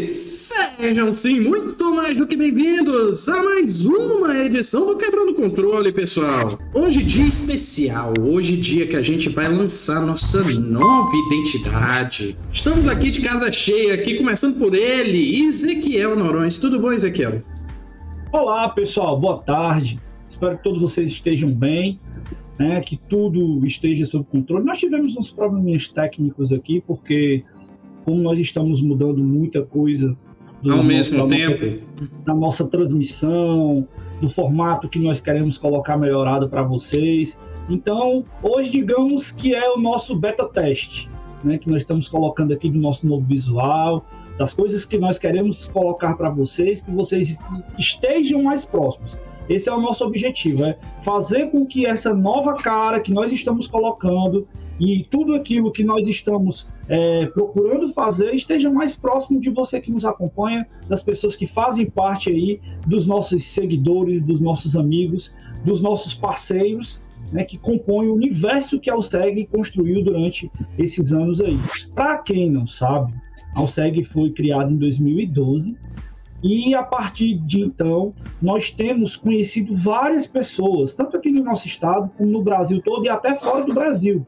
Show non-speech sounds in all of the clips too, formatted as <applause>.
sejam sim muito mais do que bem-vindos a mais uma edição do Quebrando Controle, pessoal. Hoje dia especial, hoje dia que a gente vai lançar nossa nova identidade. Estamos aqui de casa cheia, aqui começando por ele, Ezequiel Norões. Tudo bom, Ezequiel? Olá, pessoal, boa tarde. Espero que todos vocês estejam bem, né, que tudo esteja sob controle. Nós tivemos uns probleminhas técnicos aqui, porque como nós estamos mudando muita coisa ao mesmo tempo nossa, na nossa transmissão, do formato que nós queremos colocar melhorado para vocês. Então, hoje digamos que é o nosso beta teste, né, que nós estamos colocando aqui do nosso novo visual, das coisas que nós queremos colocar para vocês, que vocês estejam mais próximos. Esse é o nosso objetivo, é fazer com que essa nova cara que nós estamos colocando e tudo aquilo que nós estamos é, procurando fazer esteja mais próximo de você que nos acompanha, das pessoas que fazem parte aí, dos nossos seguidores, dos nossos amigos, dos nossos parceiros, né, que compõem o universo que a Alseg construiu durante esses anos aí. Para quem não sabe, a Alseg foi criada em 2012 e a partir de então, nós temos conhecido várias pessoas, tanto aqui no nosso estado, como no Brasil todo e até fora do Brasil.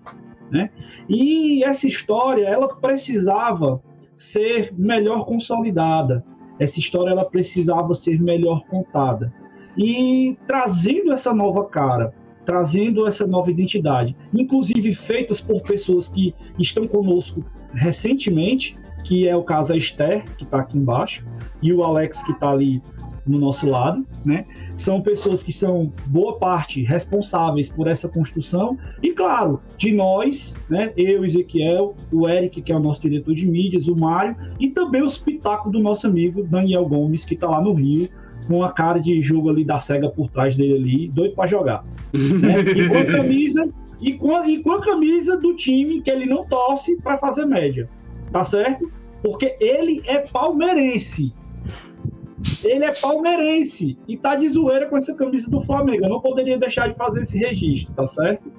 Né? E essa história, ela precisava ser melhor consolidada. Essa história, ela precisava ser melhor contada. E trazendo essa nova cara, trazendo essa nova identidade, inclusive feitas por pessoas que estão conosco recentemente, que é o caso a Esther, que está aqui embaixo, e o Alex, que está ali no nosso lado, né? São pessoas que são, boa parte, responsáveis por essa construção. E, claro, de nós, né? Eu, Ezequiel, o Eric, que é o nosso diretor de mídias, o Mário, e também os pitacos do nosso amigo Daniel Gomes, que está lá no Rio, com a cara de jogo ali da SEGA por trás dele ali, doido para jogar. né? E com a camisa. E com, a, e com a camisa do time que ele não torce para fazer média. Tá certo? Porque ele é palmeirense. Ele é palmeirense e tá de zoeira com essa camisa do Flamengo. Eu não poderia deixar de fazer esse registro, tá certo?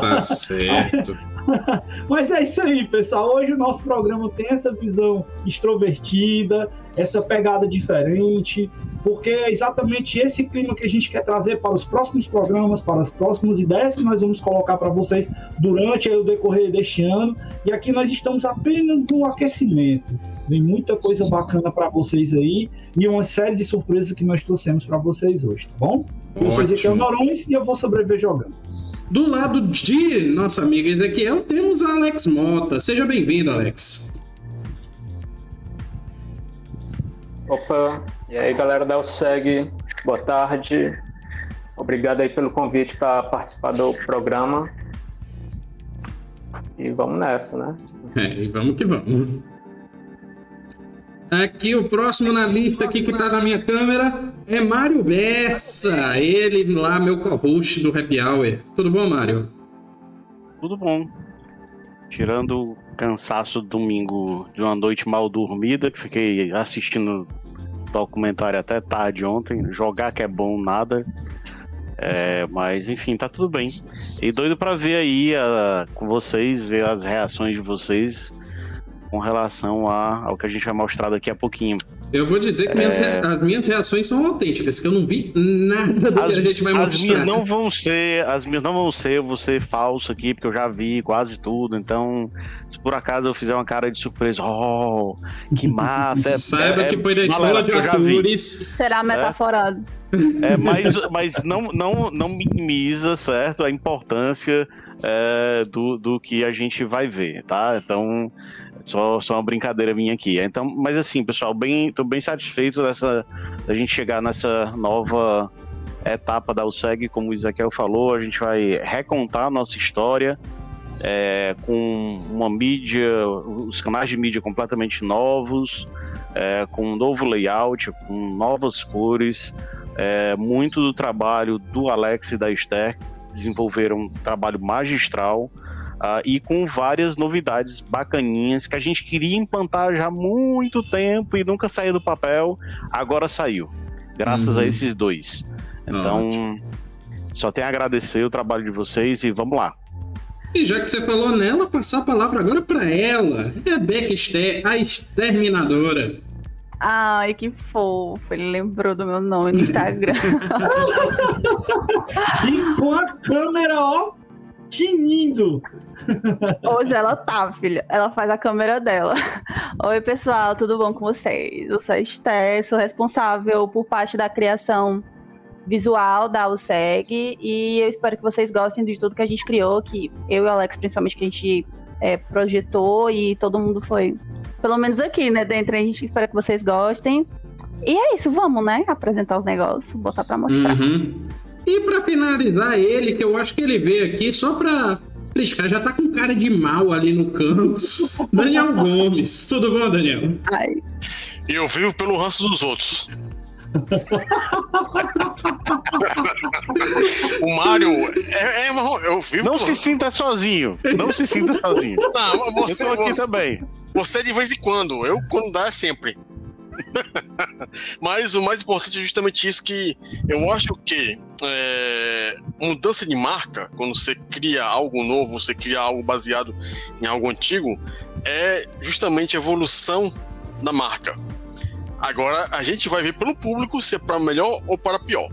Tá certo. <laughs> Mas é isso aí, pessoal. Hoje o nosso programa tem essa visão extrovertida, essa pegada diferente, porque é exatamente esse clima que a gente quer trazer para os próximos programas, para as próximas ideias que nós vamos colocar para vocês durante o decorrer deste ano. E aqui nós estamos apenas no aquecimento. Tem muita coisa bacana para vocês aí e uma série de surpresas que nós trouxemos para vocês hoje, tá bom? Eu sou Ezequiel Norões e eu vou sobreviver jogando. Do lado de nossa amiga Ezequiel, temos a Alex Mota. Seja bem-vindo, Alex. Opa, e aí galera da USEG, boa tarde. Obrigado aí pelo convite para participar do programa. E vamos nessa, né? É, e vamos que vamos. Aqui o próximo na lista aqui que tá na minha câmera é Mário Bessa. Ele lá, meu co-host do Happy Hour. Tudo bom, Mário? Tudo bom. Tirando o cansaço domingo de uma noite mal dormida, que fiquei assistindo documentário até tarde ontem. Jogar que é bom, nada. É, mas enfim, tá tudo bem. E doido para ver aí a, com vocês, ver as reações de vocês com relação a, ao que a gente vai mostrar daqui a pouquinho. Eu vou dizer que minhas, é... as minhas reações são autênticas, que eu não vi nada do as, que a gente vai mostrar. As minhas não vão ser, as minhas não vão ser, eu vou ser falso aqui, porque eu já vi quase tudo. Então, se por acaso eu fizer uma cara de surpresa, oh, que massa! É, <laughs> Saiba é, que foi da escola de atores. Será metaforado. É, mas, mas não, não, não minimiza, certo? A importância é, do, do que a gente vai ver, tá? Então, só, só uma brincadeira minha aqui. Então, mas assim, pessoal, bem, tô bem satisfeito dessa da gente chegar nessa nova etapa da USEG, como o Ezequiel falou, a gente vai recontar a nossa história é, com uma mídia, os canais de mídia completamente novos, é, com um novo layout, com novas cores, é, muito do trabalho do Alex e da Esther, desenvolveram um trabalho magistral. Uh, e com várias novidades bacaninhas que a gente queria implantar já há muito tempo e nunca saiu do papel, agora saiu, graças uhum. a esses dois. Então, Ótimo. só tenho a agradecer o trabalho de vocês e vamos lá. E já que você falou nela, passar a palavra agora para ela. Rebeca Esther, a exterminadora. Ai, que fofo. Ele lembrou do meu nome no Instagram. <laughs> e com a câmera, ó, tinindo. <laughs> Hoje ela tá, filha. Ela faz a câmera dela. <laughs> Oi, pessoal, tudo bom com vocês? Eu sou a Esté, sou responsável por parte da criação visual da USEG e eu espero que vocês gostem de tudo que a gente criou, que eu e o Alex, principalmente, que a gente é, projetou e todo mundo foi, pelo menos aqui, né, dentro, a gente espera que vocês gostem. E é isso, vamos, né, apresentar os negócios, botar pra mostrar. Uhum. E para finalizar ele, que eu acho que ele veio aqui só pra Liscar já tá com cara de mal ali no canto. <laughs> Daniel Gomes. Tudo bom, Daniel? Ai. Eu vivo pelo ranço dos outros. <laughs> o Mario é, é eu vivo Não por... se sinta sozinho. Não se sinta sozinho. Não, você, eu tô aqui você, também. Você de vez em quando. Eu quando dá é sempre. <laughs> Mas o mais importante é justamente isso que eu acho que é, mudança de marca, quando você cria algo novo, você cria algo baseado em algo antigo, é justamente a evolução da marca. Agora a gente vai ver pelo público se é para melhor ou para pior,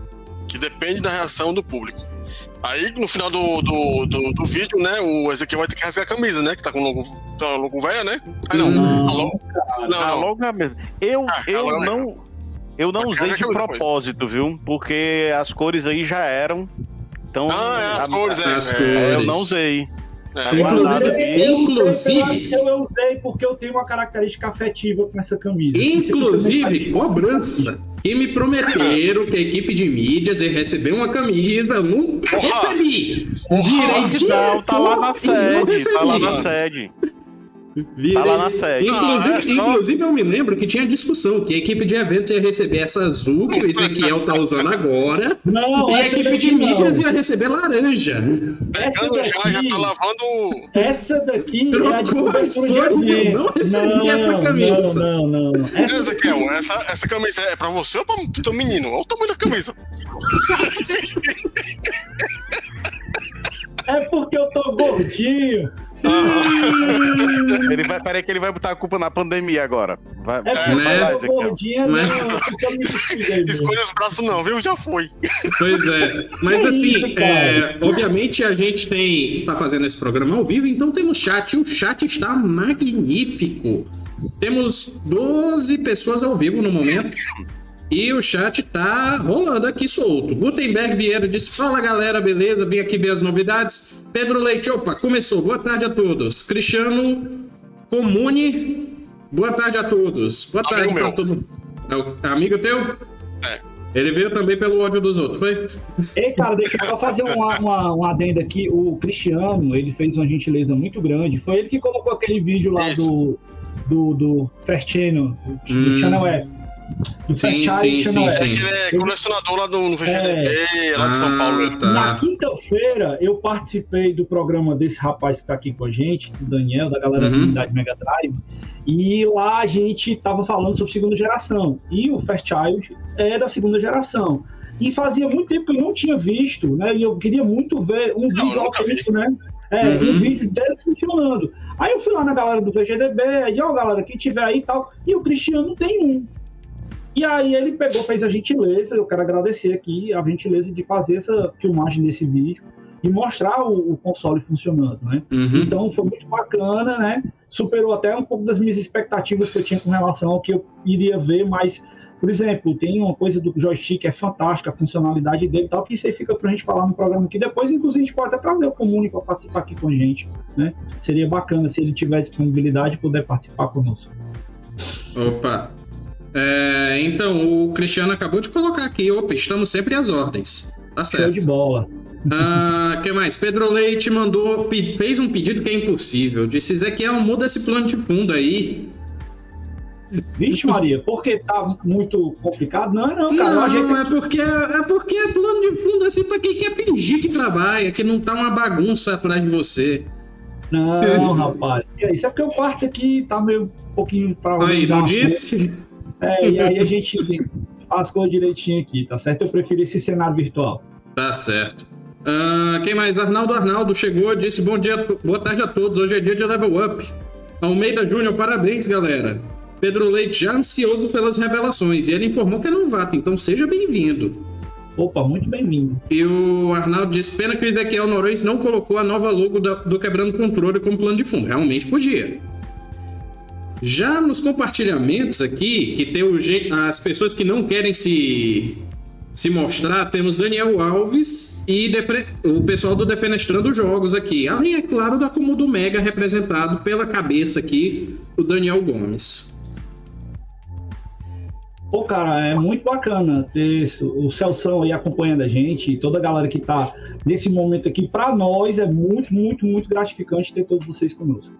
que depende da reação do público. Aí no final do, do, do, do vídeo, né, o Ezequiel vai ter que rasgar a camisa, né, que tá com o logo a logo velha, né? Ah, não. Não, a logo, não, a logo é mesmo. Eu, ah, eu não. Eu não usei de propósito, viu? Porque as cores aí já eram. Então, ah, é, as a, cores, é. As cores. Eu não usei. É. Inclusive, inclusive eu, eu usei porque eu tenho uma característica afetiva com essa camisa. Inclusive, cobrança. E me prometeram que a equipe de mídias ia receber uma camisa, nunca recebi. Direitinho. Não, tá lá na sede. Tá lá na sede. Virei... Tá lá na sede. Inclusive, ah, é só... inclusive, eu me lembro que tinha discussão que a equipe de eventos ia receber essa azul que o Ezequiel tá usando agora. Não, e a equipe de mídias ia receber laranja. Essa daqui, já, já tá lavando. Essa daqui Trocou é a de cobertura de Não recebi essa camisa. Não, não, não. Essa, Ezequiel, essa, essa camisa é pra você ou pra teu menino? Olha o tamanho da camisa. É porque eu tô gordinho. Ele vai, peraí que ele vai botar a culpa na pandemia agora. Vai, é, vai, né? vai, gordinha, né? Escolha os braços não, viu? Já foi. Pois é. Mas é assim, isso, é, obviamente a gente tem tá fazendo esse programa ao vivo, então temos chat. O chat está magnífico. Temos 12 pessoas ao vivo no momento. E o chat tá rolando aqui solto. Gutenberg Vieira disse: Fala galera, beleza? Vim aqui ver as novidades. Pedro Leite, opa, começou. Boa tarde a todos. Cristiano Comune, boa tarde a todos. Boa tarde para todo mundo. É amigo teu? É. Ele veio também pelo ódio dos outros, foi? Ei, cara, deixa eu só fazer uma, uma, uma adenda aqui. O Cristiano, ele fez uma gentileza muito grande. Foi ele que colocou aquele vídeo lá Isso. do, do, do Fertino, do, hum. do Channel F. Sim, sim, sim, sim. Ele é colecionador lá no, no VGDB, é... lá de São Paulo. Ah, tá. Na quinta-feira, eu participei do programa desse rapaz que está aqui com a gente, do Daniel, da galera uhum. da comunidade Mega Drive. E lá a gente estava falando sobre segunda geração. E o Fairchild é da segunda geração. E fazia muito tempo que eu não tinha visto, né? E eu queria muito ver um não, vídeo autêntico, né? É, uhum. um vídeo dele funcionando. Aí eu fui lá na galera do VGDB, e ó, galera, quem tiver aí e tal. E o Cristiano tem um. E aí ele pegou, fez a gentileza, eu quero agradecer aqui a gentileza de fazer essa filmagem desse vídeo e mostrar o, o console funcionando, né? Uhum. Então foi muito bacana, né? Superou até um pouco das minhas expectativas que eu tinha com relação ao que eu iria ver, mas, por exemplo, tem uma coisa do joystick que é fantástica, a funcionalidade dele e tal, que isso aí fica pra gente falar no programa aqui depois, inclusive a gente pode até trazer o Comune para participar aqui com a gente, né? Seria bacana se ele tiver disponibilidade poder participar conosco. Opa, é, então, o Cristiano acabou de colocar aqui, opa, estamos sempre às ordens. Tá certo. Show de bola. Ah, que mais? Pedro Leite mandou, fez um pedido que é impossível. Disse, Ezequiel, muda esse plano de fundo aí. Vixe, Maria, porque tá muito complicado? Não, não, cara. Não, gente... é, porque, é porque é plano de fundo assim pra quem quer fingir que trabalha, que não tá uma bagunça atrás de você. Não, rapaz. Isso é porque o quarto aqui tá meio um pouquinho pra. Aí, não disse? É, <laughs> e aí a gente faz coisas direitinho aqui, tá certo? Eu prefiro esse cenário virtual. Tá certo. Ah, quem mais? Arnaldo Arnaldo chegou, disse bom dia, boa tarde a todos. Hoje é dia de level up. Almeida Júnior, parabéns, galera. Pedro Leite já ansioso pelas revelações e ele informou que é novato, então seja bem-vindo. Opa, muito bem-vindo. E o Arnaldo disse: pena que o Ezequiel Norões não colocou a nova logo da- do Quebrando Controle como plano de fundo. Realmente podia. Já nos compartilhamentos aqui, que tem o as pessoas que não querem se, se mostrar, temos Daniel Alves e Defre- o pessoal do Defenestrando Jogos aqui. Além, é claro, da Comodo Mega, representado pela cabeça aqui, o Daniel Gomes. Pô, cara, é muito bacana ter o Celção aí acompanhando a gente e toda a galera que tá nesse momento aqui. Pra nós é muito, muito, muito gratificante ter todos vocês conosco.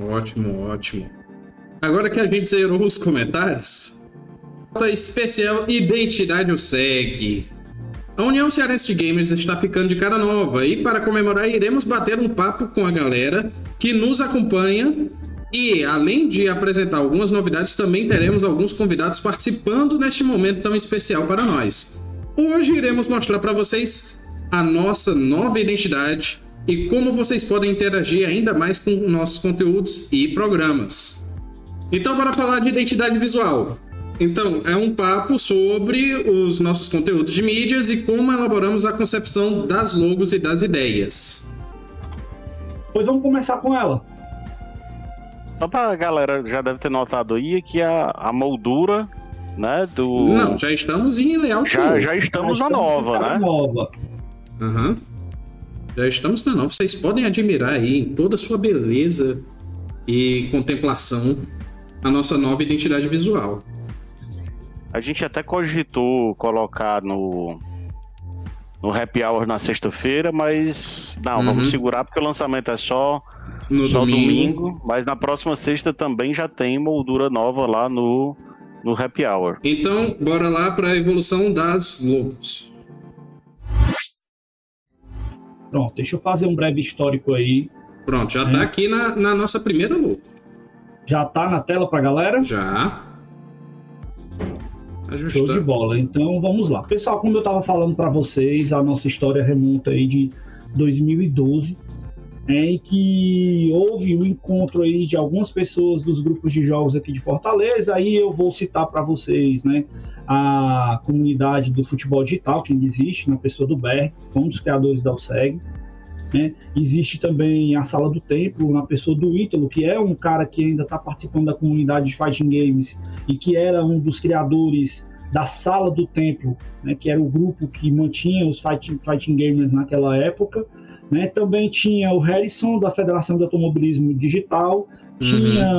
Ótimo, ótimo. Agora que a gente zerou os comentários, nota especial Identidade o segue. A União Cearense de Gamers está ficando de cara nova e para comemorar iremos bater um papo com a galera que nos acompanha e além de apresentar algumas novidades, também teremos alguns convidados participando neste momento tão especial para nós. Hoje iremos mostrar para vocês a nossa nova identidade e como vocês podem interagir ainda mais com nossos conteúdos e programas. Então, bora falar de identidade visual. Então, é um papo sobre os nossos conteúdos de mídias e como elaboramos a concepção das logos e das ideias. Pois vamos começar com ela. Só pra galera já deve ter notado aí que a, a moldura, né, do. Não, já estamos em layout já, já estamos na nova, né? Nova. Aham. Já estamos na nova. Vocês podem admirar aí em toda a sua beleza e contemplação a nossa nova identidade visual. A gente até cogitou colocar no no happy hour na sexta-feira, mas não, Uhum. vamos segurar porque o lançamento é só, No só domingo. domingo. mas na próxima sexta também já tem moldura nova lá no no happy hour. Então, bora lá para a evolução das logos. Pronto, deixa eu fazer um breve histórico aí. Pronto, já tá aqui na, na nossa primeira logo. Já tá na tela pra galera? Já. Show de bola. Então vamos lá. Pessoal, como eu estava falando para vocês, a nossa história remonta aí de 2012, é, em que houve o encontro aí de algumas pessoas dos grupos de jogos aqui de Fortaleza. Aí eu vou citar para vocês, né, a comunidade do futebol digital que ainda existe, na pessoa do BR, um dos criadores da USEG. Né? Existe também a Sala do Templo, na pessoa do Ítalo, que é um cara que ainda está participando da comunidade de Fighting Games e que era um dos criadores da Sala do Templo, né, que era o grupo que mantinha os fighting, fighting gamers naquela época. Né? Também tinha o Harrison, da Federação de Automobilismo Digital, tinha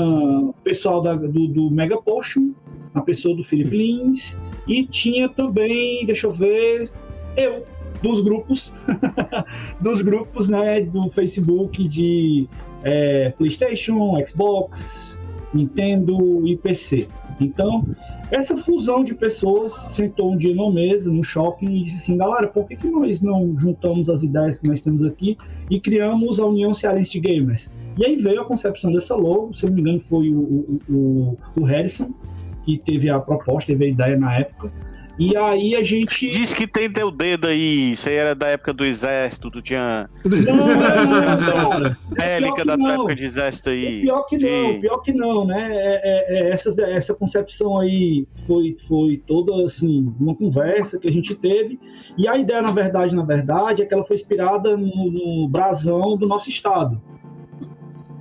o pessoal da- do, do Mega Potion, a pessoa do Felipe Lins, e tinha também, deixa eu ver, eu, dos grupos, <laughs> dos grupos né, do Facebook de é, PlayStation, Xbox, Nintendo e PC. Então, essa fusão de pessoas sentou um dia numa mesa, no shopping, e disse assim, galera, por que, que nós não juntamos as ideias que nós temos aqui e criamos a União Cearense de Gamers? E aí veio a concepção dessa logo, se eu não me engano foi o, o, o, o Harrison, que teve a proposta, teve a ideia na época. E aí a gente... Diz que tem teu dedo aí, isso aí era da época do exército, tu tinha Não, não, não, cara. rélica que da não. época de exército aí. Pior que não, de- pior que não, né? É, é, é, essa, essa concepção aí foi, foi toda assim, uma conversa que a gente teve. E a ideia, na verdade, na verdade, é que ela foi inspirada no, no brasão do nosso estado.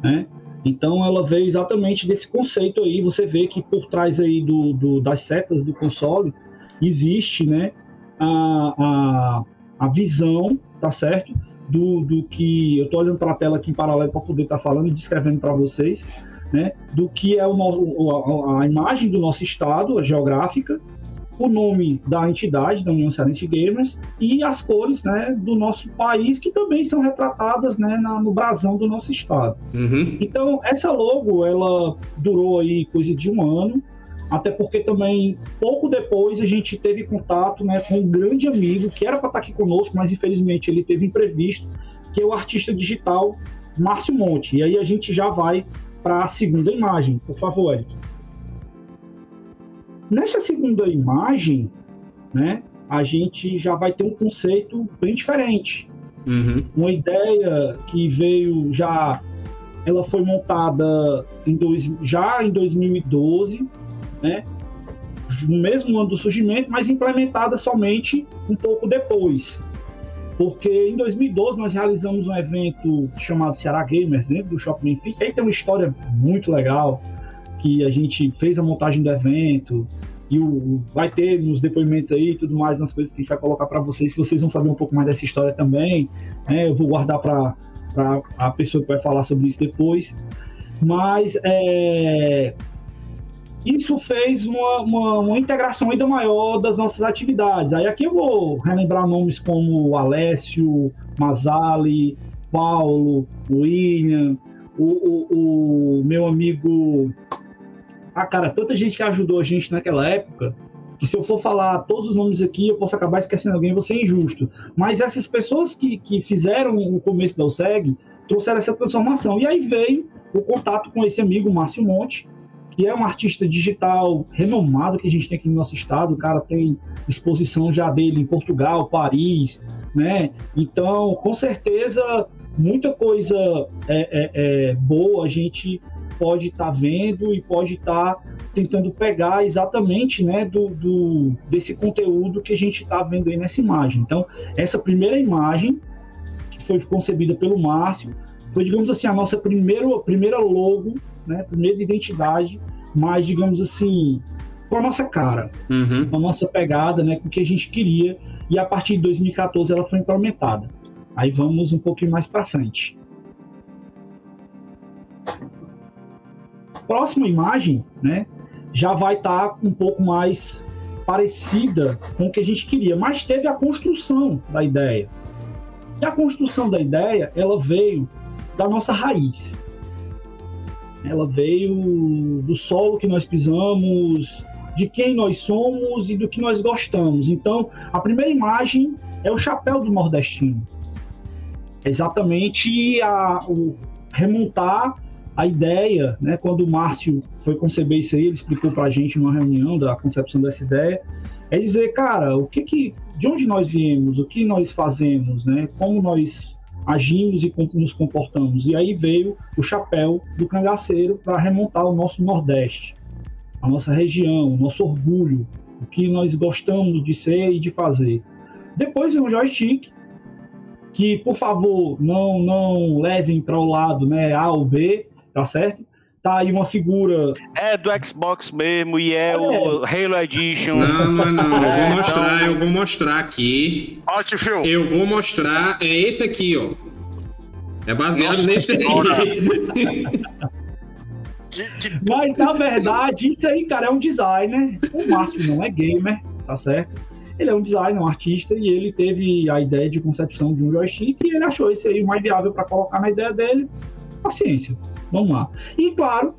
Né? Então ela veio exatamente desse conceito aí. Você vê que por trás aí do, do- das setas do console existe né, a, a, a visão, tá certo? Do, do que eu estou olhando para a tela aqui em paralelo para poder estar falando e descrevendo para vocês, né? Do que é o, a, a imagem do nosso estado, a geográfica, o nome da entidade, da União Cearense Gamers, e as cores né, do nosso país, que também são retratadas né, na- no brasão do nosso estado. Uhum. Então, essa logo, ela durou aí coisa de um ano, até porque também, pouco depois, a gente teve contato né, com um grande amigo, que era para estar aqui conosco, mas infelizmente ele teve imprevisto, que é o artista digital Márcio Monte. E aí a gente já vai para a segunda imagem, por favor, Eric. Nesta segunda imagem, né, a gente já vai ter um conceito bem diferente. Uhum. Uma ideia que veio já, ela foi montada em dois, já em 2012, né? No mesmo ano do surgimento, mas implementada somente um pouco depois. Porque em 2012 nós realizamos um evento chamado Ceará Gamers dentro do Shopping Benfica. Aí tem uma história muito legal que a gente fez a montagem do evento, e o, vai ter nos depoimentos aí e tudo mais, nas coisas que a gente vai colocar para vocês, vocês vão saber um pouco mais dessa história também. Né? Eu vou guardar para a pessoa que vai falar sobre isso depois. Mas é, isso fez uma, uma, uma, integração ainda maior das nossas atividades. Aí aqui eu vou relembrar nomes como Alessio, Mazali, Paulo, William, o, o, o meu amigo ah, cara, tanta gente que ajudou a gente naquela época, que se eu for falar todos os nomes aqui, eu posso acabar esquecendo alguém, vou ser injusto. Mas essas pessoas que, que fizeram o começo da USEG trouxeram essa transformação. E aí veio o contato com esse amigo, Márcio Monte, que é um artista digital renomado que a gente tem aqui no nosso estado. O cara tem exposição já dele em Portugal, Paris, né? Então, com certeza, muita coisa é, é, é boa a gente pode estar tá vendo e pode estar tá tentando pegar exatamente né, do, do, desse conteúdo que a gente está vendo aí nessa imagem. Então, essa primeira imagem, que foi concebida pelo Márcio, foi, digamos assim, a nossa primeira, primeira logo, né, primeira identidade, mas, digamos assim, com a nossa cara, uhum. com a nossa pegada, né, com o que a gente queria, e a partir de 2014 ela foi implementada. Aí vamos um pouquinho mais para frente. próxima imagem, né, já vai estar tá um pouco mais parecida com o que a gente queria, mas teve a construção da ideia. E a construção da ideia, ela veio da nossa raiz. Ela veio do solo que nós pisamos, de quem nós somos e do que nós gostamos. Então, a primeira imagem é o chapéu do nordestino. Exatamente a, o remontar a ideia, né, quando o Márcio foi conceber isso aí, ele explicou para a gente numa reunião da concepção dessa ideia, é dizer, cara, o que que, de onde nós viemos, o que nós fazemos, né, como nós agimos e nos comportamos. E aí veio o chapéu do cangaceiro para remontar o nosso Nordeste, a nossa região, o nosso orgulho, o que nós gostamos de ser e de fazer. Depois vem o joystick, que por favor não não levem para o lado né, A ou B, tá certo? Tá aí uma figura. É do Xbox mesmo e é, é. o Halo Edition. Não, não, não. Eu vou <laughs> é, mostrar, então... eu vou mostrar aqui. Ótimo. Eu vou mostrar. É esse aqui, ó. É baseado Nossa, nesse aqui. <laughs> que, que... Mas na verdade, isso aí, cara, é um designer. O Márcio não é gamer, tá certo? Ele é um designer, um artista, e ele teve a ideia de concepção de um joystick e ele achou esse aí o mais viável para colocar na ideia dele. Paciência. Vamos lá. E claro,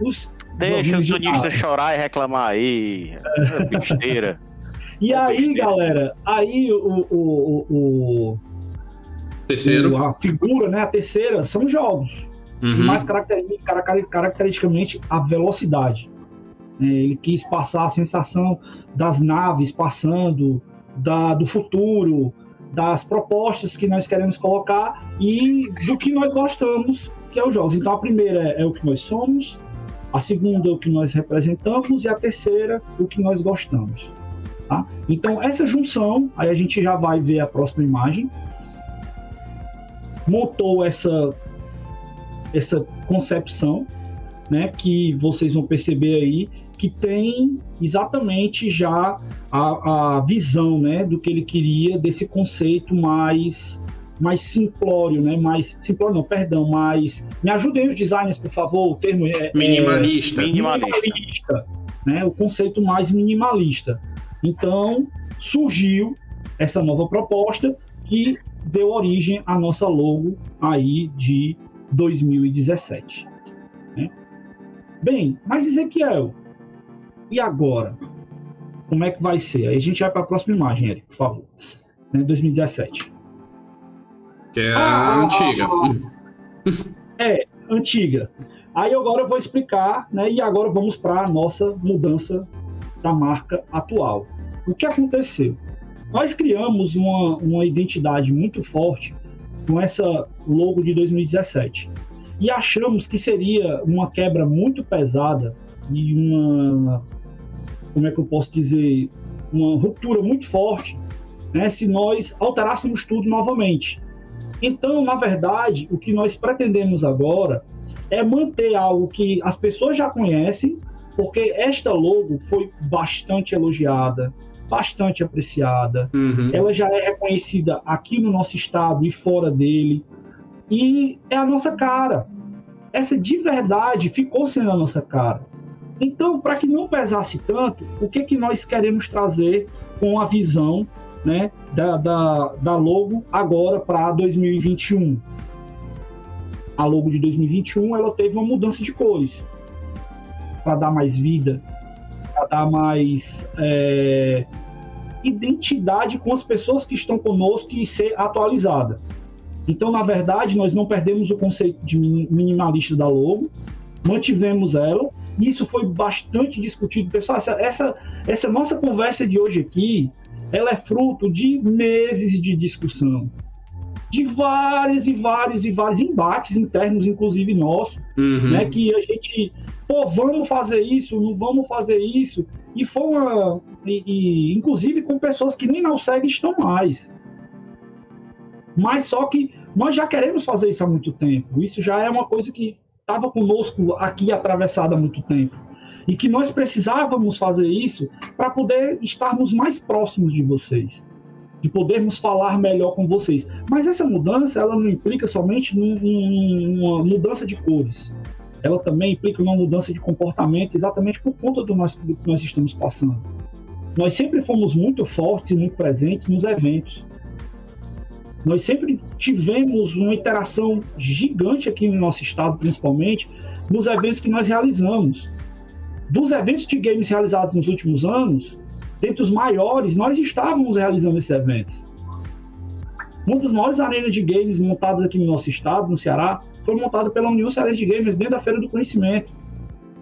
os. Deixa os unistas chorar e reclamar aí. É. Besteira. e é aí, besteira. galera, aí o, o, o, Terceiro. a figura, né? A terceira são jogos. Uhum. Mais caracteristicamente a velocidade. É, ele quis passar a sensação das naves passando, da, do futuro, das propostas que nós queremos colocar e do que nós gostamos que é os jogos. Então a primeira é, é o que nós somos, a segunda é o que nós representamos e a terceira o que nós gostamos. Tá? Então essa junção, aí a gente já vai ver a próxima imagem, montou essa essa concepção, né, que vocês vão perceber aí que tem exatamente já a, a visão, né, do que ele queria desse conceito mais mais simplório, né? Mais simplório não, perdão, mais me ajudem os designers, por favor. O termo é minimalista. É, minimalista, né? O conceito mais minimalista. Então surgiu essa nova proposta que deu origem à nossa logo aí de 2017. Né? Bem, mas Ezequiel, e agora? Como é que vai ser? Aí a gente vai para a próxima imagem, Eric, por favor. Né? 2017. Que é a ah, antiga. é, antiga. Aí agora eu vou explicar, né? E agora vamos para a nossa mudança da marca atual. O que aconteceu? Nós criamos uma, uma identidade muito forte com essa logo de 2017 e achamos que seria uma quebra muito pesada e uma como é que eu posso dizer uma ruptura muito forte né, se nós alterássemos tudo novamente. Então, na verdade, o que nós pretendemos agora é manter algo que as pessoas já conhecem, porque esta logo foi bastante elogiada, bastante apreciada. Uhum. Ela já é reconhecida aqui no nosso estado e fora dele. E é a nossa cara. Essa de verdade ficou sendo a nossa cara. Então, para que não pesasse tanto, o que, que nós queremos trazer com a visão né, da, da, da logo agora para 2021? A logo de 2021 ela teve uma mudança de cores para dar mais vida, para dar mais é, identidade com as pessoas que estão conosco e ser atualizada. Então, na verdade, nós não perdemos o conceito de minimalista da logo, mantivemos ela. Isso foi bastante discutido. Pessoal, essa, essa, essa nossa conversa de hoje aqui, ela é fruto de meses de discussão. De vários e vários e vários embates internos, inclusive nossos, uhum. né? Que a gente, pô, vamos fazer isso, não vamos fazer isso. E foi uma. E, e, inclusive com pessoas que nem não seguem estão mais. Mas só que nós já queremos fazer isso há muito tempo. Isso já é uma coisa que estava conosco aqui atravessada há muito tempo. E que nós precisávamos fazer isso para poder estarmos mais próximos de vocês, de podermos falar melhor com vocês. Mas essa mudança, ela não implica somente numa mudança de cores. Ela também implica uma mudança de comportamento, exatamente por conta do, do que nós estamos passando. Nós sempre fomos muito fortes e muito presentes nos eventos. Nós sempre tivemos uma interação gigante aqui no nosso estado, principalmente nos eventos que nós realizamos. Dos eventos de games realizados nos últimos anos, dentre os maiores, nós estávamos realizando esses eventos. Uma das maiores arenas de games montadas aqui no nosso estado, no Ceará, foi montada pela União Cearense de Gamers dentro da Feira do Conhecimento.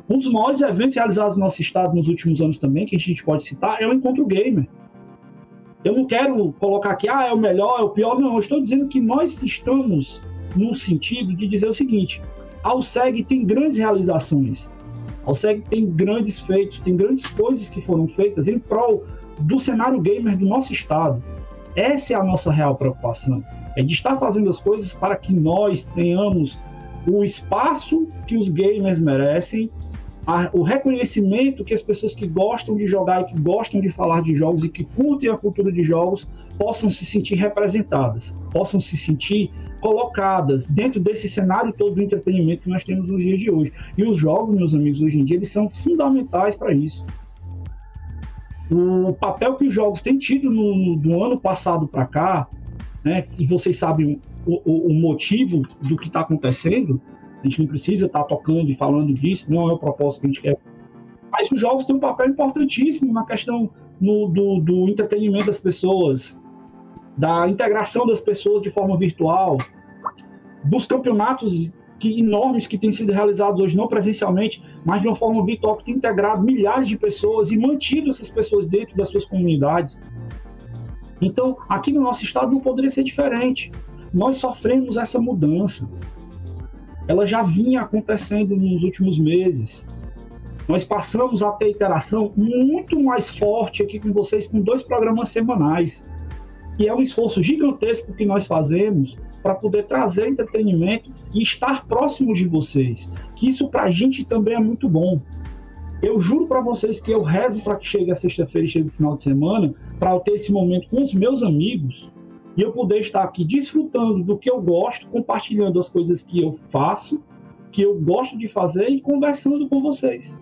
Um dos maiores eventos realizados no nosso estado nos últimos anos também, que a gente pode citar, é o Encontro Gamer. Eu não quero colocar aqui, ah, é o melhor, é o pior. Não, eu estou dizendo que nós estamos no sentido de dizer o seguinte: a Alseg tem grandes realizações. A Alseg tem grandes feitos, tem grandes coisas que foram feitas em prol do cenário gamer do nosso estado. Essa é a nossa real preocupação. É de estar fazendo as coisas para que nós tenhamos o espaço que os gamers merecem a, o reconhecimento que as pessoas que gostam de jogar e que gostam de falar de jogos e que curtem a cultura de jogos possam se sentir representadas, possam se sentir colocadas dentro desse cenário todo do entretenimento que nós temos nos dias de hoje. E os jogos, meus amigos, hoje em dia, eles são fundamentais para isso. O papel que os jogos têm tido no, do ano passado para cá, né, e vocês sabem o, o, o motivo do que está acontecendo, a gente não precisa estar tá tocando e falando disso, não é o propósito que a gente quer. Mas os jogos têm um papel importantíssimo na questão no, do, do entretenimento das pessoas, da integração das pessoas de forma virtual, dos campeonatos que, enormes que têm sido realizados hoje, não presencialmente, mas de uma forma virtual, que tem integrado milhares de pessoas e mantido essas pessoas dentro das suas comunidades. Então, aqui no nosso estado não poderia ser diferente. Nós sofremos essa mudança ela já vinha acontecendo nos últimos meses. Nós passamos a ter interação muito mais forte aqui com vocês com dois programas semanais, que é um esforço gigantesco que nós fazemos para poder trazer entretenimento e estar próximo de vocês. Que isso para a gente também é muito bom. Eu juro para vocês que eu rezo para que chegue a sexta-feira e chegue o final de semana, para eu ter esse momento com os meus amigos, e eu poder estar aqui desfrutando do que eu gosto, compartilhando as coisas que eu faço, que eu gosto de fazer e conversando com vocês.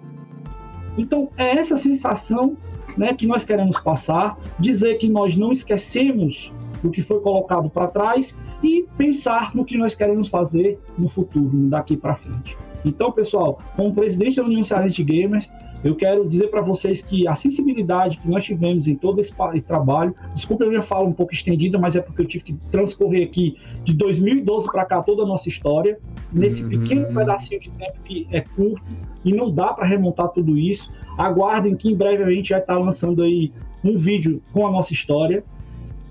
Então, é essa sensação né, que nós queremos passar, dizer que nós não esquecemos o que foi colocado para trás e pensar no que nós queremos fazer no futuro, daqui para frente. Então, pessoal, como presidente da União Cearense de Gamers, eu quero dizer para vocês que a sensibilidade que nós tivemos em todo esse trabalho, desculpa a minha fala um pouco estendida, mas é porque eu tive que transcorrer aqui de 2012 para cá toda a nossa história, nesse uhum. pequeno pedacinho de tempo que é curto e não dá para remontar tudo isso. Aguardem que em breve a gente vai estar lançando aí um vídeo com a nossa história.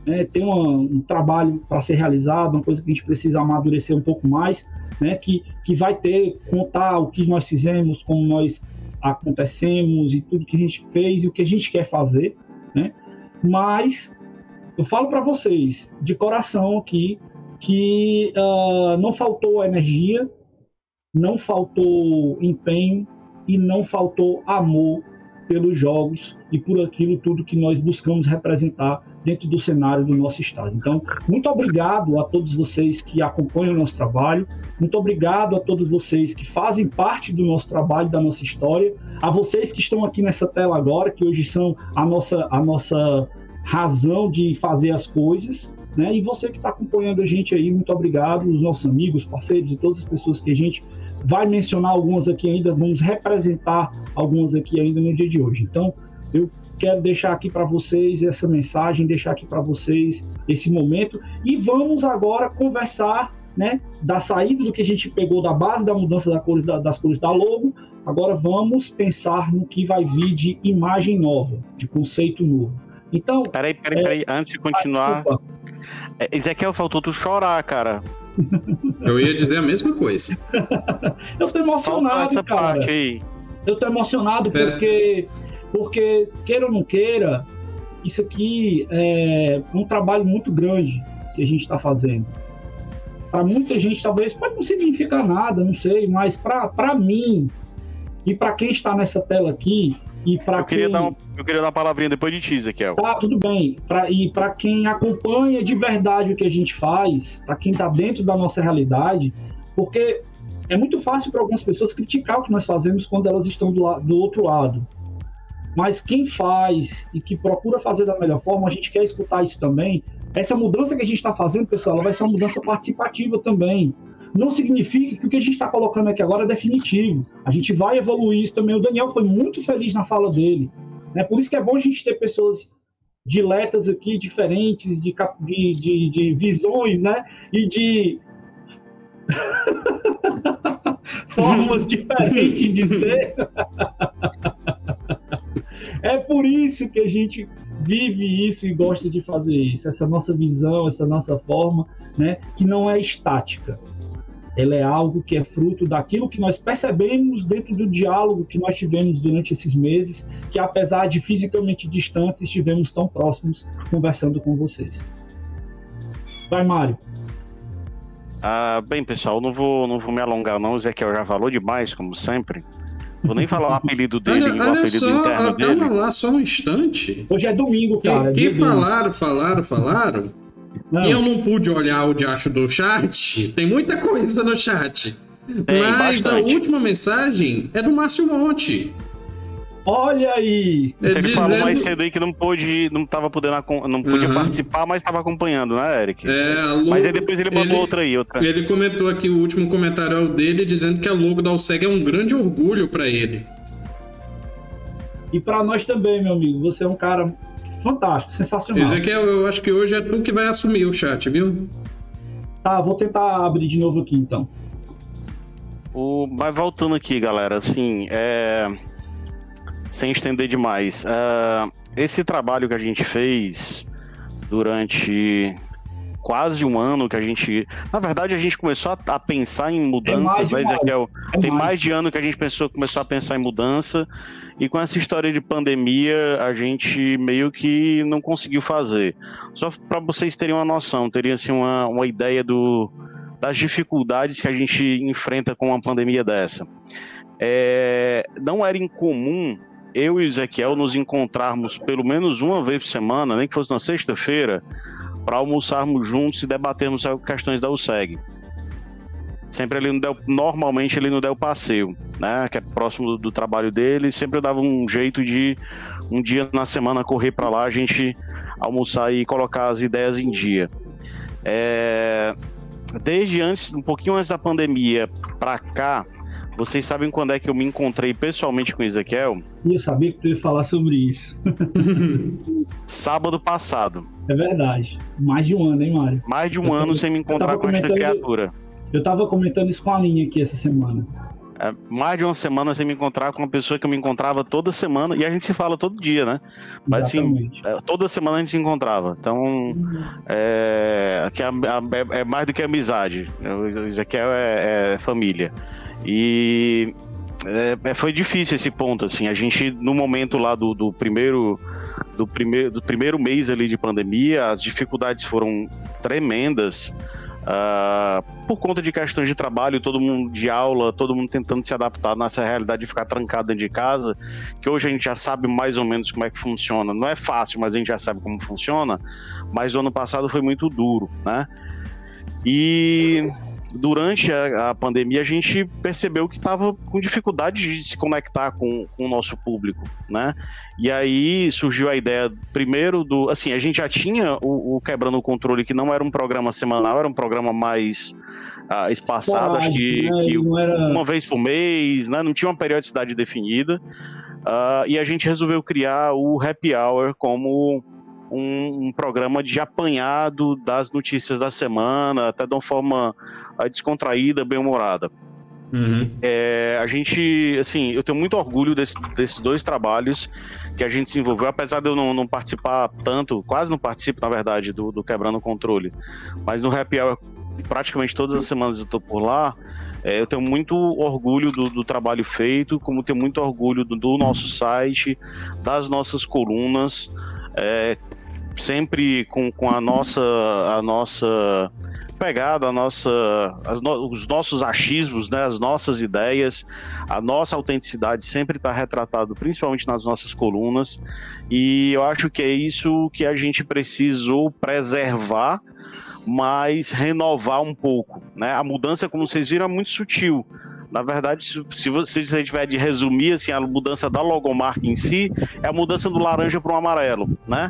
Né? Tem uma, um trabalho para ser realizado, uma coisa que a gente precisa amadurecer um pouco mais, né? que, que vai ter, contar o que nós fizemos, como nós acontecemos e tudo que a gente fez e o que a gente quer fazer. Né? Mas eu falo para vocês, de coração aqui, que uh, não faltou energia, não faltou empenho e não faltou amor pelos jogos e por aquilo tudo que nós buscamos representar dentro do cenário do nosso estado. Então, muito obrigado a todos vocês que acompanham o nosso trabalho, muito obrigado a todos vocês que fazem parte do nosso trabalho, da nossa história, a vocês que estão aqui nessa tela agora, que hoje são a nossa, a nossa razão de fazer as coisas, né? E você que está acompanhando a gente aí, muito obrigado, os nossos amigos, parceiros e todas as pessoas que a gente vai mencionar algumas aqui ainda, vamos representar algumas aqui ainda no dia de hoje. Então, eu quero deixar aqui para vocês essa mensagem, deixar aqui para vocês esse momento e vamos agora conversar, né, da saída do que a gente pegou da base da mudança da cores, da, das cores da logo. Agora vamos pensar no que vai vir de imagem nova, de conceito novo. Então, peraí, peraí, é... peraí, antes de continuar, ah, Ezequiel faltou tu chorar, cara. <laughs> <laughs> Eu ia dizer a mesma coisa. eu tô emocionado, essa cara. parte aí. Eu tô emocionado Pera. porque, porque, queira ou não queira, isso aqui é um trabalho muito grande que a gente está fazendo. Para muita gente, talvez, pode não significar nada, não sei, mas para mim e para quem está nessa tela aqui, e para quem... Dar eu queria dar uma palavrinha depois de ti, Ezequiel. Tá, tudo bem. Pra, e para quem acompanha de verdade o que a gente faz, para quem está dentro da nossa realidade, porque é muito fácil para algumas pessoas criticar o que nós fazemos quando elas estão do, do outro lado. Mas quem faz e que procura fazer da melhor forma, a gente quer escutar isso também. Essa mudança que a gente está fazendo, pessoal, ela vai ser uma mudança participativa também não significa que o que a gente está colocando aqui agora é definitivo. A gente vai evoluir isso também. O Daniel foi muito feliz na fala dele. Né? Por isso que é bom a gente ter pessoas diletas aqui, diferentes, de, de, de, de visões, né? E de <laughs> formas <laughs> diferentes de ser. <laughs> é por isso que a gente vive isso e gosta de fazer isso, essa nossa visão, essa nossa forma, né, que não é estática ela é algo que é fruto daquilo que nós percebemos dentro do diálogo que nós tivemos durante esses meses, que apesar de fisicamente distantes, estivemos tão próximos conversando com vocês. Vai, Mário. Ah, bem, pessoal, não vou, não vou me alongar, não. O Ezequiel já falou demais, como sempre. Vou nem falar o apelido dele, olha, o olha apelido só, interno dele. Calma lá, só um instante. Hoje é domingo, cara. Que, que falaram, falaram, falaram não. E eu não pude olhar o diacho do chat. Tem muita coisa no chat. Tem, Mas bastante. a última mensagem é do Márcio Monte. Olha aí! É Você dizendo... falou mais cedo aí que não pôde, não tava podendo, não podia uhum. participar, mas estava acompanhando, né, Eric? É, logo... Mas aí depois ele mandou ele, outra aí, outra. Ele comentou aqui o último comentário dele dizendo que a logo da Alseg é um grande orgulho para ele. E para nós também, meu amigo. Você é um cara fantástico, sensacional. Ezequiel, eu acho que hoje é tu que vai assumir o chat, viu? Tá, vou tentar abrir de novo aqui então. O, mas voltando aqui, galera, assim, é... sem estender demais, é... esse trabalho que a gente fez durante quase um ano que a gente. Na verdade, a gente começou a, a pensar em mudanças, é? É Tem mais. mais de ano que a gente pensou, começou a pensar em mudança. E com essa história de pandemia, a gente meio que não conseguiu fazer. Só para vocês terem uma noção, terem assim, uma, uma ideia do, das dificuldades que a gente enfrenta com uma pandemia dessa. É, não era incomum eu e o Ezequiel nos encontrarmos pelo menos uma vez por semana, nem que fosse na sexta-feira, para almoçarmos juntos e debatermos questões da USEG sempre no Del, normalmente ele no Del Passeio, né, que é próximo do, do, trabalho dele, sempre dava um jeito de um dia na semana correr para lá, a gente almoçar e colocar as ideias em dia. É, desde antes, um pouquinho antes da pandemia para cá, vocês sabem quando é que eu me encontrei pessoalmente com o Ezequiel? Eu sabia que tu ia falar sobre isso. <laughs> Sábado passado. É verdade. Mais de um ano, hein, Mário? Mais de um eu ano sem me encontrar com esta criatura. Eu tava comentando isso com a linha aqui essa semana. é, mais de uma semana sem me encontrar com uma pessoa que eu me encontrava toda semana, e a gente se fala todo dia, né? Mas assim, é, toda semana a gente se encontrava. Então, uhum. é, é, é, é, mais do que amizade. Isso aqui é, é família. E é, foi difícil esse ponto, assim. A gente, no momento lá do, do primeiro. Do primeiro, do primeiro mês ali de pandemia, as dificuldades foram tremendas. Uh, por conta de questões de trabalho, todo mundo de aula, todo mundo tentando se adaptar nessa realidade de ficar trancado dentro de casa, que hoje a gente já sabe mais ou menos como é que funciona. Não é fácil, mas a gente já sabe como funciona. Mas o ano passado foi muito duro, né? E durante a, a, pandemia a gente percebeu que estava com dificuldade de se conectar com, com, o nosso público, né? E aí surgiu a ideia, primeiro, do. Assim, a gente já tinha o, o Quebrando o Controle, que não era um programa semanal, era um programa mais uh, espaçado, acho que, né? que era... uma vez por mês, né? Não tinha uma periodicidade definida. Uh, e a gente resolveu criar o Happy Hour como um, um, programa de apanhado das notícias da semana, até de uma forma descontraída, bem-humorada. Uhum. É, a gente, assim, eu tenho muito orgulho desse, desses dois trabalhos que a gente desenvolveu, apesar de eu não, não, participar tanto, quase não participo, na verdade, do, do Quebrando o Controle, mas no Happy Hour, praticamente todas as semanas eu tô por lá, é, eu tenho muito orgulho do, do, trabalho feito, como tenho muito orgulho do, do nosso site, das nossas colunas, é, sempre com, com a nossa a nossa pegada, a nossa, no, os nossos achismos, né, as nossas ideias, a nossa autenticidade sempre está retratado, principalmente nas nossas colunas. E eu acho que é isso que a gente precisou preservar, mas renovar um pouco. Né? A mudança, como vocês viram, é muito sutil. Na verdade, se você se tiver de resumir assim, a mudança da logomarca em si, é a mudança do laranja para o amarelo, né?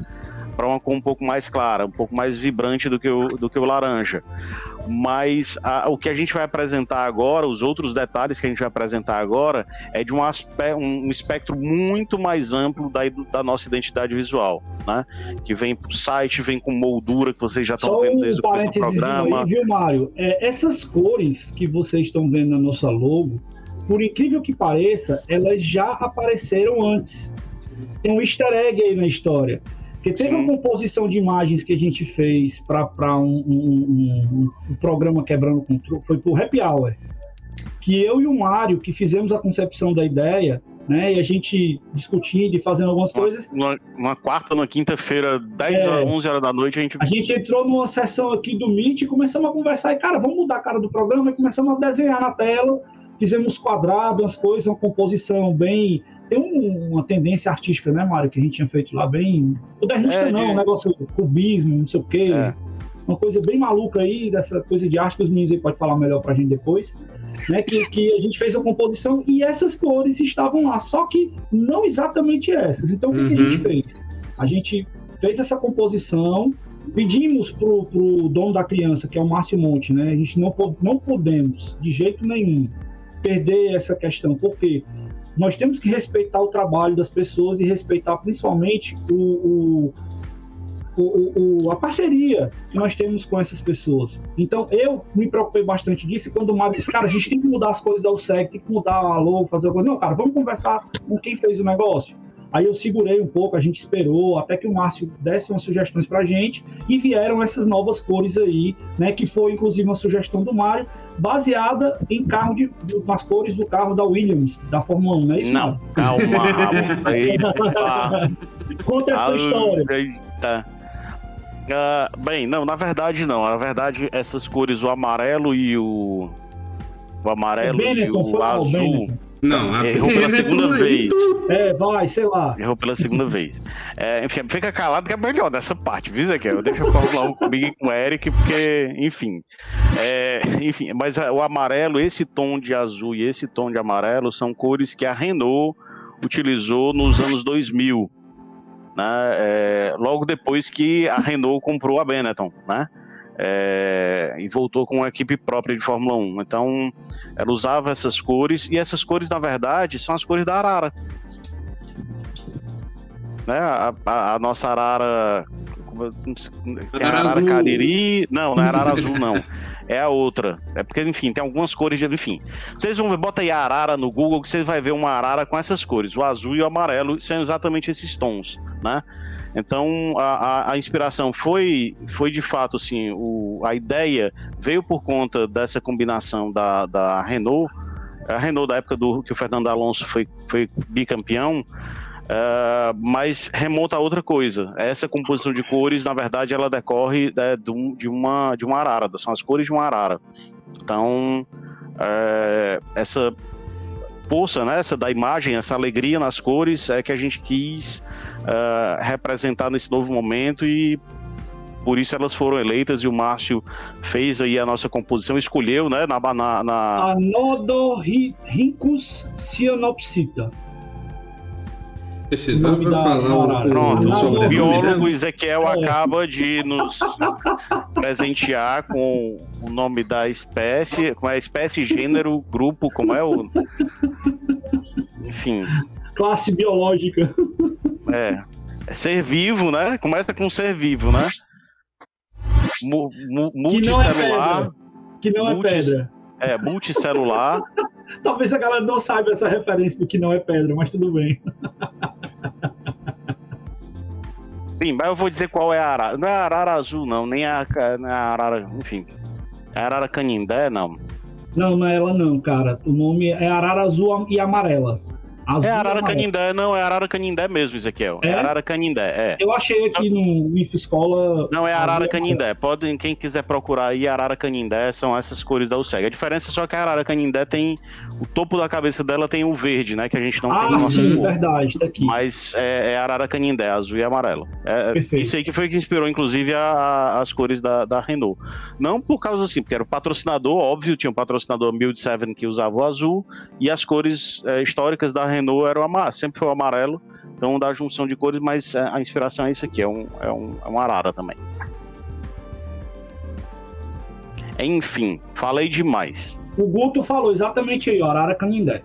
Para uma cor um pouco mais clara, um pouco mais vibrante do que o, do que o laranja. Mas a, o que a gente vai apresentar agora, os outros detalhes que a gente vai apresentar agora, é de um, aspe um espectro muito mais amplo da, da nossa identidade visual, né? Que vem para o site, vem com moldura que vocês já estão vendo um desde o começo do programa. Aí, viu, Mário? É, essas cores que vocês estão vendo na nossa logo, por incrível que pareça, elas já apareceram antes. Tem um easter egg aí na história. Porque teve Sim. uma composição de imagens que a gente fez para um, um, um, um, programa Quebrando Controle, foi pro Happy Hour. Que eu e o Mário, que fizemos a concepção da ideia, né? E a gente discutindo e fazendo algumas uma, coisas. Uma, quarta, uma quinta-feira, 10 é, horas, 11 horas da noite, a gente. A gente entrou numa sessão aqui do Meet e começamos a conversar. E, cara, vamos mudar a cara do programa. E começamos a desenhar na tela. Fizemos quadrados, umas coisas, uma composição bem tem um, uma tendência artística, né, Mário, que a gente tinha feito lá bem. Modernista é, não, de... um negócio cubismo, não sei o quê. É. Uma coisa bem maluca aí, dessa coisa de arte que os meninos aí podem falar melhor pra gente depois. Né, que, que a gente fez a composição e essas cores estavam lá, só que não exatamente essas. Então, o que, uhum. que a gente uhum. fez? A gente fez essa composição, pedimos pro, pro dono da criança, que é o Márcio Monte, né? A gente não, não podemos, de jeito nenhum, perder essa questão, porque nós temos que respeitar o trabalho das pessoas e respeitar principalmente o, o, o, a parceria que nós temos com essas pessoas. Então, eu me preocupei bastante disso e quando o Mário disse, cara, a gente tem que mudar as coisas da USEG, tem que mudar a logo, fazer alguma coisa. Não, cara, vamos conversar com quem fez o negócio. Aí eu segurei um pouco, a gente esperou até que o Márcio desse umas sugestões para a gente e vieram essas novas cores aí, né? Que foi inclusive uma sugestão do Mário, baseada em carro de, nas cores do carro da Williams, da Fórmula 1, não é isso? Não, calma, <laughs> Conta essa história. Eita. Uh, bem, não, na verdade não. Na verdade, essas cores, o amarelo e o. O amarelo o e o azul. Não, a errou pela <laughs> segunda vez. É, vai, sei lá. Errou pela segunda vez. É, enfim, fica calado que é melhor nessa parte, viu, Zequiel? Deixa eu falar comigo e com o Eric, porque, enfim. É, enfim, mas o amarelo, esse tom de azul e esse tom de amarelo são cores que a Renault utilizou nos anos 2000. Né? É, logo depois que a Renault comprou a Benetton, né? É, e voltou com uma equipe própria de Fórmula 1. Então, ela usava essas cores, e essas cores, na verdade, são as cores da Arara. Né? A, a, a nossa Arara. Tem a Arara Cariri. Não, não é Arara <laughs> Azul, não. é a outra. É porque, enfim, tem algumas cores, de, enfim. Vocês vão ver, bota aí arara no Google, que vocês vai ver uma arara com essas cores. O azul e o amarelo são exatamente esses tons, né? Então, a, a, a, inspiração foi, foi de fato, assim, o, a ideia veio por conta dessa combinação da, da Renault, a Renault da época do que o Fernando Alonso foi, foi bicampeão, uh, mas remonta a outra coisa. Essa composição de cores, na verdade, ela decorre né, de, uma, de uma arara, são as cores de uma arara. Então, uh, essa força, né, essa da imagem, essa alegria nas cores é que a gente quis uh, representar nesse novo momento e por isso elas foram eleitas e o Márcio fez aí a nossa composição, escolheu, né, na... na, na... Cyanopsita. Precisava falar o, Pronto, o, o biólogo Ezequiel é. acaba de nos presentear com o nome da espécie, como é a espécie, gênero, grupo, como é o. Enfim. Classe biológica. É. É ser vivo, né? Começa com ser vivo, né? Mu mu multicelular. Que não é pedra. Que não é pedra. É, multicelular. <laughs> Talvez a galera não saiba essa referência do que não é pedra, mas tudo bem. Sim, mas eu vou dizer qual é a arara. Não é a arara azul, não, nem a, nem a arara. Enfim. É a arara canindé, não. Não, não é ela, não, cara. O nome é arara azul e amarela. Azul é Arara Canindé, não, é Arara Canindé mesmo, Ezequiel. É, é Arara Canindé, é. Eu achei aqui no IF Escola. Não, é Arara Canindé. Pode, quem quiser procurar aí, Arara Canindé são essas cores da UCEG. A diferença é só que a Arara Canindé tem. O topo da cabeça dela tem o verde, né? Que a gente não ah, tem. Ah, sim, cor. verdade, tá aqui. Mas é, é Arara Canindé, azul e amarelo. É, Perfeito. Isso aí que foi que inspirou, inclusive, a, a, as cores da, da Renault. Não por causa assim, porque era o patrocinador, óbvio, tinha um patrocinador Build 7 que usava o azul, e as cores é, históricas da Renault eram amarelo sempre foi o amarelo, então da junção de cores, mas é, a inspiração é isso aqui, é um, é um, é um arara também. Enfim, falei demais. O Guto falou exatamente aí, arara canindé.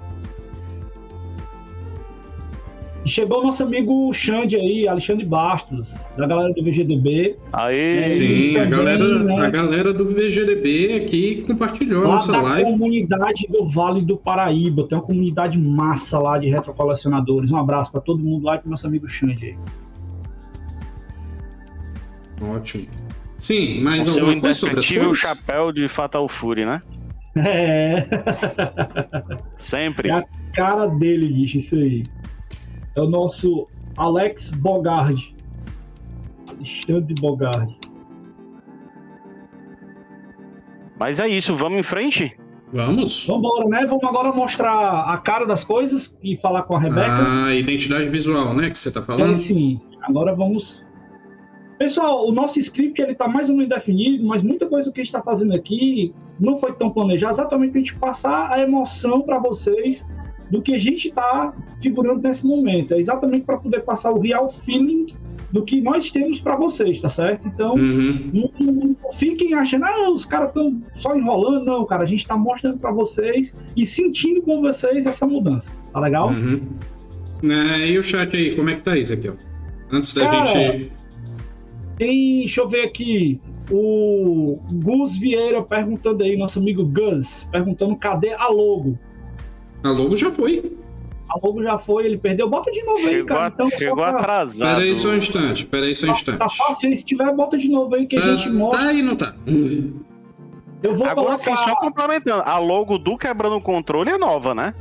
Chegou o nosso amigo Xande aí, Alexandre Bastos, da galera do VGDB. Aí, é, Sim, a, galera, né, a galera do VGDB aqui compartilhou a nossa da live. comunidade do Vale do Paraíba, tem uma comunidade massa lá de retrocolecionadores. Um abraço para todo mundo lá e pro nosso amigo Xande aí. Ótimo. Sim, mas o alguma coisa sobre as o chapéu de Fatal Fury, né? <laughs> É. Sempre. É a cara dele, bicho, isso aí é o nosso Alex Bogard. Alexandre Bogard. Mas é isso, vamos em frente? Vamos. Vamos embora, né? Vamos agora mostrar a cara das coisas e falar com a Rebeca. Ah, identidade visual, né? Que você tá falando? É, sim. Agora vamos. Pessoal, o nosso script ele tá mais ou menos definido, mas muita coisa que a gente está fazendo aqui não foi tão planejado, exatamente para a gente passar a emoção para vocês do que a gente está figurando nesse momento. É exatamente para poder passar o real feeling do que nós temos para vocês, tá certo? Então, uhum. não, não, fiquem achando, ah, os caras estão só enrolando. Não, cara, a gente está mostrando para vocês e sentindo com vocês essa mudança. Tá legal? Uhum. É, e o chat aí, como é que tá isso aqui, ó? Antes da cara, gente. Tem, deixa eu ver aqui. O Gus Vieira perguntando aí, nosso amigo Gus, perguntando cadê a logo. A logo já foi. A logo já foi, ele perdeu. Bota de novo chegou aí, cara. Então, chegou pra... atrasado. Pera aí só um instante, pera aí só um tá, instante. Tá fácil aí, se tiver, bota de novo aí que a tá, gente mostra. Tá aí, não tá? Eu vou Agora colocar... sim, só complementando. A logo do Quebrando o Controle é nova, né?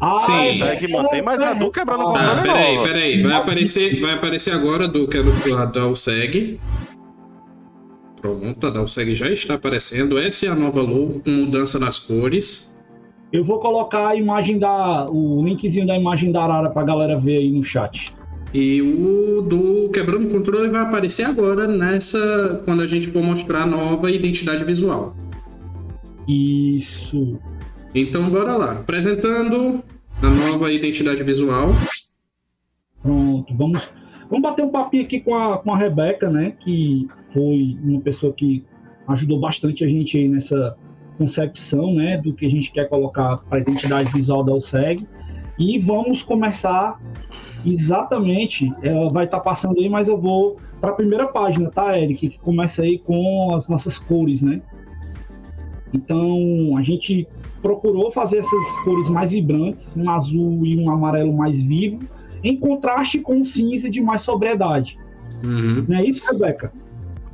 Ah, Sim. É que mantém, mas a do Quebrando o tá, Controle tá, é nova. Peraí, peraí. Vai aparecer, vai aparecer agora do que é do lado da USEG. Pronto, a da USEG já está aparecendo. Essa é a nova logo com mudança nas cores. Eu vou colocar a imagem da. o linkzinho da imagem da Arara pra galera ver aí no chat. E o do Quebrando o Controle vai aparecer agora nessa. quando a gente for mostrar a nova identidade visual. Isso. Então bora lá. Apresentando a nova identidade visual. Pronto, vamos. Vamos bater um papinho aqui com a, com a Rebeca, né? Que foi uma pessoa que ajudou bastante a gente aí nessa concepção né, do que a gente quer colocar para a identidade visual da OSEG. E vamos começar exatamente, ela vai estar tá passando aí, mas eu vou para a primeira página, tá, Eric? Que começa aí com as nossas cores, né? Então a gente procurou fazer essas cores mais vibrantes, um azul e um amarelo mais vivo, em contraste com o cinza de mais sobriedade. Uhum. Não é isso, Rebeca?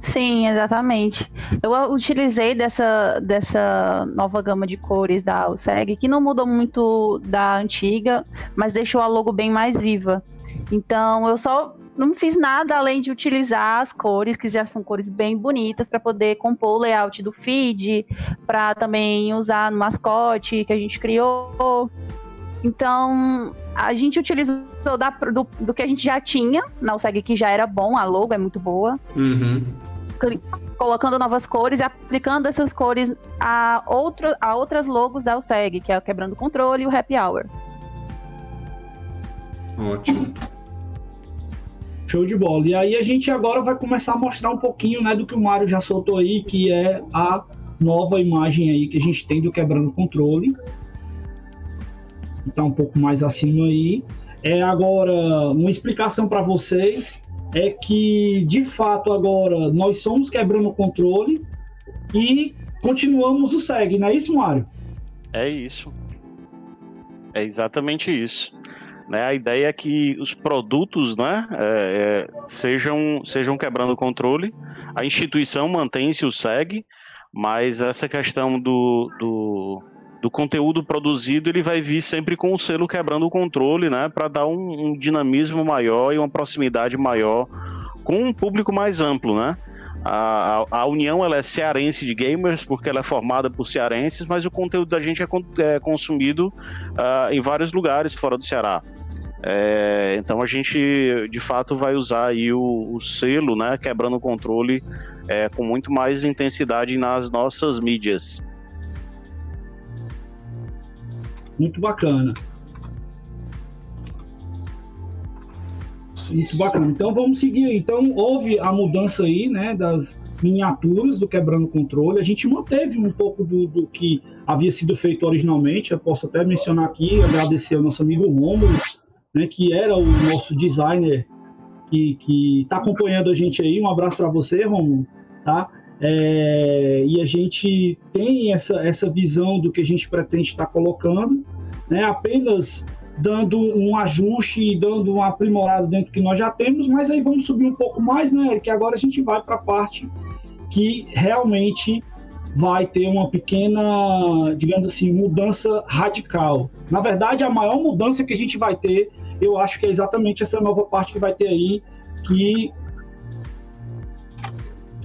Sim, exatamente. Eu utilizei dessa, dessa nova gama de cores da Alseg, que não mudou muito da antiga, mas deixou a logo bem mais viva. Então, eu só não fiz nada além de utilizar as cores, que já são cores bem bonitas, para poder compor o layout do feed, para também usar no mascote que a gente criou. Então, a gente utilizou da, do, do, que a gente já tinha na Alseg, que já era bom, a logo é muito boa. Uhum colocando novas cores e aplicando essas cores a, outro, a outras logos da USEG, que é o Quebrando o Controle e o Happy Hour. Ótimo. Show de bola. E aí a gente agora vai começar a mostrar um pouquinho né, do que o Mário já soltou aí, que é a nova imagem aí que a gente tem do Quebrando o Controle. Está um pouco mais acima aí. É agora uma explicação para vocês é que, de fato, agora nós somos quebrando o controle e continuamos o SEG, não é isso, Mário? É isso. É exatamente isso. Né, a ideia é que os produtos né, é, é, sejam, sejam quebrando o controle, a instituição mantém-se o SEG, mas essa questão do, do, do, conteúdo produzido ele vai vir sempre com o selo quebrando o controle, né, para dar um, um, dinamismo maior e uma proximidade maior com um público mais amplo, né? A, a, a, União ela é cearense de gamers porque ela é formada por cearenses, mas o conteúdo da gente é, é consumido uh, em vários lugares fora do Ceará. É, então a gente de fato vai usar aí o, o selo, né, quebrando o controle é, com muito mais intensidade nas nossas mídias. Muito bacana. Muito bacana. Então vamos seguir. Então houve a mudança aí, né, das miniaturas do quebrando controle. A gente manteve um pouco do, do, que havia sido feito originalmente. Eu posso até mencionar aqui, agradecer ao nosso amigo Romulo, né, que era o nosso designer que está acompanhando a gente aí. Um abraço para você, Romulo. Tá? É, e a gente tem essa, essa visão do que a gente pretende estar colocando, né? apenas dando um ajuste e dando um aprimorado dentro que nós já temos, mas aí vamos subir um pouco mais, né? Que agora a gente vai para a parte que realmente vai ter uma pequena, digamos assim, mudança radical. Na verdade, a maior mudança que a gente vai ter, eu acho que é exatamente essa nova parte que vai ter aí, que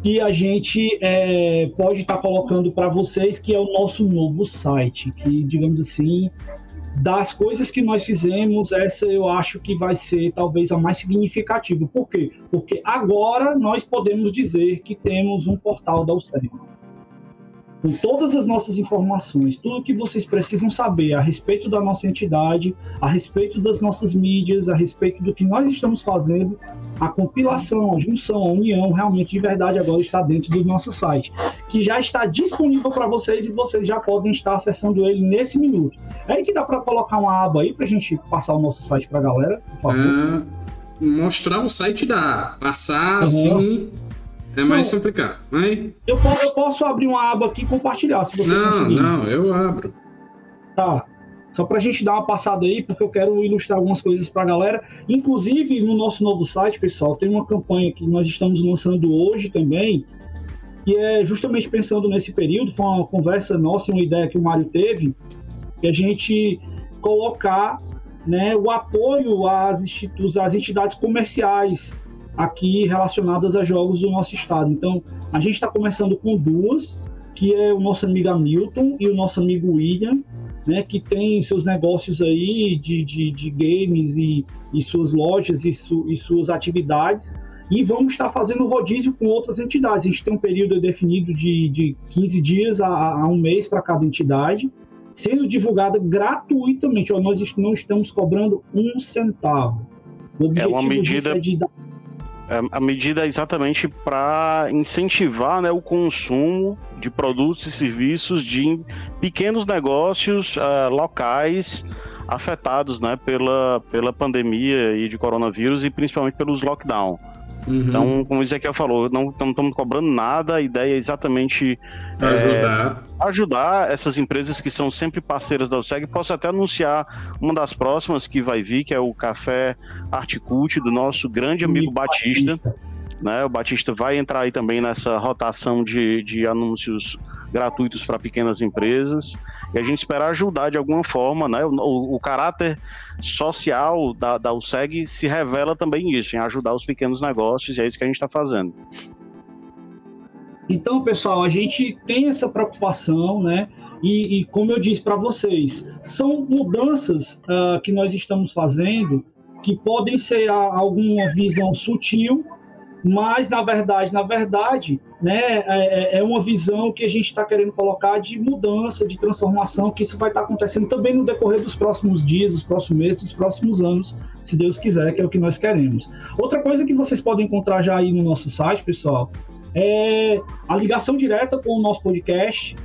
que a gente é, pode estar tá colocando para vocês, que é o nosso novo site, que, digamos assim, das coisas que nós fizemos, essa eu acho que vai ser talvez a mais significativa. Por quê? Porque agora nós podemos dizer que temos um portal da UCEM com todas as nossas informações, tudo que vocês precisam saber a respeito da nossa entidade, a respeito das nossas mídias, a respeito do que nós estamos fazendo, a compilação, a junção, a união, realmente de verdade agora está dentro do nosso site, que já está disponível para vocês e vocês já podem estar acessando ele nesse minuto. É aí que dá para colocar uma aba aí para a gente passar o nosso site para a galera, por favor. É, mostrar o site dá, passar uhum. assim é mais não, complicado. Mas... Eu, posso, eu posso abrir uma aba aqui e compartilhar, se você Não, conseguir. não, eu abro. Tá. Só para a gente dar uma passada aí, porque eu quero ilustrar algumas coisas para a galera. Inclusive, no nosso novo site, pessoal, tem uma campanha que nós estamos lançando hoje também, que é justamente pensando nesse período. Foi uma conversa nossa, uma ideia que o Mário teve, que a gente colocar né, o apoio às, às entidades comerciais aqui relacionadas a jogos do nosso estado. Então, a gente está começando com duas, que é o nosso amigo Hamilton e o nosso amigo William, né, que tem seus negócios aí de, de, de games e, e, suas lojas e, su, e, suas atividades. E vamos estar fazendo rodízio com outras entidades. A gente tem um período definido de, de 15 dias a, a um mês para cada entidade, sendo divulgada gratuitamente. Nós não estamos cobrando um centavo. O objetivo é uma medida... é de dar a medida é exatamente para incentivar né, o consumo de produtos e serviços de pequenos negócios uh, locais afetados né, pela, pela pandemia e de coronavírus e principalmente pelos lockdown. Uhum. Então, como o Ezequiel falou, não estamos cobrando nada, a ideia é exatamente Pra ajudar. ajudar essas empresas que são sempre parceiras da USEG. Posso até anunciar uma das próximas que vai vir, que é o Café Articult, do nosso grande amigo Batista. Né? O Batista vai entrar aí também nessa rotação de, de anúncios gratuitos para pequenas empresas. E a gente espera ajudar de alguma forma, né? O, o- o caráter social da, da USEG se revela também nisso, em ajudar os pequenos negócios, e é isso que a gente está fazendo. Então, pessoal, a gente tem essa preocupação, né? E, e como eu disse para vocês, são mudanças ah, que nós estamos fazendo que podem ser alguma visão sutil, mas na verdade, na verdade, né, é, é- é uma visão que a gente está querendo colocar de mudança, de transformação, que isso vai estar acontecendo também no decorrer dos próximos dias, dos próximos meses, dos próximos anos, se Deus quiser, que é o que nós queremos. Outra coisa que vocês podem encontrar já aí no nosso site, pessoal, é a ligação direta com o nosso podcast.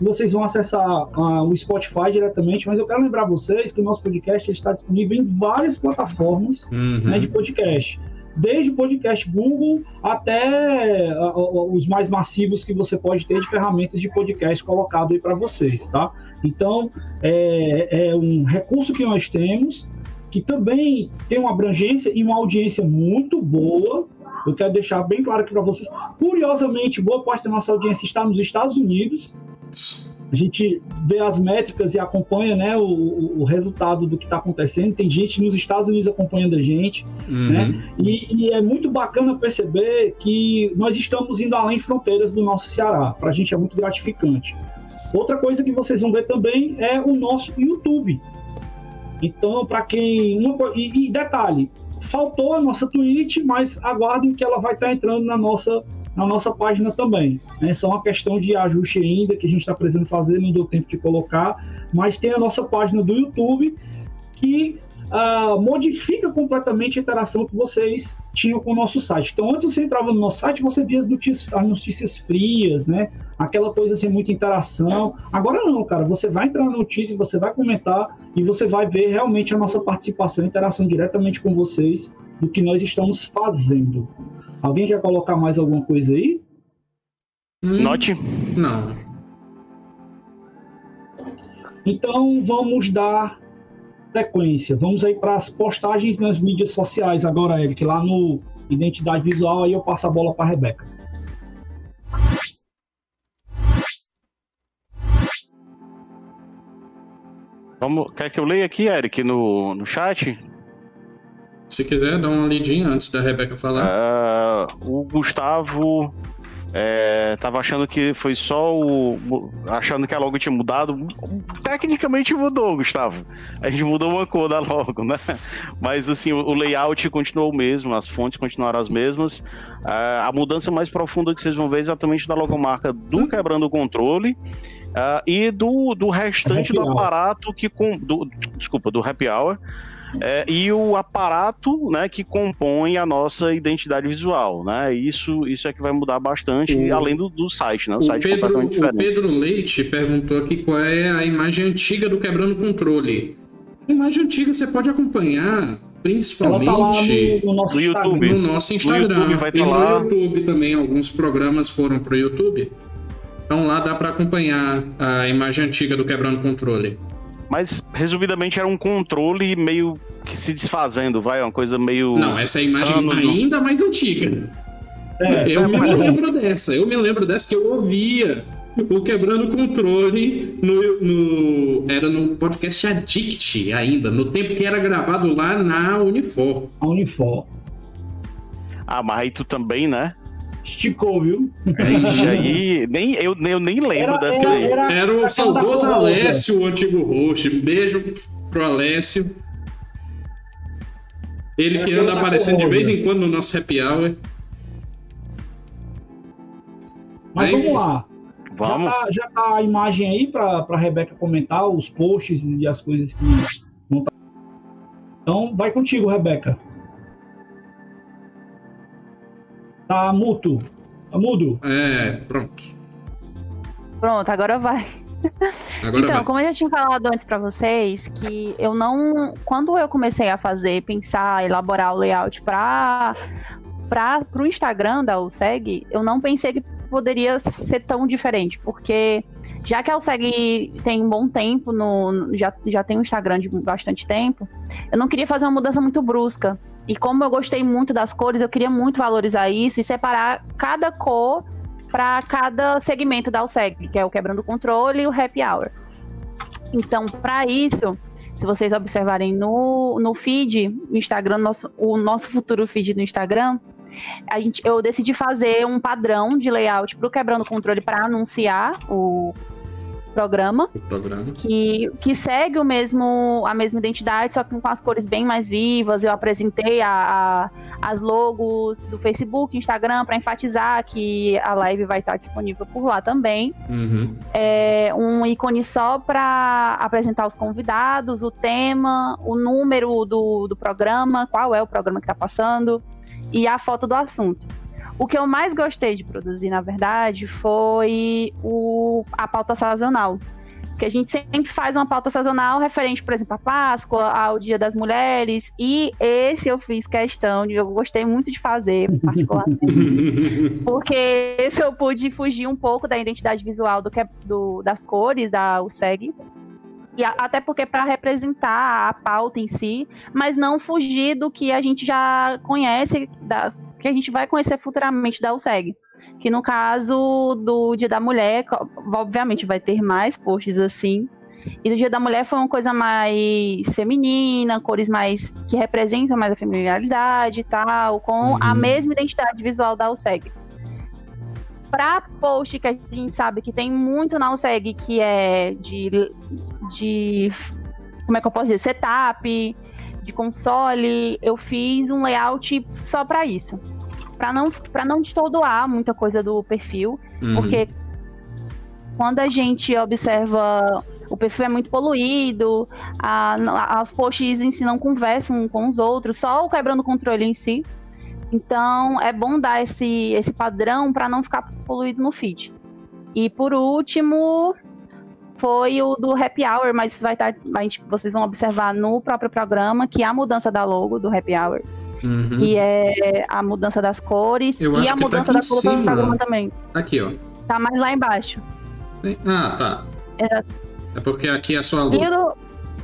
Vocês vão acessar ah, o Spotify diretamente, mas eu quero lembrar vocês que o nosso podcast está disponível em várias plataformas Uhum. né, de podcast. Desde o podcast Google até os mais massivos que você pode ter de ferramentas de podcast colocado aí para vocês, tá? Então, é, é um recurso que nós temos que também tem uma abrangência e uma audiência muito boa. Eu quero deixar bem claro aqui para vocês. Curiosamente, boa parte da nossa audiência está nos Estados Unidos. A gente vê as métricas e acompanha né, o, o- resultado do que está acontecendo. Tem gente nos Estados Unidos acompanhando a gente. Uhum. né? E, e é muito bacana perceber que nós estamos indo além fronteiras do nosso Ceará. Para a gente é muito gratificante. Outra coisa que vocês vão ver também é o nosso YouTube. Então, para quem. e, e detalhe, faltou a nossa Twitch, mas aguardem que ela vai estar entrando na nossa, na nossa página também. É só uma questão de ajuste ainda que a gente está precisando fazer, não deu tempo de colocar. Mas tem a nossa página do YouTube que ah, modifica completamente a interação que vocês tinham com o nosso site. Então, antes você entrava no nosso site, você via as notícias, as notícias frias, né? Aquela coisa sem muita interação. Agora não, cara. Você vai entrar na notícia, você vai comentar e você vai ver realmente a nossa participação, interação diretamente com vocês do que nós estamos fazendo. Alguém quer colocar mais alguma coisa aí? Hum, Note, Não. Então vamos dar sequência. Vamos aí para as postagens nas mídias sociais agora, Eric, lá no Identidade Visual, aí eu passo a bola para Rebeca. vamos, quer que eu leia aqui, Eric, no, no chat? Se quiser, dá uma lidinha antes da Rebeca falar. Ah, o Gustavo é, tava achando que foi só o. achando que a logo tinha mudado. Tecnicamente mudou, Gustavo. A gente mudou uma cor da logo, né? Mas assim, o layout continuou o mesmo, as fontes continuaram as mesmas. Ah, a mudança mais profunda que vocês vão ver é exatamente da logomarca do Quebrando o Controle. ah, e do, do restante do aparato que com, do, desculpa do happy hour é, e o aparato né, que compõe a nossa identidade visual. Né? Isso, isso é que vai mudar bastante, O- além do, do site, né? O, O site é Pedro, o. Pedro Leite perguntou aqui qual é a imagem antiga do Quebrando Controle. A imagem antiga você pode acompanhar tá lá principalmente no, no nosso No Instagram. YouTube. no nosso Instagram. YouTube vai e tá no lá. YouTube também, alguns programas foram pro YouTube. Então lá dá para acompanhar a imagem antiga do Quebrando Controle. Mas, resumidamente, era um controle meio que se desfazendo, vai, uma coisa meio. Não, essa é a imagem ainda mais antiga. É, eu me mas- lembro dessa, eu me lembro dessa que eu ouvia o Quebrando Controle no, no- era no podcast Addict ainda, no tempo que era gravado lá na Unifor. a Unifor. Ah, mas aí tu também, né? Esticou, viu? Ixi, aí, <laughs> nem, eu, eu nem lembro Era- dessa era- aí. era- Era o saudoso Alessio, o antigo host. Beijo pro Alessio. Ele que anda da aparecendo de vez em quando no nosso happy hour. Mas Aí- vamos lá. Vamos. Já tá, já tá a imagem aí para a Rebeca comentar os posts e as coisas que não tá. Então, vai contigo, Rebeca. Tá muto. Tá mudo. É, pronto. Pronto, agora vai. Agora então, vai. como eu já tinha falado antes pra vocês, que eu não. Quando eu comecei a fazer, pensar, elaborar o layout pra, para o Instagram da USEG, eu não pensei que poderia ser tão diferente, porque já que a USEG tem um bom tempo, no, já, já tem um Instagram de bastante tempo, eu não queria fazer uma mudança muito brusca. E como eu gostei muito das cores, eu queria muito valorizar isso e separar cada cor para cada segmento da USEG, que é o Quebrando o Controle e o Happy Hour. Então, para isso, se vocês observarem no, no feed, no Instagram, nosso, o nosso futuro feed no Instagram, a gente, eu decidi fazer um padrão de layout para o Quebrando o Controle para anunciar o programa, programa. que, que segue o mesmo, a mesma identidade, só que com as cores bem mais vivas. Eu apresentei a, a- as logos do Facebook, Instagram, para enfatizar que a live vai estar disponível por lá também. Uhum. É, um ícone só para apresentar os convidados, o tema, o número do, do programa, qual é o programa que está passando e a foto do assunto. O que eu mais gostei de produzir, na verdade, foi o, a pauta sazonal. Porque a gente sempre faz uma pauta sazonal referente, por exemplo, à Páscoa, ao Dia das Mulheres. E esse eu fiz questão, de, eu gostei muito de fazer, <laughs> particularmente. Porque esse eu pude fugir um pouco da identidade visual do, que é- do- das cores da USEG. E até porque para representar a pauta em si, mas não fugir do que a gente já conhece, da, que a gente vai conhecer futuramente da USEG. Que no caso do Dia da Mulher, obviamente vai ter mais posts assim. E no Dia da Mulher foi uma coisa mais feminina, cores mais que representam mais a feminilidade e tal, com a Uhum. mesma identidade visual da USEG. Pra post que a gente sabe que tem muito na USEG, que é de, de como é que eu posso dizer, setup, de console, eu fiz um layout só pra isso. Pra não, pra não destodoar muita coisa do perfil, Uhum. porque quando a gente observa o perfil é muito poluído, a, os posts em si não conversam com os outros, só o quebrando o controle em si. Então é bom dar esse, esse padrão para não ficar poluído no feed. E por último, foi o do Happy Hour, mas vai estar, a gente- vocês vão observar no próprio programa que a mudança da logo do Happy Hour, Uhum. que é a mudança das cores Eu e a tá mudança aqui da cor do programa também. Aqui, ó. Tá mais lá embaixo. Ah, tá. Exato. É porque aqui é só a E luz. do.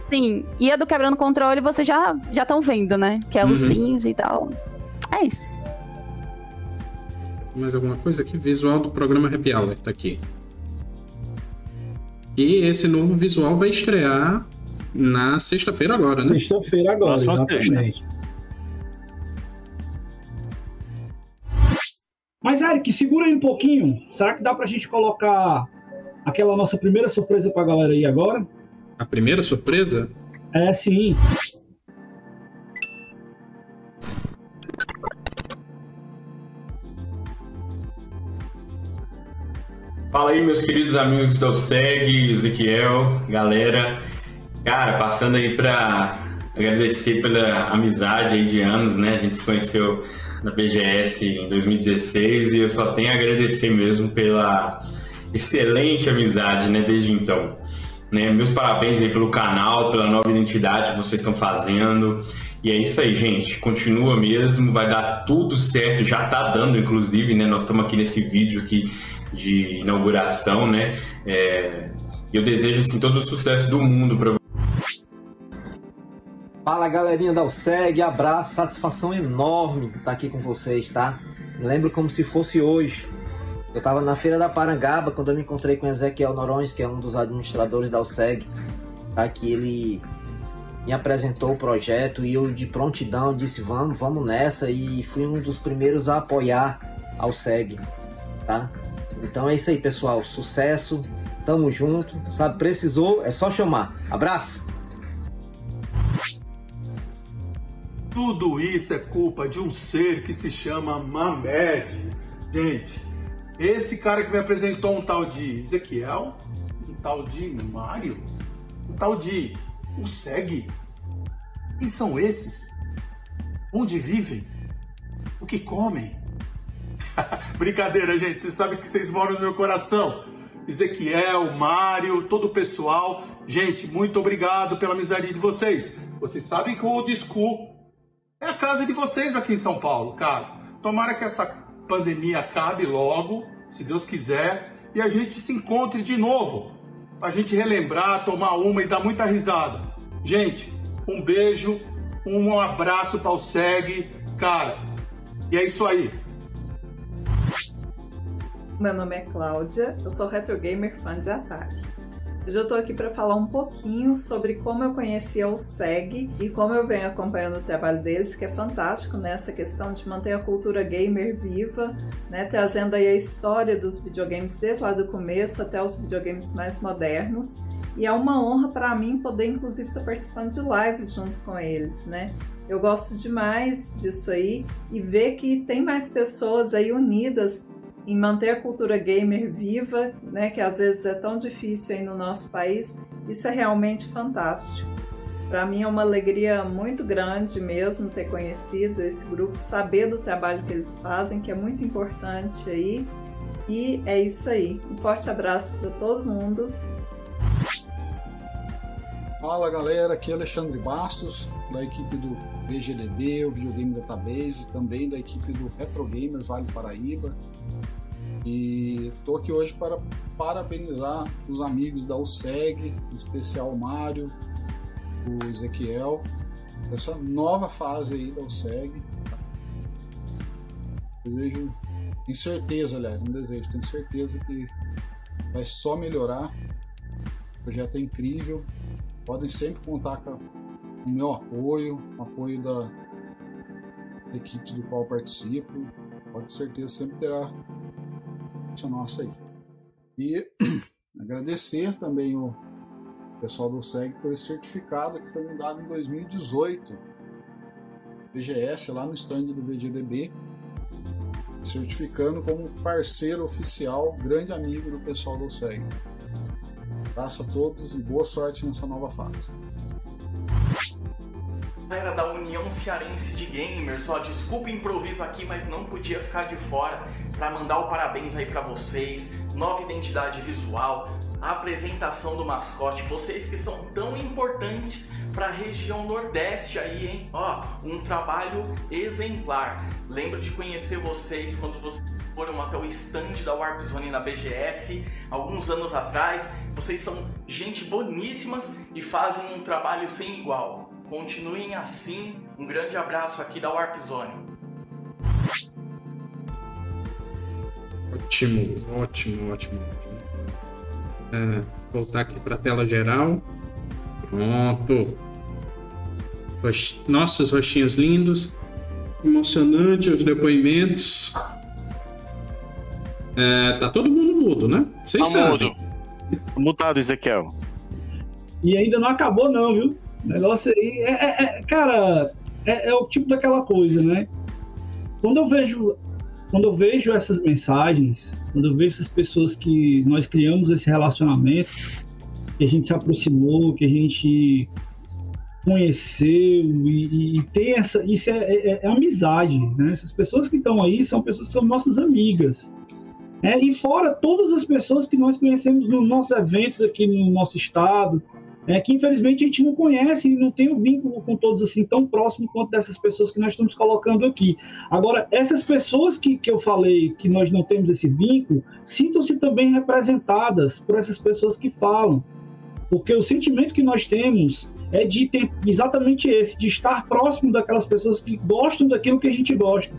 Sim, e a do quebrando controle vocês já já estão vendo, né? Que é Uhum. o cinza e tal. É isso. Mais alguma coisa aqui? Visual do programa Happy Hour, tá aqui. E esse novo visual vai estrear na sexta-feira agora, né? Sexta-feira agora, exatamente. Mas, Eric, segura aí um pouquinho. Será que dá pra gente colocar aquela nossa primeira surpresa pra galera aí agora? A primeira surpresa? É, sim. Fala aí, meus queridos amigos do SEG, Ezequiel, galera. Cara, passando aí pra agradecer pela amizade aí de anos, né? A gente se conheceu na BGS em 2016 e eu só tenho a agradecer mesmo pela excelente amizade, né? Desde então. Né? Meus parabéns aí pelo canal, pela nova identidade que vocês estão fazendo. E é isso aí, gente. Continua mesmo, vai dar tudo certo. Já tá dando, inclusive, né? Nós estamos aqui nesse vídeo aqui de inauguração, né? É, Eu desejo assim todo o sucesso do mundo para Fala galerinha da USEG, abraço, satisfação enorme estar aqui com vocês, tá? Lembro como se fosse hoje. Eu estava na Feira da Parangaba quando eu me encontrei com Ezequiel Norões, que é um dos administradores da USEG, tá? Que ele me apresentou o projeto e eu de prontidão disse vamos, vamos nessa e fui um dos primeiros a apoiar a USEG, tá? Então é isso aí, pessoal. Sucesso, tamo junto, sabe? Precisou, é só chamar. Abraço! Tudo isso é culpa de um ser que se chama Mamed. Gente, esse cara que me apresentou um tal de Ezequiel, um tal de Mário, um tal de Useg. Quem são esses? Onde vivem? O que comem? <laughs> Brincadeira, gente. Vocês sabem que vocês moram no meu coração. Ezequiel, Mário, todo o pessoal. Gente, muito obrigado pela amizade de vocês. Vocês sabem que o Old School é a casa de vocês aqui em São Paulo, cara. Tomara que essa pandemia acabe logo, se Deus quiser, e a gente se encontre de novo. Pra gente relembrar, tomar uma e dar muita risada. Gente, um beijo, um abraço para o SEG, cara. E é isso aí. Meu nome é Cláudia, eu sou retro gamer fã de ataque. Hoje eu tô aqui para falar um pouquinho sobre como eu conheci o SEG e como eu venho acompanhando o trabalho deles, que é fantástico nessa questão de manter a cultura gamer viva, né, trazendo aí a história dos videogames desde lá do começo até os videogames mais modernos. E é uma honra para mim poder inclusive estar tá participando de lives junto com eles, né? Eu gosto demais disso aí e ver que tem mais pessoas aí unidas em manter a cultura gamer viva, né, que às vezes é tão difícil aí no nosso país, isso é realmente fantástico. Para mim é uma alegria muito grande mesmo ter conhecido esse grupo, saber do trabalho que eles fazem, que é muito importante aí. E é isso aí. Um forte abraço para todo mundo. Fala galera, aqui é Alexandre Bastos, da equipe do VGDB, o Videogame Database, também da equipe do Retro Gamer Vale Paraíba. E estou aqui hoje para parabenizar os amigos da USEG, em especial o Mário, o Ezequiel, essa nova fase aí da USEG. Vejo, tenho certeza, aliás, não desejo, tenho certeza que vai só melhorar. O projeto é incrível. Podem sempre contar com o meu apoio, o apoio da equipe do qual participo. Pode certeza sempre terá nossa aí. E <clears throat> agradecer também o pessoal do SEG por esse certificado que foi me dado em 2018, BGS, lá no stand do VGDB, certificando como parceiro oficial, grande amigo do pessoal do SEG. Abraço a todos e boa sorte nessa nova fase galera da União Cearense de Gamers, ó, desculpa o improviso aqui, mas não podia ficar de fora para mandar o parabéns aí para vocês, nova identidade visual, a apresentação do mascote, vocês que são tão importantes para a região Nordeste aí, hein? Ó, um trabalho exemplar. Lembro de conhecer vocês quando vocês foram até o stand da Warp Zone na BGS alguns anos atrás. Vocês são gente boníssimas e fazem um trabalho sem igual. Continuem assim. Um grande abraço aqui da Warp Zone. Ótimo, ótimo, ótimo. É, voltar aqui para a tela geral. Pronto. Nossos rostinhos lindos. Emocionante os depoimentos. É, tá todo mundo mudo, né? Vocês tá sabem. Mutado, Ezequiel. E ainda não acabou, não, viu? O negócio aí é, é, é cara, é, é, o tipo daquela coisa, né? Quando eu vejo, quando eu vejo essas mensagens, quando eu vejo essas pessoas que nós criamos esse relacionamento, que a gente se aproximou, que a gente conheceu e, e tem essa, isso é, é, é, amizade, né? Essas pessoas que estão aí são pessoas que são nossas amigas. É, e fora todas as pessoas que nós conhecemos nos nossos eventos aqui no nosso estado, é, que infelizmente a gente não conhece e não tem o um vínculo com todos assim tão próximo quanto dessas pessoas que nós estamos colocando aqui. Agora, essas pessoas que, que eu falei que nós não temos esse vínculo, sintam-se também representadas por essas pessoas que falam. Porque o sentimento que nós temos é de ter exatamente esse, de estar próximo daquelas pessoas que gostam daquilo que a gente gosta.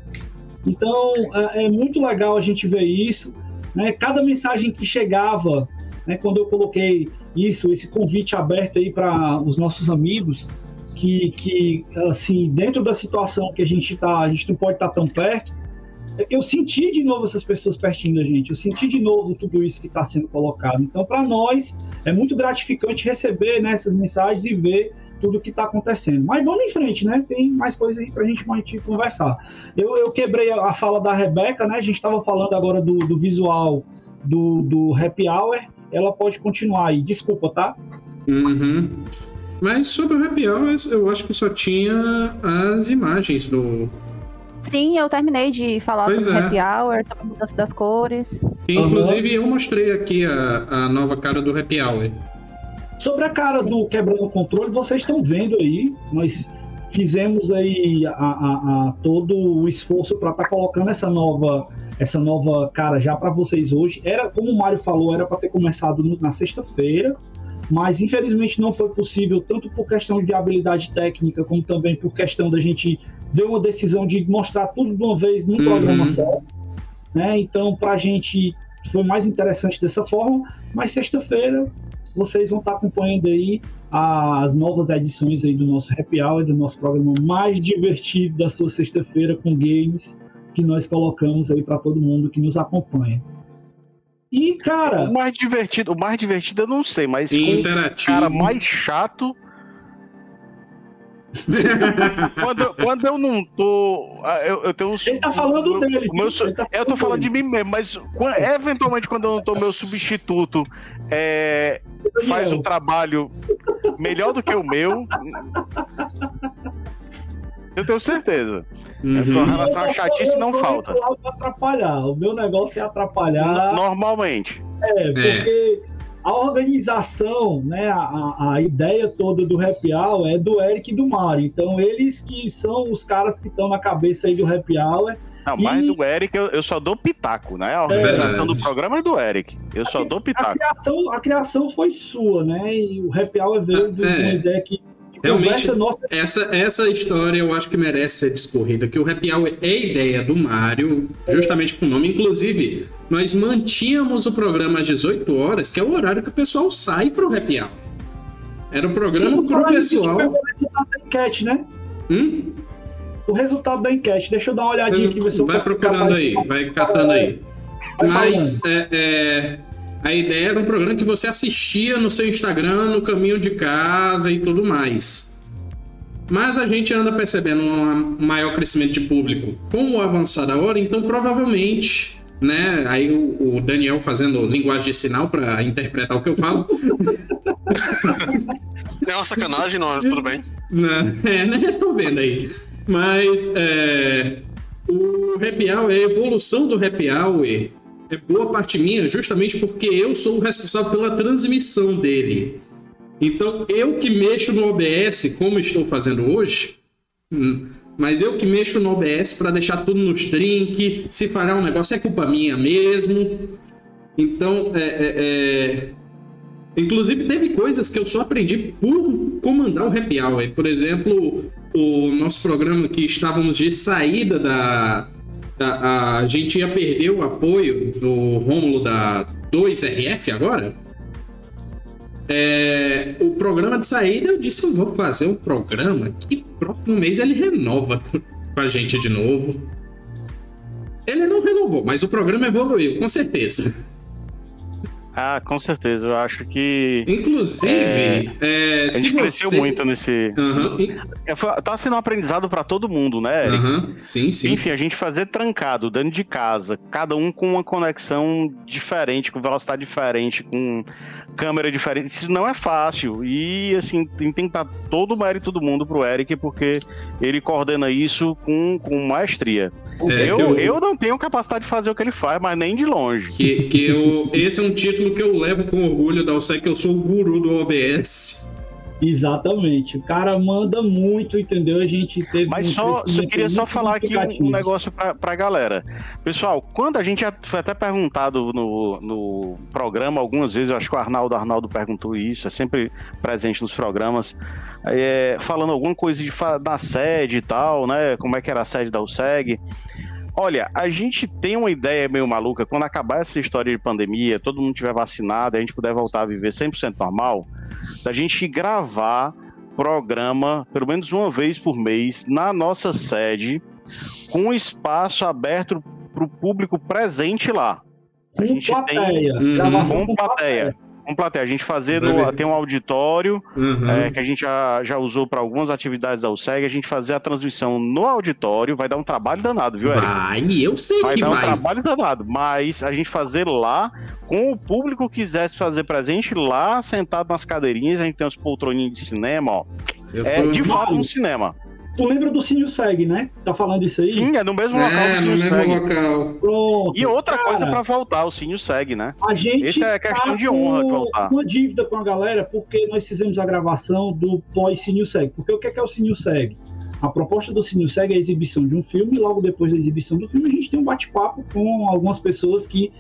Então, é, é muito legal a gente ver isso. Né? Cada mensagem que chegava, né, quando eu coloquei isso, esse convite aberto aí para os nossos amigos, que, que, assim, dentro da situação que a gente está, a gente não pode estar tá tão perto, eu senti de novo essas pessoas pertinho da gente, eu senti de novo tudo isso que está sendo colocado. Então, para nós, é muito gratificante receber né, essas mensagens e ver tudo o que está acontecendo. Mas vamos em frente, né? Tem mais coisas aí para a gente conversar. Eu, eu quebrei a, fala da Rebeca, né? A gente estava falando agora do, do visual do, do Happy Hour ela pode continuar aí. Desculpa, tá? Uhum. Mas sobre o Happy Hour, eu acho que só tinha as imagens do. Sim, eu terminei de falar pois sobre é. Happy Hour, sobre a mudança das cores. inclusive, uhum. eu mostrei aqui a, a nova cara do Happy Hour. Sobre a cara do quebrando o controle, vocês estão vendo aí, mas fizemos aí a, a- a- todo o esforço para estar colocando essa nova essa nova cara já para vocês hoje. Era como o Mário falou, era para ter começado no- na sexta-feira, mas infelizmente não foi possível tanto por questão de habilidade técnica como também por questão da gente ver uma decisão de mostrar tudo de uma vez num Uhum. programa só. Né? Então, para a gente foi mais interessante dessa forma, mas sexta-feira vocês vão estar acompanhando aí as novas edições aí do nosso Happy Hour, do nosso programa mais divertido da sua sexta-feira com games que nós colocamos aí para todo mundo que nos acompanha. E, cara, O mais divertido, o mais divertido eu não sei, mas com o cara mais chato. <laughs> quando, eu- quando eu não tô. ah, Eu, eu tenho uns. ele tá falando dele. meu tá eu tô falando de mim mesmo, mas quan- eventualmente quando eu não tô, meu substituto é, faz o trabalho melhor do que o meu. Eu tenho certeza. Uhum. Com relação à chatice, não falta. Atrapalhar. O meu negócio é atrapalhar. Normalmente. É, porque a organização, né, a, a- a ideia toda do Happy Hour é do Eric e do Mário. Então, eles que são os caras que estão na cabeça aí do Happy Hour. Não, mas do Eric eu, eu só dou pitaco, né? A organização do programa é do Eric. Eu só dou A pitaco. criação, a criação foi sua, né? E o Happy Hour veio de uma É. ideia que Realmente, nossa. essa, essa história eu acho que merece ser discorrida, que o Happy Hour é ideia do Mário, justamente com o nome. Inclusive, nós mantínhamos o programa às 18 horas, que é o horário que o pessoal sai pro Happy Hour. Era o programa Sim, pro a gente pessoal... pegou o resultado da enquete, né? Hum? O resultado da enquete. Deixa eu dar uma olhadinha aqui. ver se eu Vai procurando aí, vai catando aí. Mas é, é, a ideia era um programa que você assistia no seu Instagram, no caminho de casa e tudo mais. Mas a gente anda percebendo um maior crescimento de público com o avançar da hora, então provavelmente, né? Aí o, o Daniel fazendo linguagem de sinal para interpretar o que eu falo. <laughs> É uma sacanagem, não, tudo bem. Né? É, né? Tô vendo aí. Mas é, o Happy Hour, a evolução do Happy Hour é boa parte minha justamente porque eu sou o responsável pela transmissão dele. Então, eu que mexo no OBS, como estou fazendo hoje, hum, mas eu que mexo no OBS para deixar tudo nos trinque, se falhar um negócio é culpa minha mesmo. Então, é, é, é, Inclusive, teve coisas que eu só aprendi por comandar o Happy Hour. Por exemplo, o nosso programa que estávamos de saída da. Da- a gente ia perder o apoio do Rômulo da 2RF agora. É, o programa de saída, eu disse: eu vou fazer um programa que próximo mês ele renova com a gente de novo. Ele não renovou, mas o programa evoluiu, com certeza. Ah, com certeza. Eu acho que. Inclusive, é, a se gente cresceu muito nesse. É, foi- tá sendo um aprendizado pra todo mundo, né, Eric? Aham, Sim, sim. Enfim, a gente fazer trancado, dentro de casa, cada um com uma conexão diferente, com velocidade diferente, com câmera diferente. Isso não é fácil. E, assim, tem que dar todo o mérito do mundo pro Eric, porque ele coordena isso com, com maestria. É, eu, eu- eu não tenho capacidade de fazer o que ele faz, mas nem de longe. Que, que eu, esse é um título que eu levo com orgulho da UCE, que eu sou o guru do OBS. Exatamente. O cara manda muito, entendeu? A gente teve. Mas um só, só queria só falar aqui um, um negócio pra, pra galera. Pessoal, quando a gente foi até perguntado no, no programa algumas vezes, eu acho que o Arnaldo Arnaldo perguntou isso, é sempre presente nos programas, é, falando alguma coisa de, da sede e tal, né? Como é que era a sede da USEG. Olha, a gente tem uma ideia meio maluca, quando acabar essa história de pandemia, todo mundo tiver vacinado, a gente puder voltar a viver 100% normal, da gente gravar programa, pelo menos uma vez por mês, na nossa sede, com espaço aberto para o público presente lá. A Com gente plateia. tem Gravação com com plateia. Com plateia. A gente fazer Vai no, tem um auditório Uhum. é, que a gente já, já usou para algumas atividades da USEG, a gente fazer a transmissão no auditório, vai dar um trabalho danado, viu, Eric? Vai, eu sei Vai que dar um vai. trabalho danado, mas a gente fazer lá, com o público que quisesse fazer presente lá, sentado nas cadeirinhas, a gente tem uns poltroninhos de cinema, ó. Eu É de fato um cinema. Tu lembra do Cine Seg, né? Tá falando isso aí? Sim, é no mesmo local É, do mesmo segue. local. Pronto. E outra Cara, coisa pra voltar, o Cine segue, né? A gente Esse é questão tá de honra de voltar. uma dívida com a galera porque nós fizemos a gravação do pós Cine Seg. Porque o que é, que é o Cine Seg? A proposta do Cine segue a exibição de um filme e logo depois da exibição do filme a gente tem um bate-papo com algumas pessoas que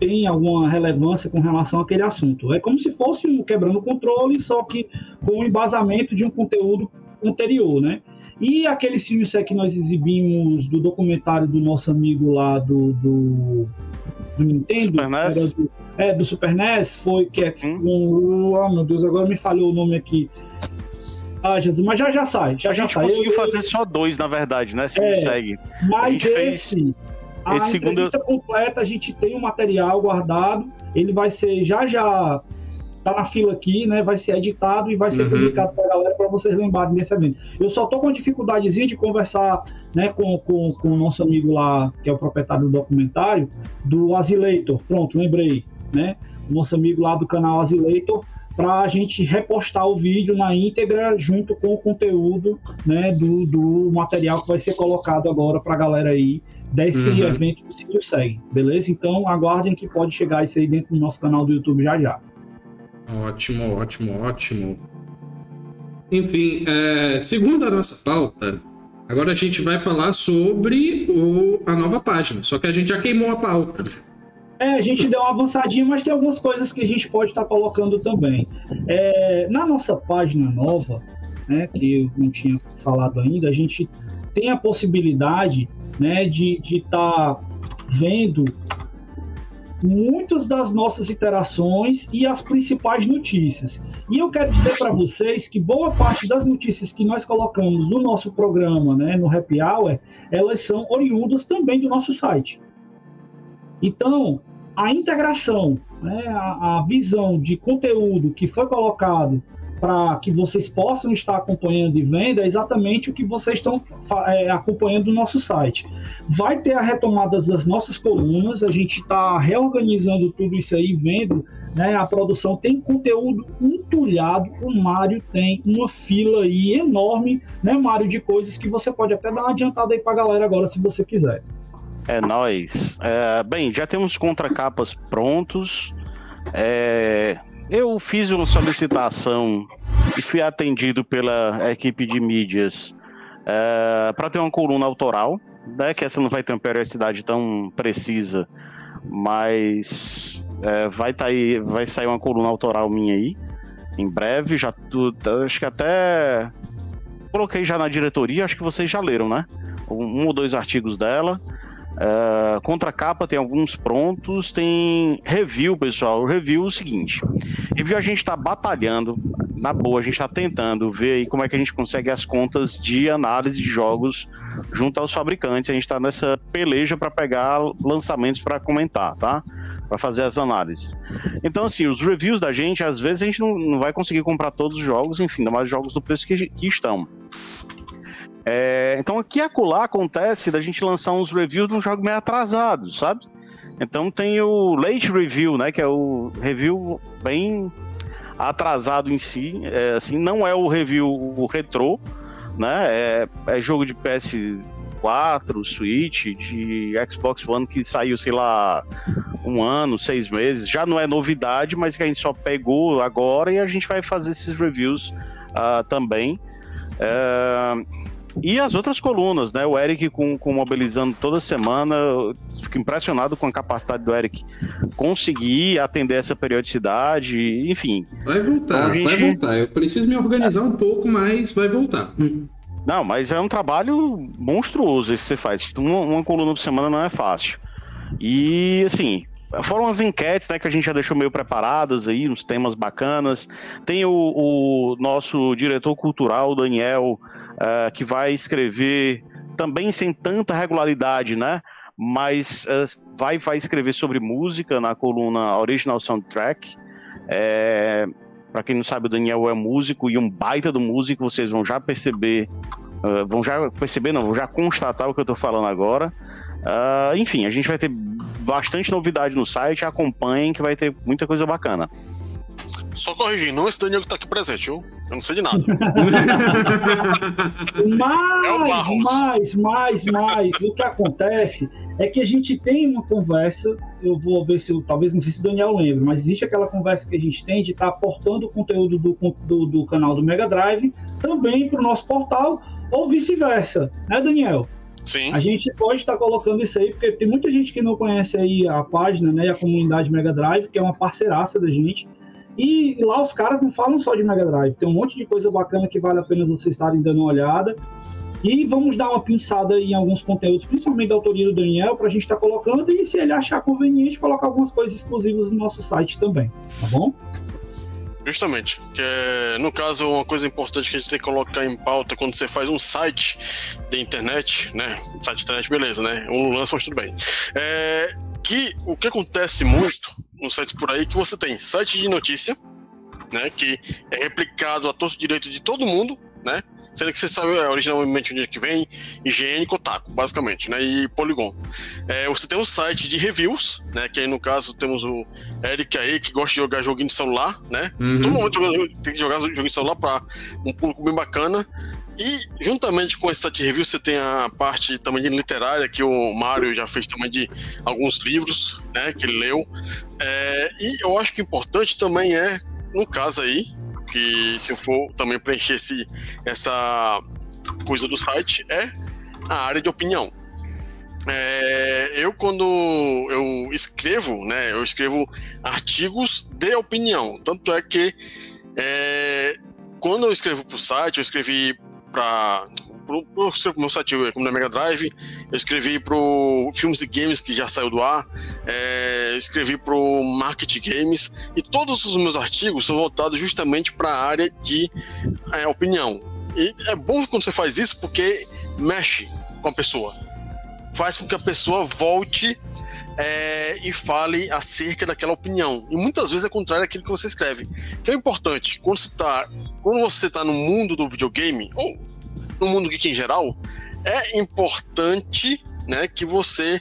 têm alguma relevância com relação àquele assunto. É como se fosse um quebrando o controle, só que com o embasamento de um conteúdo anterior, né? E aquele filme que nós exibimos do documentário do nosso amigo lá do, do, do Nintendo, Super NES? do, é, do Super NES, foi que é Hum? um, oh meu Deus, agora me falhou o nome aqui. Ah, Jesus, mas já já sai, já A já gente sai. conseguiu Eu- fazer só dois, na verdade, né? Se É. não segue. A Mas gente fez esse, a esse segundo- entrevista completa, a gente tem o material guardado. Ele vai ser já já tá na fila aqui, né? Vai ser editado e vai ser Uhum. publicado para a galera para vocês lembrarem desse evento. Eu só tô com dificuldadezinha de conversar, né, com, com, com o nosso amigo lá, que é o proprietário do documentário, do Azileitor. Pronto, lembrei, né? O nosso amigo lá do canal Azileitor para a gente repostar o vídeo na íntegra junto com o conteúdo né, do, do material que vai ser colocado agora para a galera aí desse Uhum. evento do Cílio Segue, beleza? Então aguardem que pode chegar isso aí dentro do nosso canal do YouTube já já. Ótimo, ótimo, ótimo. Enfim, é, segundo a nossa pauta, agora a gente vai falar sobre o, a nova página. Só que a gente já queimou a pauta. É, a gente deu uma avançadinha, mas tem algumas coisas que a gente pode estar colocando também. É, na nossa página nova, né, que eu não tinha falado ainda, a gente tem a possibilidade né, de estar vendo muitas das nossas interações e as principais notícias. E eu quero dizer para vocês que boa parte das notícias que nós colocamos no nosso programa, né, no Happy Hour, elas são oriundas também do nosso site. Então, a integração, né, a, a visão de conteúdo que foi colocado para que vocês possam estar acompanhando e vendo é exatamente o que vocês estão é, acompanhando no nosso site. Vai ter a retomada das nossas colunas, a gente está reorganizando tudo isso aí, vendo né, a produção. Tem conteúdo entulhado, o Mário tem uma fila aí enorme, né, Mário, de coisas que você pode até dar uma adiantada aí para a galera agora, se você quiser. É nóis. É, bem, já temos contracapas prontos. É, eu fiz uma solicitação e fui atendido pela equipe de mídias para ter uma coluna autoral, né, que essa não vai ter uma periodicidade tão precisa, mas é, vai, tá aí, vai sair uma coluna autoral minha aí em breve. Já tu, acho que até coloquei já na diretoria, acho que vocês já leram, né? Um, um ou dois artigos dela. Uh, contra capa tem alguns prontos, tem review, pessoal. O review é o seguinte: review a gente tá batalhando, na boa, a gente tá tentando ver aí como é que a gente consegue as contas de análise de jogos junto aos fabricantes. A gente tá nessa peleja para pegar lançamentos para comentar, tá? Para fazer as análises. Então, assim, os reviews da gente, às vezes a gente não, não vai conseguir comprar todos os jogos, enfim, ainda mais jogos do preço que, que estão. É, então aqui e acolá acontece da gente lançar uns reviews de um jogo meio atrasado, sabe? Então tem o late review, né? Que é o review bem atrasado em si. É, assim, não é o review o retrô, né? É, é jogo de PS4, Switch, de Xbox One que saiu, sei lá, um ano, seis meses. Já não é novidade, mas que a gente só pegou agora e a gente vai fazer esses reviews ah, também. É, e as outras colunas, né? O Eric com, com mobilizando toda semana. Fico impressionado com a capacidade do Eric conseguir atender essa periodicidade, enfim. Vai voltar, Então, gente- vai voltar. Eu preciso me organizar um pouco, mas vai voltar. Hum. Não, mas é um trabalho monstruoso esse que você faz. Uma, uma coluna por semana não é fácil. E assim, foram as enquetes né, que a gente já deixou meio preparadas aí, uns temas bacanas. Tem o, o nosso diretor cultural, Daniel, eh, que vai escrever também sem tanta regularidade, né? Mas eh, vai, vai escrever sobre música na coluna Original Soundtrack. É, para quem não sabe, o Daniel é músico e um baita do músico, vocês vão já perceber, uh, vão já perceber, não, vão já constatar o que eu tô falando agora. Uh, enfim, a gente vai ter bastante novidade no site, acompanhem que vai ter muita coisa bacana. Só corrigir, não esse Daniel que tá aqui presente, viu? Eu não sei de nada. <laughs> É Mas, Barros. mais, mais, mais. O que acontece é que a gente tem uma conversa. Eu vou ver se eu, talvez não sei se o Daniel lembra, mas existe aquela conversa que a gente tem de estar aportando o conteúdo do, do, do canal do Mega Drive também para o nosso portal, ou vice-versa, né, Daniel? Sim. A gente pode estar colocando isso aí, porque tem muita gente que não conhece aí a página, né, e a comunidade Mega Drive, que é uma parceiraça da gente. E lá os caras não falam só de Mega Drive, tem um monte de coisa bacana que vale a pena vocês estarem dando uma olhada. E vamos dar uma pinçada em alguns conteúdos, principalmente da autoria do Daniel, para a gente estar colocando e, se ele achar conveniente, colocar algumas coisas exclusivas no nosso site também, tá bom? Justamente. Que é, no caso, uma coisa importante que a gente tem que colocar em pauta quando você faz um site de internet, né? Site de internet, beleza, né? Um lance, mas tudo bem. É, que o que acontece muito nos sites por aí é que você tem site de notícia, né? Que é replicado a todo direito de todo mundo, né? Sendo que você sabe é, originalmente onde é que vem, IGN Kotaku, basicamente, né? E Polygon. É, você tem um site de reviews, né? Que aí no caso temos o Eric aí, que gosta de jogar joguinho de celular, né? Uhum. Todo mundo tem que jogar joguinho de celular para um público bem bacana. E juntamente com esse site review, você tem a parte também literária, que o Mário já fez também de alguns livros, né? Que ele leu. É, e eu acho que importante também é, no caso aí, que se for também preencher esse, essa coisa do site, é a área de opinião. É, eu, quando eu escrevo, né, eu escrevo artigos de opinião. Tanto é que é, quando eu escrevo para o site, eu escrevi para pro meu site como na Mega Drive, eu escrevi pro Filmes e Games que já saiu do ar, é, escrevi pro Market Games e todos os meus artigos são voltados justamente para a área de é, opinião. E é bom quando você faz isso porque mexe com a pessoa, faz com que a pessoa volte é, e fale acerca daquela opinião. E muitas vezes é contrário àquilo que você escreve. Que é importante, quando você está quando você tá no mundo do videogame, ou no mundo geek em geral, é importante né, que você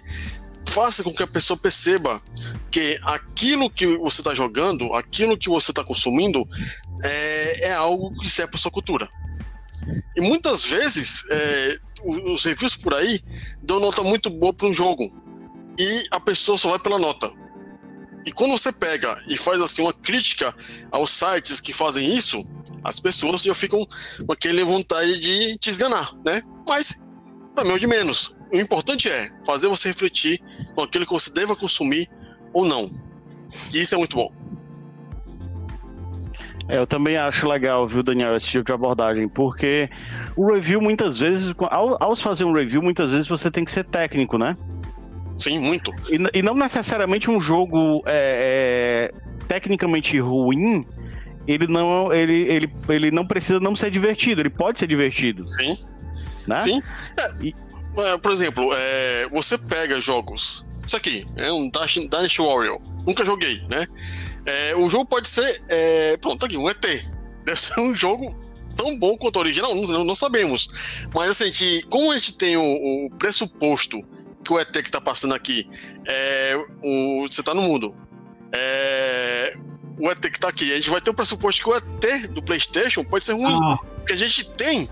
faça com que a pessoa perceba que aquilo que você está jogando, aquilo que você está consumindo, é, é algo que serve para sua cultura. E muitas vezes é, os reviews por aí dão nota muito boa para um jogo e a pessoa só vai pela nota. E quando você pega e faz assim uma crítica aos sites que fazem isso, as pessoas já ficam com aquele vontade de te esganar, né? Mas mim é o de menos. O importante é fazer você refletir com aquilo que você deva consumir ou não. E isso é muito bom. É, eu também acho legal, viu, Daniel, esse tipo de abordagem, porque o review muitas vezes, ao, ao fazer um review, muitas vezes você tem que ser técnico, né? Sim, muito. E, e não necessariamente um jogo é, é, tecnicamente ruim, ele não, ele, ele, ele não precisa não ser divertido, ele pode ser divertido. Sim. Né? Sim. É, é, por exemplo, é, você pega jogos. Isso aqui, é um Dash- Dynasty Warrior. Nunca joguei, né? É, o jogo pode ser. Pronto, tá aqui, um ET. Deve ser um jogo tão bom quanto o original, não, não- não sabemos. Mas assim, a gente, como a gente tem o, o pressuposto que o ET que tá passando aqui é. O, você tá no mundo. É, o ET que tá aqui, a gente vai ter o pressuposto que o ET do PlayStation pode ser ruim. Ah. Porque a gente tem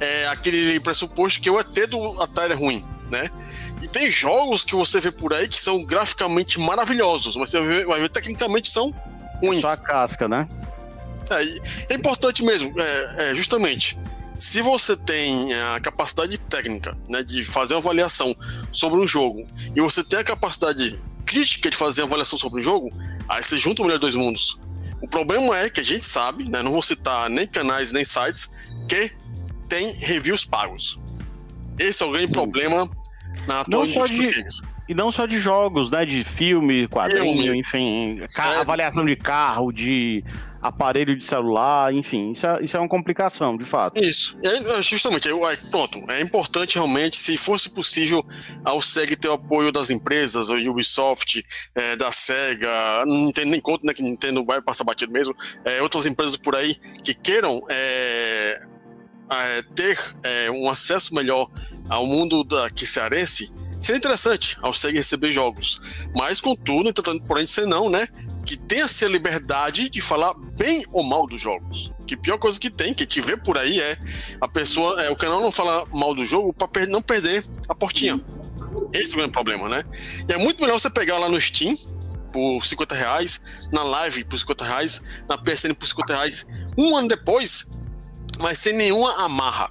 é, aquele pressuposto que o ET do Atari é ruim, né? E tem jogos que você vê por aí que são graficamente maravilhosos, mas você vai ver, vai ver tecnicamente são ruins. Só a casca, né? É, é importante mesmo, é, é, justamente. Se você tem a capacidade técnica né, de fazer uma avaliação sobre um jogo e você tem a capacidade crítica de fazer uma avaliação sobre um jogo, aí você junta o melhor dos dois mundos. O problema é que a gente sabe, né, não vou citar nem canais nem sites, que tem reviews pagos. Esse é o grande problema na atual Não só de, games. e não só de jogos, né? De filme, quadrinho, Filme. enfim, avaliação de carro, de aparelho de celular, enfim, isso é, isso é uma complicação, de fato. Isso. Aí, é, justamente, aí, pronto. É importante realmente, se fosse possível, a SEG ter o apoio das empresas, o Ubisoft, é, da SEGA, Nintendo nem conta, né? Que Nintendo vai passar batido mesmo. é, outras empresas por aí que queiram é, é, ter é, um acesso melhor ao mundo daqui cearense, seria interessante ao SEG receber jogos. Mas, contudo, tentando porém ser não, né? Que tenha essa liberdade de falar bem ou mal dos jogos. Que pior coisa que tem, que gente vê por aí é a pessoa, é, o canal não fala mal do jogo pra per- não perder a portinha. Esse é o grande problema, né? E é muito melhor você pegar lá no Steam por 50 reais, na Live por 50 reais, na PSN por 50 reais, um ano depois, mas sem nenhuma amarra.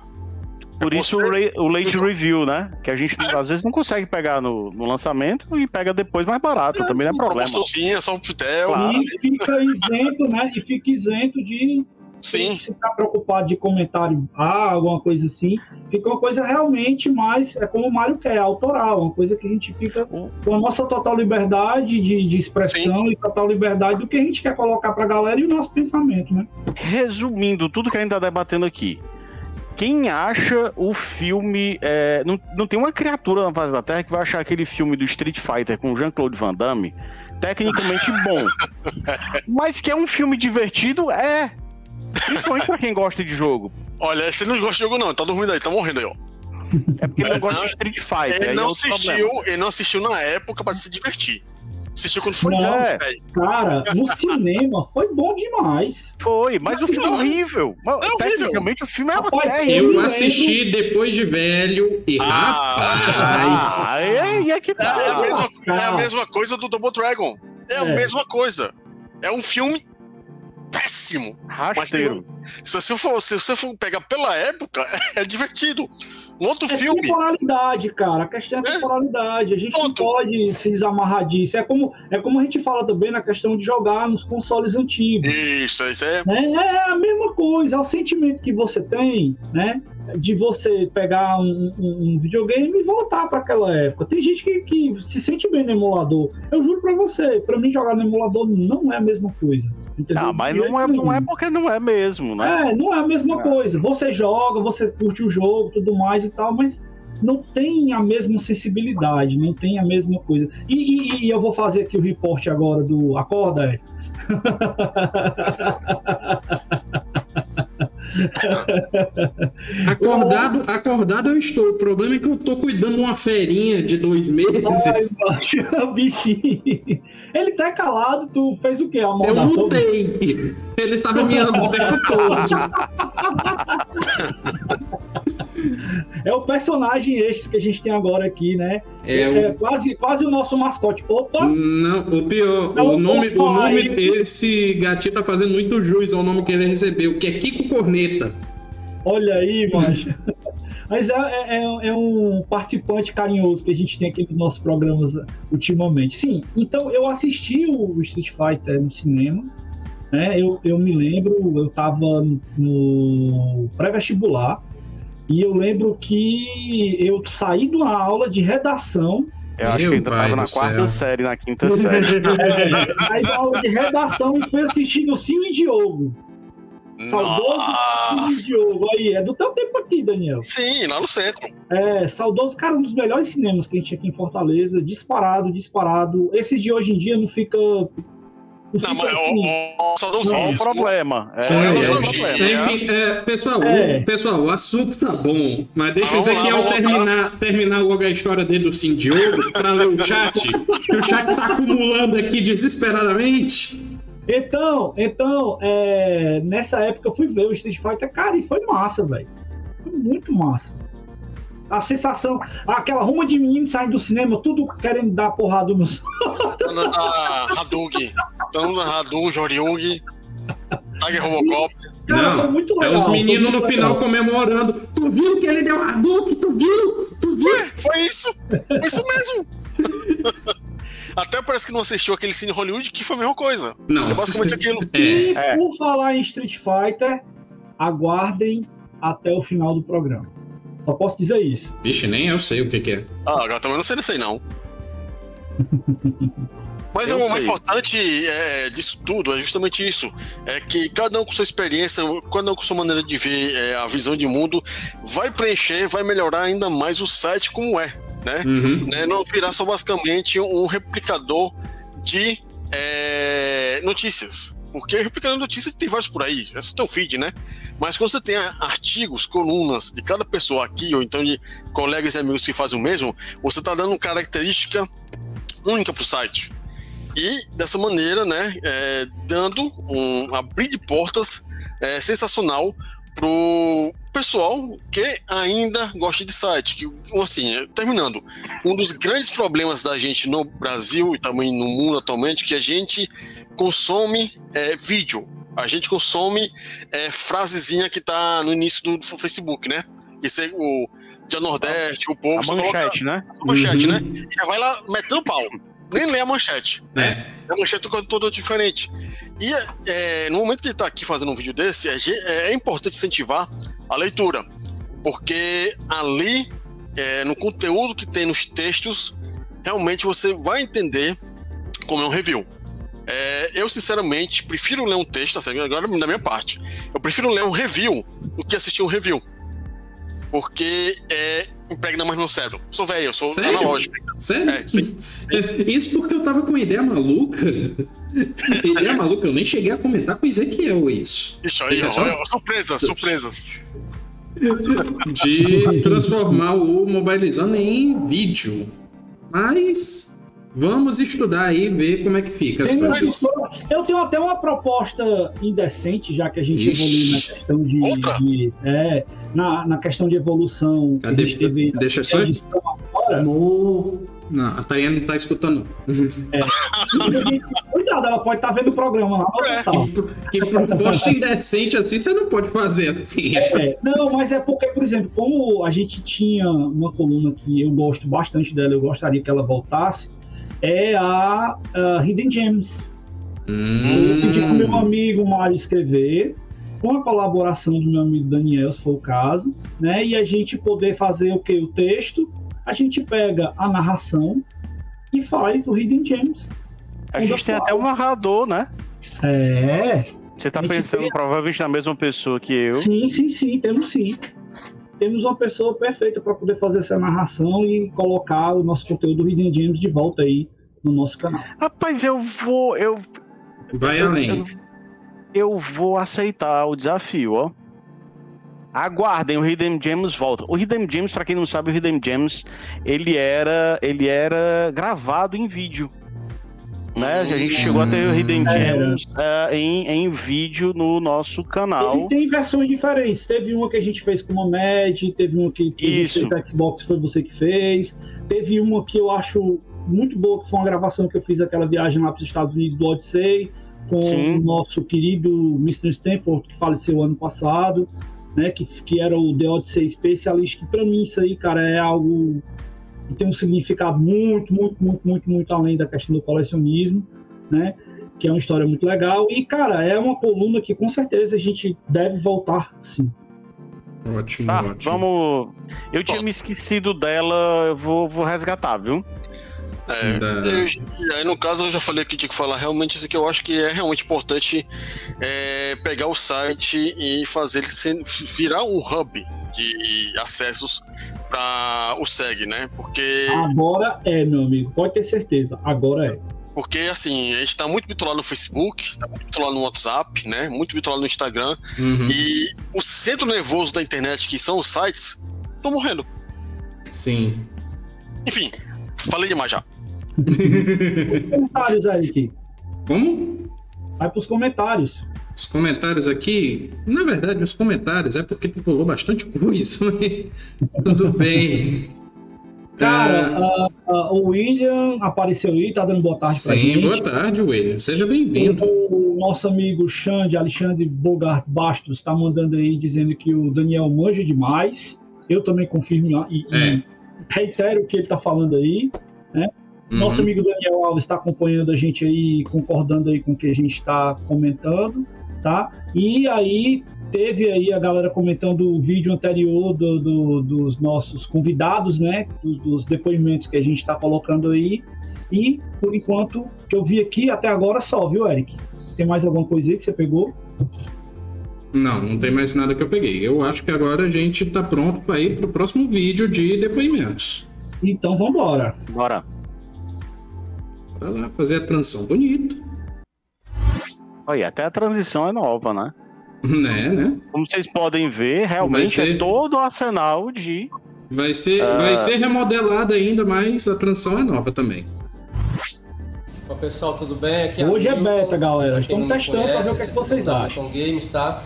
Por isso o, re- o late review, né? Que a gente às vezes não consegue pegar no, no lançamento e pega depois mais barato, também não é problema. Promoçãozinha, só um pitel. Claro. E fica isento, né? E fica isento de Sim. ficar preocupado de comentário ah, alguma coisa assim. Fica uma coisa realmente mais, é como o Mário quer, autoral, uma coisa que a gente fica com a nossa total liberdade de, de expressão e total liberdade do que a gente quer colocar pra galera e o nosso pensamento, né? Resumindo tudo que a gente tá debatendo aqui. Quem acha o filme. é, não, não tem uma criatura na face da Terra que vai achar aquele filme do Street Fighter com Jean-Claude Van Damme tecnicamente <laughs> bom. Mas que é um filme divertido, é. Principalmente pra quem gosta de jogo. Olha, você não gosta de jogo, não. Tá dormindo aí, tá morrendo aí, ó. É porque ele não gosta de Street Fighter. Ele não, é assistiu, problema. ele não assistiu na época pra se divertir. Assistiu quando foi Não. Cara, no cinema foi bom demais. Foi, mas o filme é horrível. Mas, É horrível. Tecnicamente o filme é Rapaz. Eu assisti depois de velho e rapaz. Ah, é, é que É tá. a, mesma, é a mesma coisa do Double Dragon. É a É. mesma coisa. É um filme péssimo. Mas Rasteiro. tem- se você for, se você for pegar pela época, <laughs> é divertido. Outro É filme. temporalidade, cara. A questão é É. temporalidade. A gente não Ponto. pode se desamarrar disso. É como, é como a gente fala também na questão de jogar nos consoles antigos. Isso, isso é. né? É a mesma coisa, é o sentimento que você tem, né? De você pegar um, um- um videogame e voltar para aquela época. Tem gente que, que se sente bem no emulador. Eu juro para você, para mim jogar no emulador não é a mesma coisa. Entendeu? Ah, mas não é, não é porque não é mesmo, né? É, não é a mesma É. coisa. Você joga, você curte o jogo, tudo mais e tal, mas não tem a mesma sensibilidade, não tem a mesma coisa. E, e- e eu vou fazer aqui o reporte agora do. Acorda, é. <laughs> Acordado, acordado eu estou. O problema é que eu tô cuidando de uma ferinha de dois Ai, meses. macho, bichinho. Ele tá calado, tu fez o quê? A Eu mudei. Ele tava miando o tempo todo. <laughs> É o personagem extra que a gente tem agora aqui, né? É, É, o- quase, quase o nosso mascote. Opa! Não, o pior, Não o nome, o nome isso. esse gatinho tá fazendo muito jus ao nome que ele recebeu, que é Kiko Corneta. Olha aí, macho. <laughs> Mas é, é- é- é um participante carinhoso que a gente tem aqui nos nossos programas ultimamente. Sim, então eu assisti o Street Fighter no cinema. Né? Eu, eu me lembro, eu tava no pré-vestibular. E eu lembro que eu saí de uma aula de redação. Eu acho Meu que ainda pai tava na quarta céu. série, na quinta série. É, saí da aula de redação e fui assistir no Cine Diogo. Saudoso Cine. Diogo. Aí, é do teu tempo aqui, Daniel. Sim, lá no centro. É, saudoso, cara, um dos melhores cinemas que a gente tinha aqui em Fortaleza, disparado, disparado. Esse de hoje em dia não fica. Não, mas assim. o, o, problema. É, É, eu é, é, um problema. Enfim, é, pessoal, É. O, pessoal, o assunto tá bom, mas deixa lá. terminar, terminar logo a história dele do Sim Diogo pra ler o chat, que o chat tá acumulando aqui desesperadamente. Então, então é, nessa época eu fui ver o Street Fighter, cara, e foi massa, velho. Foi muito massa. A sensação, aquela ruma de meninos saindo do cinema, tudo querendo dar porrada nos. Tana da Hadouken. Tana da Hadouken, Joryung. Tiger Robocop. Cara, foi Não, muito é legal. os foi meninos no final legal. comemorando. Tu viu que ele deu Hadouken? Tu viu? Tu viu? Foi isso. Foi isso mesmo. <laughs> Até parece que não assistiu aquele Cine Hollywood, que foi a mesma coisa. Não, É basicamente aquilo. É, E É. por falar em Street Fighter, aguardem até o final do programa. Só posso dizer isso. vixe, nem eu sei o que que é. Ah, agora também não sei desse aí, não. <laughs> Mas Eu o mais importante é, disso tudo é justamente isso. É que cada um com sua experiência, cada um com sua maneira de ver é, a visão de mundo, vai preencher, vai melhorar ainda mais o site como é. Né? Uhum. né? Não virar só basicamente um replicador de é, notícias. Porque replicador de notícias tem vários por aí, é só ter um feed, né? Mas quando você tem artigos, colunas de cada pessoa aqui, ou então de colegas e amigos que fazem o mesmo, você está dando característica única para o site. E dessa maneira, né, é, dando um abrir de portas é, sensacional pro pessoal que ainda gosta de site. Que, assim, é, terminando, um dos grandes problemas da gente no Brasil e também no mundo atualmente é que a gente consome é, vídeo. A gente consome é, frasezinha que tá no início do Facebook, né? Esse é o Dia Nordeste, o povo. A manchete, coloca né? a manchete, Uhum. né? Já vai lá metendo pau. Nem lê a manchete, né? A manchete é toda diferente. E é, no momento que ele tá aqui fazendo um vídeo desse, é, ge- é importante incentivar a leitura. Porque ali, é, no conteúdo que tem nos textos, realmente você vai entender como é um review. É, eu, sinceramente, prefiro ler um texto, certo? agora da minha parte. Eu prefiro ler um review do que assistir um review. Porque é, impregna mais no meu cérebro. Sou velho, eu sou Sério? analógico. Sério? É, sim. <laughs> Isso porque eu tava com ideia maluca. <laughs> ideia maluca, eu nem cheguei a comentar com o Ezequiel isso. Ixi, aí, ó, só- surpresas, surpresas. de transformar o Mobilizando em vídeo. Mas vamos estudar aí e ver como é que fica as coisas. Eu tenho até uma proposta indecente, já que a gente Ixi. evoluiu na questão de. Outra? de- é, na, na questão de evolução. que a Cadê? gente teve Deixa só- edição agora. Amor. Não, a Tayane não tá escutando. <laughs> Cuidado, ela pode estar vendo o programa lá no É. total. Que proposta indecente assim, você não pode fazer assim. É, não, mas é porque, por exemplo, como a gente tinha uma coluna que eu gosto bastante dela, eu gostaria que ela voltasse, é a, a Hidden Gems. Eu pedi pro meu Hum, amigo Mário escrever, com a colaboração do meu amigo Daniel, se for o caso, né? E a gente poder fazer o que? O texto, a gente pega a narração e faz o Hidden Gems. A gente tem até um narrador, né? É. Você tá pensando tem- provavelmente na mesma pessoa que eu. Sim, sim, sim, temos sim. Temos uma pessoa perfeita para poder fazer essa narração e colocar o nosso conteúdo Hidden Gems de volta aí no nosso canal. Rapaz, eu vou. Eu, Vai eu, além. eu, eu vou aceitar o desafio, ó. Aguardem, o Hidden Gems volta. O Hidden Gems, pra quem não sabe, o Hidden Gems, ele era, ele era gravado em vídeo. Né? A gente chegou a ter o Hidden Era. Gems eh, em, em vídeo no nosso canal. tem versões diferentes. Teve uma que a gente fez com uma Med, teve uma que, que Isso. fez Xbox, foi você que fez. Teve uma que eu acho muito boa, que foi uma gravação que eu fiz aquela viagem lá para os Estados Unidos do Odyssey, com Sim. o nosso querido Mr. Stanford, que faleceu ano passado, né? Que, que era o The Odyssey Specialist, que para mim isso aí, cara, é algo que tem um significado muito, muito, muito, muito, muito além da questão do colecionismo, né? Que é uma história muito legal. E, cara, é uma coluna que com certeza a gente deve voltar sim. Ótimo, Tá, ótimo. vamos. Eu tinha me esquecido dela, eu vou, vou resgatar, viu? É, eu- e aí, no caso, eu já falei que tinha que falar realmente isso que eu acho que é realmente importante é, pegar o site e fazer ele ser- virar um hub de acessos para o SEG, né? Porque, Agora é, meu amigo, pode ter certeza. Agora é. porque assim, a gente tá muito bitolado no Facebook, tá muito bitolado no WhatsApp, né? Muito bitolado no Instagram. Uhum. E o centro nervoso da internet, que são os sites, estão morrendo. Sim. Enfim, falei demais já. Comentários aí, aqui. Como? Vai pros comentários. Os comentários aqui, na verdade, os comentários é porque tu pulou bastante coisa, <laughs> tudo bem. Cara, Ah, ah, ah, o William apareceu aí, tá dando boa tarde pra sim, gente. boa tarde, William. Seja bem-vindo. O nosso amigo Xande, Alexandre Bogart Bastos, está mandando aí dizendo que o Daniel manja demais. Eu também confirmo e, e É. reitero o que ele está falando aí. Né? Uhum. Nosso amigo Daniel Alves está acompanhando a gente aí, concordando aí com o que a gente está comentando, tá? E aí teve aí a galera comentando o vídeo anterior do- do- dos nossos convidados, né? Dos, dos depoimentos que a gente está colocando aí. E por enquanto que eu vi aqui até agora só, viu, Eric? Tem mais alguma coisa aí que você pegou? Não, não tem mais nada que eu peguei. Eu acho que agora a gente tá pronto para ir pro próximo vídeo de depoimentos. Então vamos embora. Bora. Bora lá fazer a transição bonita. Olha, até a transição é nova, né? Né, né? Como vocês podem ver, realmente Vai ser- é todo o arsenal de. Vai ser, Ah. vai ser remodelada ainda, mas a transição é nova também. Olá pessoal, tudo bem? Aqui Hoje é beta, galera. Estamos testando para ver o que, é que vocês acham. Games, tá?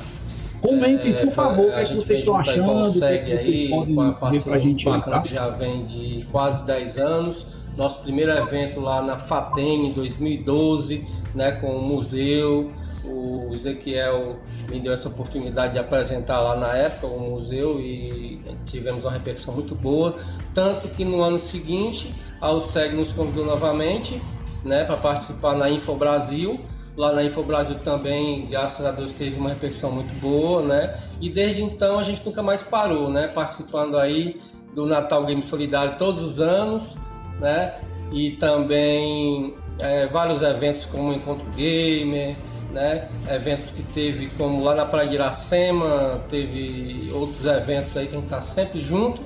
Comentem, por favor, o que, é a que vocês estão achando, o que, é que vocês aí, podem com a ver pra parceria gente que já vem de quase 10 anos. Nosso primeiro evento lá na FATEM em 2012, né, com o museu. O Ezequiel me deu essa oportunidade de apresentar lá na época o museu e tivemos uma repercussão muito boa. Tanto que no ano seguinte a USEG nos convidou novamente né, para participar na Info Brasil. Lá na Info Brasil também, graças a Deus, teve uma repercussão muito boa, né? E desde então a gente nunca mais parou, né? Participando aí do Natal Game Solidário todos os anos, né? E também é, vários eventos como Encontro Gamer, né? Eventos que teve como lá na Praia de Iracema, teve outros eventos aí que a gente está sempre junto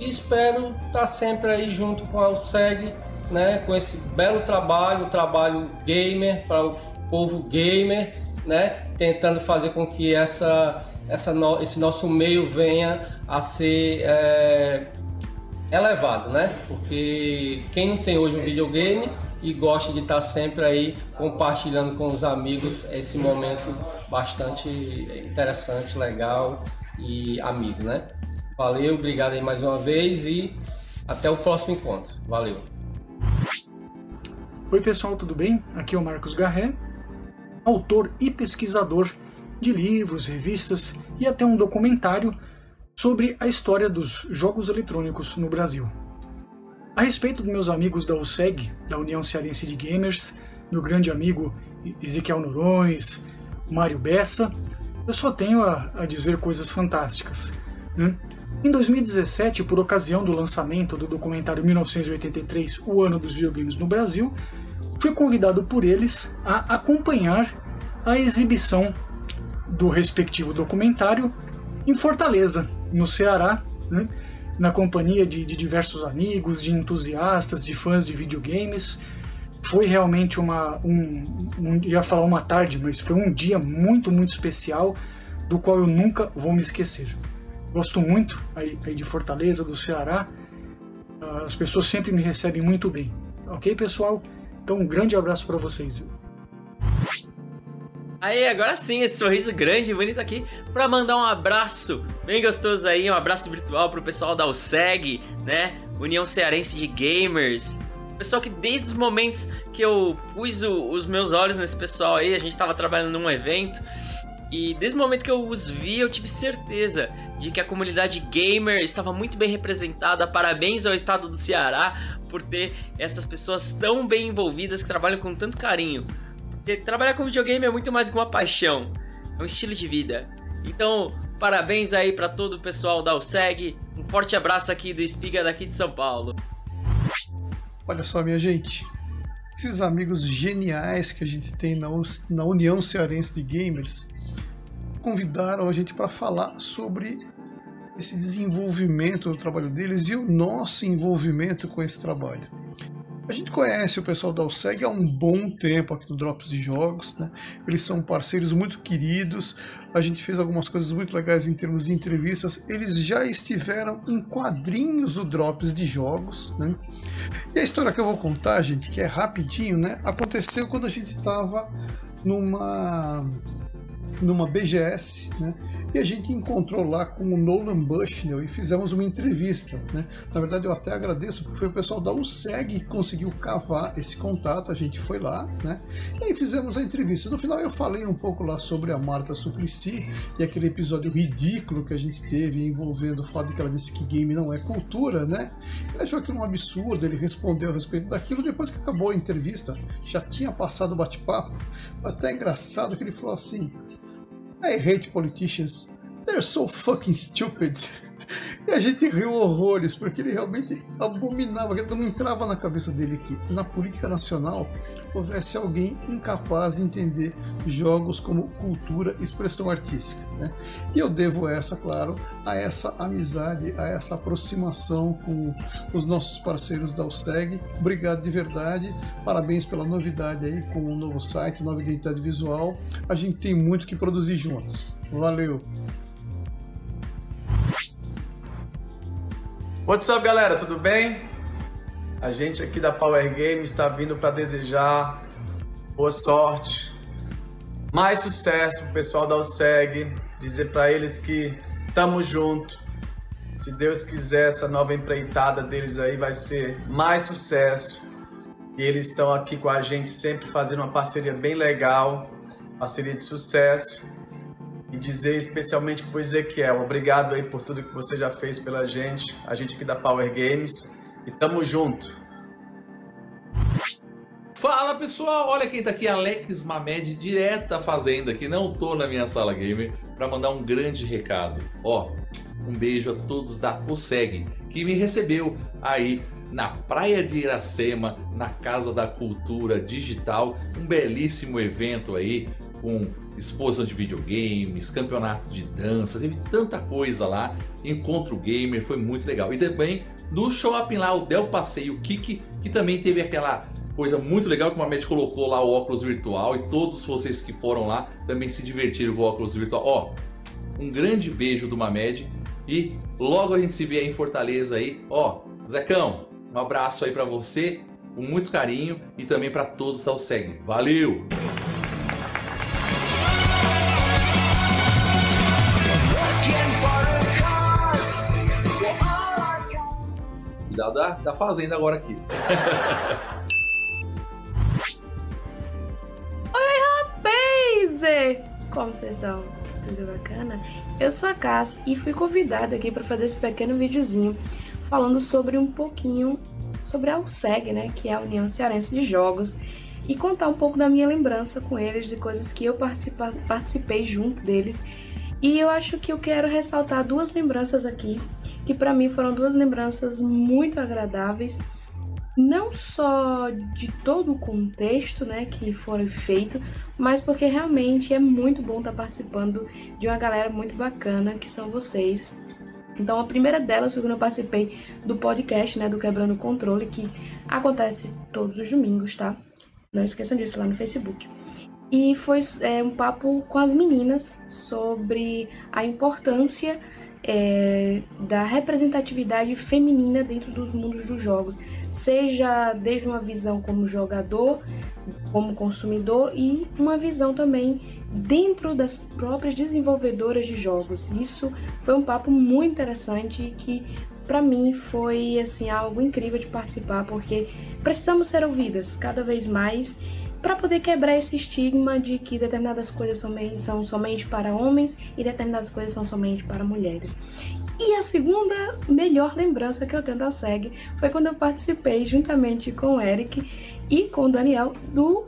e espero estar tá sempre aí junto com a USEG, né? Com esse belo trabalho, o trabalho gamer para o povo gamer, né? Tentando fazer com que essa, essa no, esse nosso meio venha a ser é, elevado, né? Porque quem não tem hoje um videogame e gosta de estar sempre aí compartilhando com os amigos esse momento bastante interessante, legal e amigo, né? Valeu, obrigado aí mais uma vez e até o próximo encontro. Valeu. Oi pessoal, tudo bem? Aqui é o Marcos Garré, autor e pesquisador de livros, revistas e até um documentário sobre a história dos jogos eletrônicos no Brasil. A respeito dos meus amigos da USEG, da União Cearense de Gamers, meu grande amigo Ezequiel Norões, Mário Bessa, eu só tenho a, a dizer coisas fantásticas. Né? Em 2017, por ocasião do lançamento do documentário 1983, O Ano dos Videogames no Brasil, fui convidado por eles a acompanhar a exibição do respectivo documentário em Fortaleza, no Ceará, né? na companhia de, de, diversos amigos, de entusiastas, de fãs de videogames. Foi realmente uma, um, um, ia falar uma tarde, mas foi um dia muito, muito especial, do qual eu nunca vou me esquecer. Gosto muito aí, aí de Fortaleza, do Ceará. Uh, as pessoas sempre me recebem muito bem. Ok, pessoal? Então, um grande abraço para vocês. Aí, agora sim, esse sorriso grande e bonito aqui para mandar um abraço bem gostoso aí, um abraço virtual pro pessoal da USEG, né? União Cearense de Gamers. Pessoal que desde os momentos que eu pus o, os meus olhos nesse pessoal aí, a gente tava trabalhando num evento, e desde o momento que eu os vi, eu tive certeza de que a comunidade gamer estava muito bem representada. Parabéns ao estado do Ceará por ter essas pessoas tão bem envolvidas que trabalham com tanto carinho. Trabalhar com videogame é muito mais que uma paixão, é um estilo de vida. Então, parabéns aí para todo o pessoal da USEG. Um forte abraço aqui do Espiga daqui de São Paulo. Olha só, minha gente. Esses amigos geniais que a gente tem na, na União Cearense de Gamers convidaram a gente para falar sobre esse desenvolvimento do trabalho deles e o nosso envolvimento com esse trabalho. A gente conhece o pessoal da USEG há um bom tempo aqui no Drops de Jogos, né? Eles são parceiros muito queridos. A gente fez algumas coisas muito legais em termos de entrevistas. Eles já estiveram em quadrinhos do Drops de Jogos, né? E a história que eu vou contar, gente, que é rapidinho, né? Aconteceu quando a gente estava numa numa BGS, né? E a gente encontrou lá com o Nolan Bushnell e fizemos uma entrevista, né? Na verdade, eu até agradeço, porque foi o pessoal da USEG que conseguiu cavar esse contato, a gente foi lá, né? E aí fizemos a entrevista. No final eu falei um pouco lá sobre a Marta Suplicy e aquele episódio ridículo que a gente teve envolvendo o fato de que ela disse que game não é cultura, né? Ele achou aquilo um absurdo, ele respondeu a respeito daquilo depois que acabou a entrevista, já tinha passado o bate-papo. Até engraçado que ele falou assim: I hate politicians. They're so fucking stupid. <laughs> E a gente riu horrores, porque ele realmente abominava, não entrava na cabeça dele que na política nacional houvesse alguém incapaz de entender jogos como cultura e expressão artística. Né? E eu devo essa, claro, a essa amizade, a essa aproximação com os nossos parceiros da USEG. Obrigado de verdade, parabéns pela novidade aí com o novo site, nova identidade visual. A gente tem muito que produzir juntos. Valeu! What's up, galera? Tudo bem? A gente aqui da Power Games está vindo para desejar boa sorte, mais sucesso pro pessoal da OSEG, dizer para eles que estamos junto Se Deus quiser, essa nova empreitada deles aí vai ser mais sucesso. E eles estão aqui com a gente sempre fazendo uma parceria bem legal, parceria de sucesso. E dizer especialmente pro Ezequiel, obrigado aí por tudo que você já fez pela gente, a gente aqui da Power Games. E tamo junto. Fala pessoal, olha quem tá aqui, Alex Mamed, direto da fazenda, que não tô na minha sala gamer, para mandar um grande recado. Ó, um beijo a todos da OSEG, que me recebeu aí na Praia de Iracema, na Casa da Cultura Digital, um belíssimo evento aí com exposição de videogames, campeonato de dança, teve tanta coisa lá, encontro gamer, foi muito legal. E também no shopping lá, o Del Passeio Kik, que também teve aquela coisa muito legal que o Mamed colocou lá o óculos virtual e todos vocês que foram lá também se divertiram com o óculos virtual. Ó, um grande beijo do Mamed e logo a gente se vê aí em Fortaleza aí. Ó, Zecão, um abraço aí para você, com muito carinho e também para todos que seguem. Valeu! Cuidado da, da fazenda agora aqui. <laughs> dizer como vocês estão? Tudo bacana? Eu sou a Cass e fui convidada aqui para fazer esse pequeno videozinho falando sobre um pouquinho sobre a USEG, né, que é a União Cearense de Jogos, e contar um pouco da minha lembrança com eles, de coisas que eu participei junto deles. E eu acho que eu quero ressaltar duas lembranças aqui, que para mim foram duas lembranças muito agradáveis não só de todo o contexto né, que foi feito, mas porque realmente é muito bom estar participando de uma galera muito bacana que são vocês. Então a primeira delas foi quando eu participei do podcast, né, do Quebrando o Controle, que acontece todos os domingos, tá? Não esqueçam disso lá no Facebook. E foi é, um papo com as meninas sobre a importância é, da representatividade feminina dentro dos mundos dos jogos, seja desde uma visão como jogador, como consumidor e uma visão também dentro das próprias desenvolvedoras de jogos. Isso foi um papo muito interessante e que para mim foi assim algo incrível de participar porque precisamos ser ouvidas cada vez mais para poder quebrar esse estigma de que determinadas coisas são somente para homens e determinadas coisas são somente para mulheres. E a segunda melhor lembrança que eu tenho da SEG foi quando eu participei juntamente com o Eric e com o Daniel do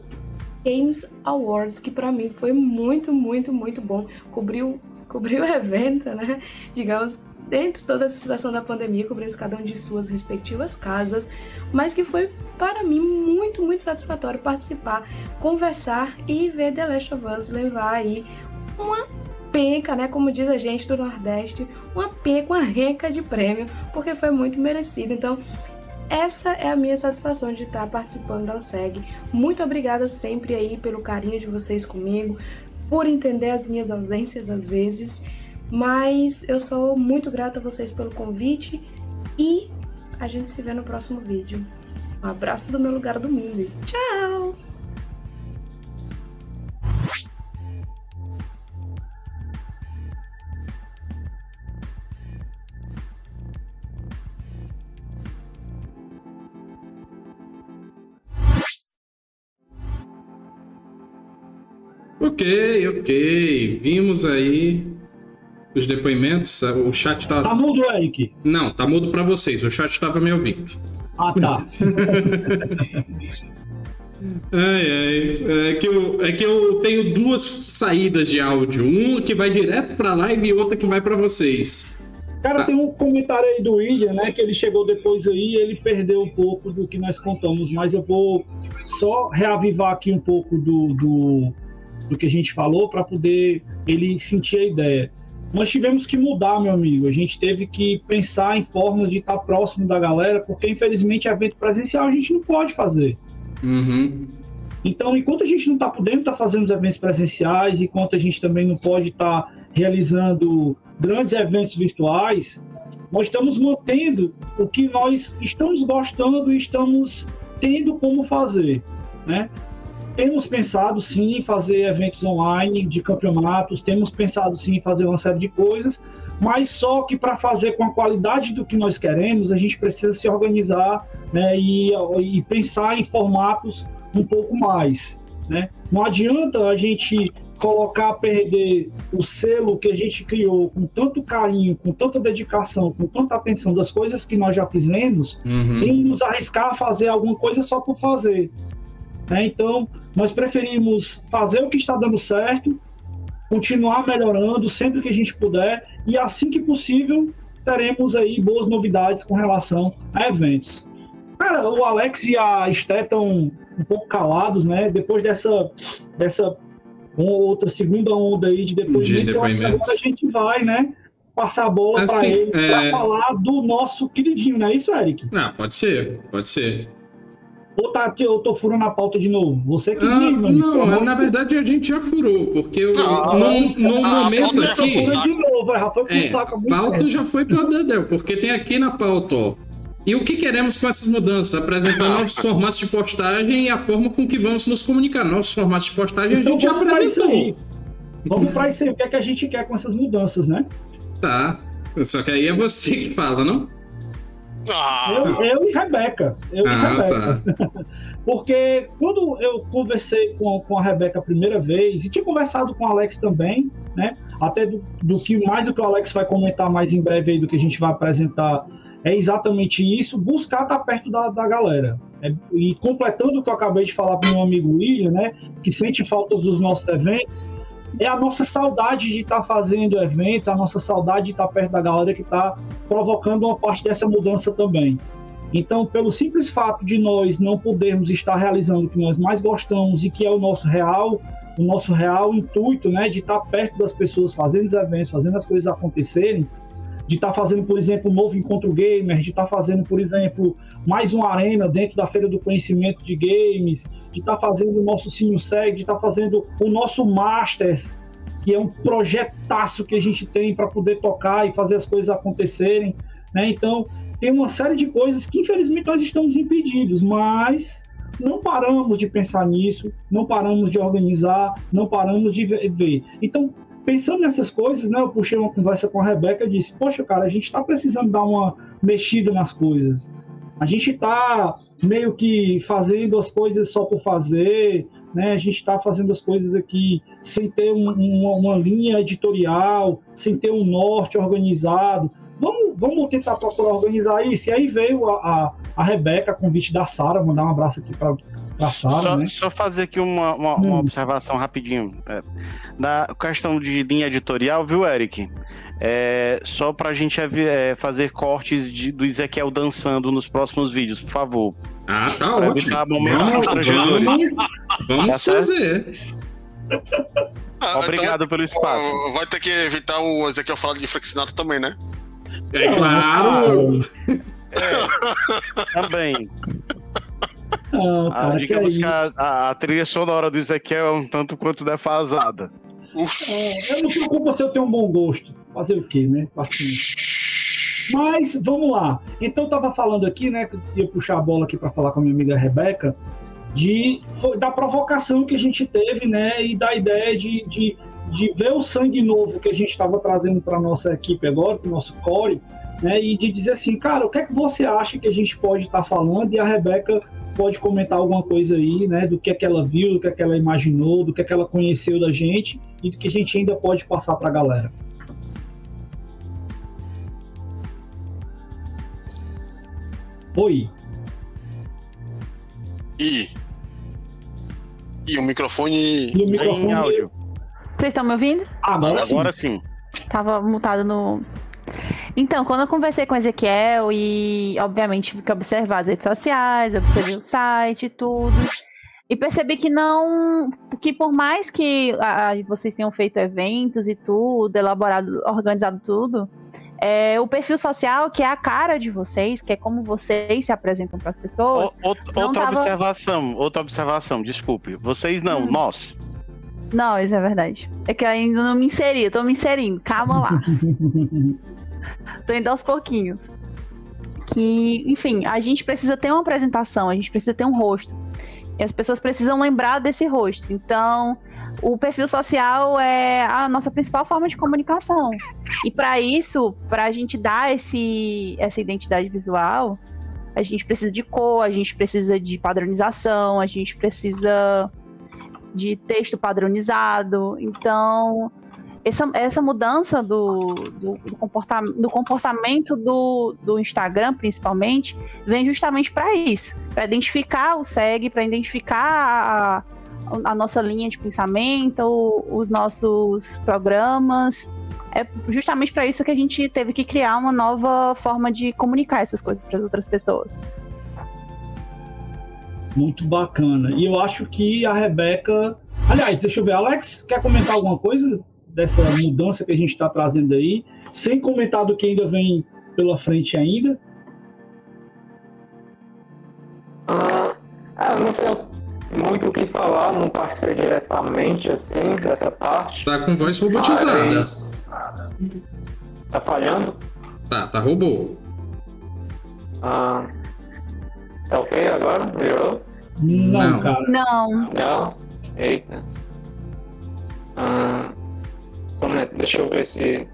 Games Awards, que para mim foi muito, muito, muito bom. Cobriu, cobriu o evento, né? Digamos, dentro de toda essa situação da pandemia, cobrimos cada um de suas respectivas casas, mas que foi para mim muito, muito satisfatório participar, conversar e ver The Last of Us levar aí uma penca, né, como diz a gente do Nordeste, uma penca, uma renca de prêmio, porque foi muito merecido. Então, essa é a minha satisfação de estar participando da OSEG. Muito obrigada sempre aí pelo carinho de vocês comigo, por entender as minhas ausências às vezes. Mas eu sou muito grata a vocês pelo convite e a gente se vê no próximo vídeo. Um abraço do meu lugar do mundo e tchau! Ok, ok. Vimos aí os depoimentos, o chat tá. Tá mudo, Eric? Não, tá mudo para vocês, o chat tava me ouvindo. Ah, tá. <laughs> Ai, ai. É que, eu, é que eu tenho duas saídas de áudio. Uma que vai direto pra live e outra que vai para vocês. Cara, tá. tem um comentário aí do William, né? Que ele chegou depois aí e ele perdeu um pouco do que nós contamos, mas eu vou só reavivar aqui um pouco do, do, do que a gente falou para poder ele sentir a ideia nós tivemos que mudar, meu amigo. A gente teve que pensar em formas de estar próximo da galera, porque infelizmente evento presencial a gente não pode fazer. Uhum. Então, enquanto a gente não está podendo estar tá fazendo os eventos presenciais, enquanto a gente também não pode estar tá realizando grandes eventos virtuais, nós estamos mantendo o que nós estamos gostando e estamos tendo como fazer, né? Temos pensado sim em fazer eventos online de campeonatos, temos pensado sim em fazer uma série de coisas, mas só que para fazer com a qualidade do que nós queremos, a gente precisa se organizar né, e, e pensar em formatos um pouco mais. Né? Não adianta a gente colocar a perder o selo que a gente criou com tanto carinho, com tanta dedicação, com tanta atenção das coisas que nós já fizemos, Uhum. e nos arriscar a fazer alguma coisa só por fazer. Né? Então, nós preferimos fazer o que está dando certo, continuar melhorando sempre que a gente puder, e assim que possível, teremos aí boas novidades com relação a eventos. Cara, o Alex e a Esté estão um pouco calados, né? Depois dessa, dessa outra segunda onda aí de depoimentos, que depoimentos. agora a gente vai, né? Passar a bola para Assim, para é- falar do nosso queridinho, não é isso, Eric? Não, pode ser, pode ser. Ou tá aqui, eu tô furando a pauta de novo? Você que Ah, diz, não, na verdade a gente já furou, porque o, Ah, no, no ah, momento pauta já aqui. de novo, já foi pro É, saco muito pauta já foi pra Dedéu, porque tem aqui na pauta, ó. E o que queremos com essas mudanças? Apresentar novos formatos de postagem e a forma com que vamos nos comunicar. Novos formatos de postagem a Então gente já apresentou. Vamos pra isso aí, o que é que a gente quer com essas mudanças, né? Tá. Só que aí é você que fala, não? Eu, eu e Rebeca. Eu Ah, e Rebeca. <laughs> Porque quando eu conversei com, com a Rebeca a primeira vez, e tinha conversado com o Alex também, né? Até do, do que mais do que o Alex vai comentar mais em breve aí do que a gente vai apresentar, é exatamente isso, buscar estar perto da, da galera. É, e completando o que eu acabei de falar para meu amigo William, né? Que sente falta dos nossos eventos, é a nossa saudade de estar fazendo eventos, a nossa saudade de estar perto da galera que está provocando uma parte dessa mudança também. Então, pelo simples fato de nós não podermos estar realizando o que nós mais gostamos e que é o nosso real, o nosso real intuito, né, de estar perto das pessoas, fazendo os eventos, fazendo as coisas acontecerem, de estar fazendo, por exemplo, um novo encontro gamer, de estar fazendo, por exemplo, mais uma arena dentro da Feira do Conhecimento de Games, de estar fazendo o nosso Sinho Seg, de estar fazendo o nosso Masters, que é um projetaço que a gente tem para poder tocar e fazer as coisas acontecerem. Né? Então, tem uma série de coisas que infelizmente nós estamos impedidos, mas não paramos de pensar nisso, não paramos de organizar, não paramos de ve- ver. Então, pensando nessas coisas, né, eu puxei uma conversa com a Rebeca e disse: Poxa, cara, a gente está precisando dar uma mexida nas coisas. A gente está meio que fazendo as coisas só por fazer, né? A gente está fazendo as coisas aqui sem ter um- uma, uma linha editorial, sem ter um norte organizado. Vamos, vamos tentar procurar organizar isso. E aí veio a, a, a Rebeca, convite da Sara, mandar um abraço aqui para Sara, Só, né? só fazer aqui uma, uma, uma observação rapidinho. É, Na questão de linha editorial, viu, Eric? É, só pra gente é, fazer cortes de- do Ezequiel dançando nos próximos vídeos, por favor. Ah, tá Pra ótimo. Vamos- vamos- vamos Tá fazer. Ah, Obrigado pelo espaço. então, Vai ter que evitar o Ezequiel falar de Frank também, né? É claro! Também. Ah, Ah, que é digamos que, isso? a, a- a trilha sonora do Ezequiel é um tanto quanto defasada. É, eu não me preocupo se eu tenho um bom gosto. Fazer o quê, né? Paciência. Mas vamos lá. Então eu tava falando aqui, né? Que eu ia puxar a bola aqui para falar com a minha amiga Rebeca, de, foi- da provocação que a gente teve, né? E da ideia de, de, de ver o sangue novo que a gente estava trazendo para nossa equipe agora, para o nosso core, né? E de dizer assim, cara, o que é que você acha que a gente pode estar falando? E a Rebeca pode comentar alguma coisa aí, né? Do que é que ela viu, do que é que ela imaginou, do que é que ela conheceu da gente e do que a gente ainda pode passar para a galera. Oi. E. E o microfone. E o microfone- áudio. Vocês estão me ouvindo? Agora, Agora sim. Tava mutado no. Então, quando eu conversei com o Ezequiel e, obviamente, tive que observar as redes sociais, observei o site e tudo. E percebi que não. Que por mais que ah, vocês tenham feito eventos e tudo, elaborado, organizado tudo, é, o perfil social, que é a cara de vocês, que é como vocês se apresentam para as pessoas. O- out- outra tava- observação, outra observação, desculpe. Vocês não, Hum. nós. Não, isso é verdade. É que eu ainda não me inseri, eu tô me inserindo. Calma lá. <laughs> tô indo aos pouquinhos. Que, enfim, a gente precisa ter uma apresentação, a gente precisa ter um rosto. E as pessoas precisam lembrar desse rosto. Então, o perfil social é a nossa principal forma de comunicação. E para isso, para a gente dar esse, essa identidade visual, a gente precisa de cor, a gente precisa de padronização, a gente precisa de texto padronizado. Então, essa, essa mudança do, do, do, comporta, do comportamento do, do Instagram, principalmente, vem justamente para isso para identificar o SEG, para identificar a, a nossa linha de pensamento, os nossos programas. É justamente para isso que a gente teve que criar uma nova forma de comunicar essas coisas para as outras pessoas. Muito bacana. E eu acho que a Rebeca. Aliás, deixa eu ver, Alex, quer comentar alguma coisa dessa mudança que a gente está trazendo aí? Sem comentar do que ainda vem pela frente ainda. Ah, eu não tenho muito o que falar, não participei diretamente assim dessa parte. Tá com voz robotizada. Mas... Tá falhando? Tá, tá robô. Ah, Tá ok agora? Melhorou? Não, não, cara. Não. Não? Eita. Ah, deixa eu ver se.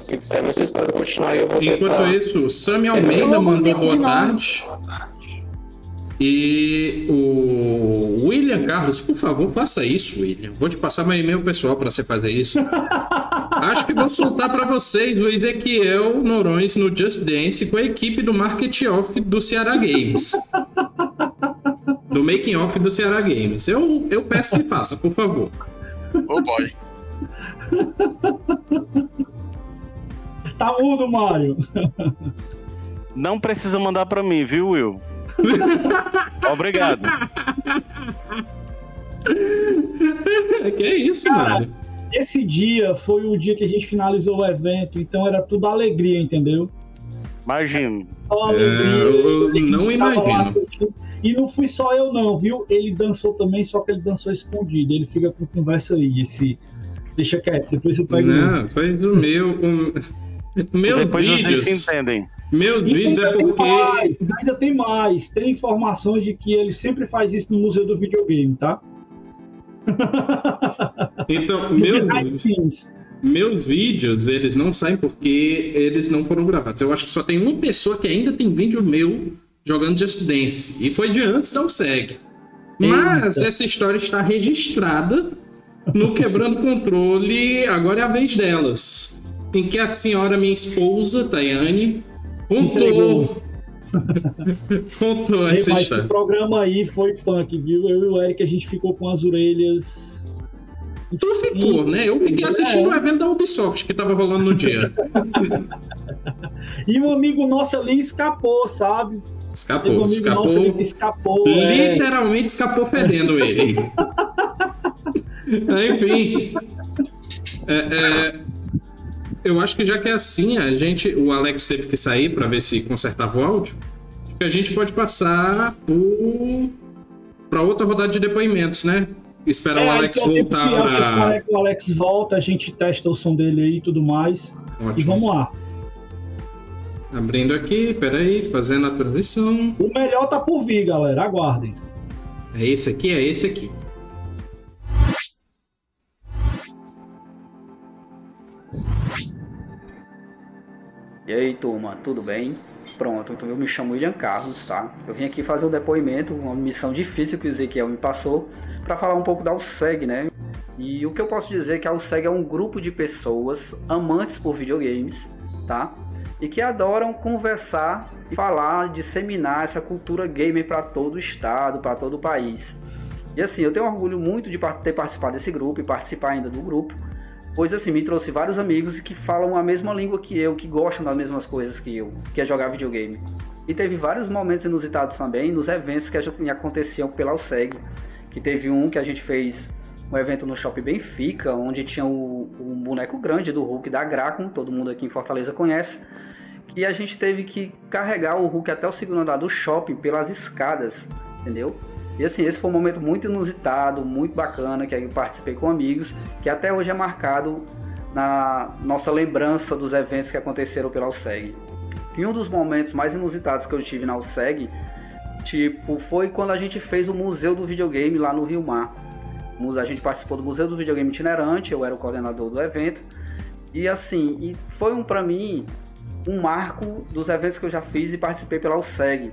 Se vocês podem continuar eu vou Enquanto tentar... isso, Sami Almeida mandou boa tarde. E o William Carlos, por favor, faça isso, William. Vou te passar meu e-mail pessoal para você fazer isso. <laughs> Acho que vou soltar para vocês o Ezequiel Norões no Just Dance com a equipe do Market Off do Ceará Games. Do Making Off do Ceará Games. Eu, eu peço que faça, por favor. Oh boy. <laughs> Tá mudo, Mário. Não precisa mandar para mim, viu, Will? <laughs> Obrigado. que é isso, Cara, mano? Esse dia foi o dia que a gente finalizou o evento, então era tudo alegria, entendeu? Imagino. Só alegria. É, eu não imagino. E não fui só eu, não, viu? Ele dançou também, só que ele dançou escondido. Ele fica com conversa aí, esse. Deixa quieto, depois eu pego. Não, faz o meu. Um... Meus depois vídeos. Vocês se entendem. Meus e vídeos é porque. Mais, ainda tem mais. Tem informações de que ele sempre faz isso no Museu do Videogame, tá? <laughs> Então, meus, meus vídeos, eles não saem porque eles não foram gravados. Eu acho que só tem uma pessoa que ainda tem vídeo meu jogando Just Dance. E foi de antes da USEG. Mas Eita. essa história está registrada no Quebrando Controle, agora é a vez delas. Em que a senhora, minha esposa, Tayane, contou. <laughs> contou essa Ei, mas história. O programa aí foi punk, viu? Eu e o Eric, a gente ficou com as orelhas. Tu ficou, né? Eu fiquei assistindo é. o evento da Ubisoft que tava rolando no dia. <laughs> e um amigo nosso ali escapou, sabe? Escapou, escapou. escapou. É. Literalmente é. escapou fedendo ele. <laughs> Enfim. É, é, eu acho que já que é assim, a gente, o Alex teve que sair para ver se consertava o áudio. A gente pode passar para outra rodada de depoimentos, né? Esperar é, o Alex então, voltar para. O Alex volta, a gente testa o som dele aí e tudo mais. Ótimo. E vamos lá. Abrindo aqui, peraí, fazendo a transição. O melhor tá por vir, galera. Aguardem. É esse aqui, é esse aqui. E aí, turma, tudo bem? Pronto, eu me chamo William Carlos, tá? Eu vim aqui fazer um depoimento, uma missão difícil que o Ezequiel me passou, para falar um pouco da USEG, né? E o que eu posso dizer é que a USEG é um grupo de pessoas amantes por videogames, tá? E que adoram conversar e falar, disseminar essa cultura gamer para todo o estado, para todo o país. E assim, eu tenho orgulho muito de ter participado desse grupo e participar ainda do grupo, pois assim, me trouxe vários amigos que falam a mesma língua que eu, que gostam das mesmas coisas que eu, que é jogar videogame. E teve vários momentos inusitados também nos eventos que aconteciam pela USEG que teve um que a gente fez um evento no Shopping Benfica, onde tinha o, um boneco grande do Hulk da Gracon, todo mundo aqui em Fortaleza conhece, que a gente teve que carregar o Hulk até o segundo andar do shopping pelas escadas, entendeu? E assim, esse foi um momento muito inusitado, muito bacana, que eu participei com amigos, que até hoje é marcado na nossa lembrança dos eventos que aconteceram pela USEG. E um dos momentos mais inusitados que eu tive na USEG Tipo, foi quando a gente fez o Museu do Videogame lá no Rio Mar. A gente participou do Museu do Videogame Itinerante, eu era o coordenador do evento. E assim, e foi um para mim um marco dos eventos que eu já fiz e participei pela USEG,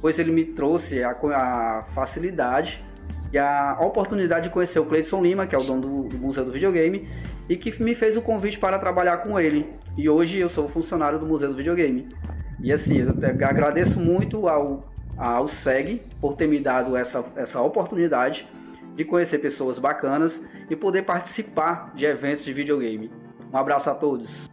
pois ele me trouxe a, a facilidade e a oportunidade de conhecer o Cleiton Lima, que é o dono do, do, Museu do Videogame, e que me fez o convite para trabalhar com ele. E hoje eu sou funcionário do Museu do Videogame. E assim, eu agradeço muito ao, ao SEG por ter me dado essa, essa oportunidade de conhecer pessoas bacanas e poder participar de eventos de videogame. Um abraço a todos.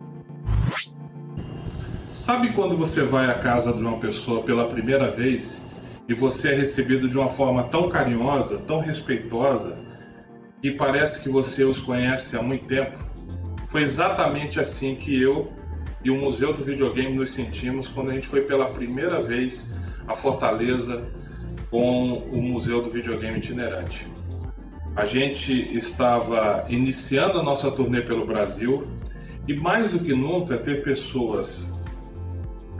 Sabe quando você vai à casa de uma pessoa pela primeira vez e você é recebido de uma forma tão carinhosa, tão respeitosa, que parece que você os conhece há muito tempo? Foi exatamente assim que eu e o Museu do Videogame nos sentimos quando a gente foi pela primeira vez a Fortaleza com o Museu do Videogame itinerante. A gente estava iniciando a nossa turnê pelo Brasil e mais do que nunca ter pessoas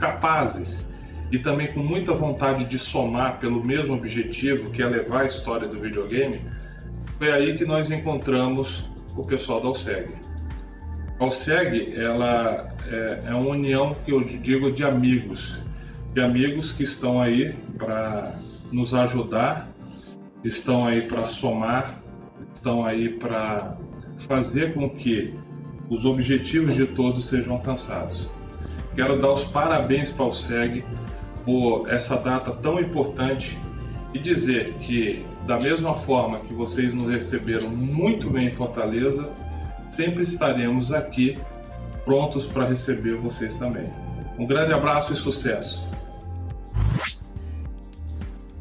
capazes e também com muita vontade de somar pelo mesmo objetivo, que é levar a história do videogame, foi aí que nós encontramos o pessoal da Alseg. A Alseg, ela é, é uma união que eu digo de amigos, de amigos que estão aí para nos ajudar, estão aí para somar, estão aí para fazer com que os objetivos de todos sejam alcançados. Quero dar os parabéns para o SEG por essa data tão importante e dizer que, da mesma forma que vocês nos receberam muito bem em Fortaleza, sempre estaremos aqui prontos para receber vocês também. Um grande abraço e sucesso!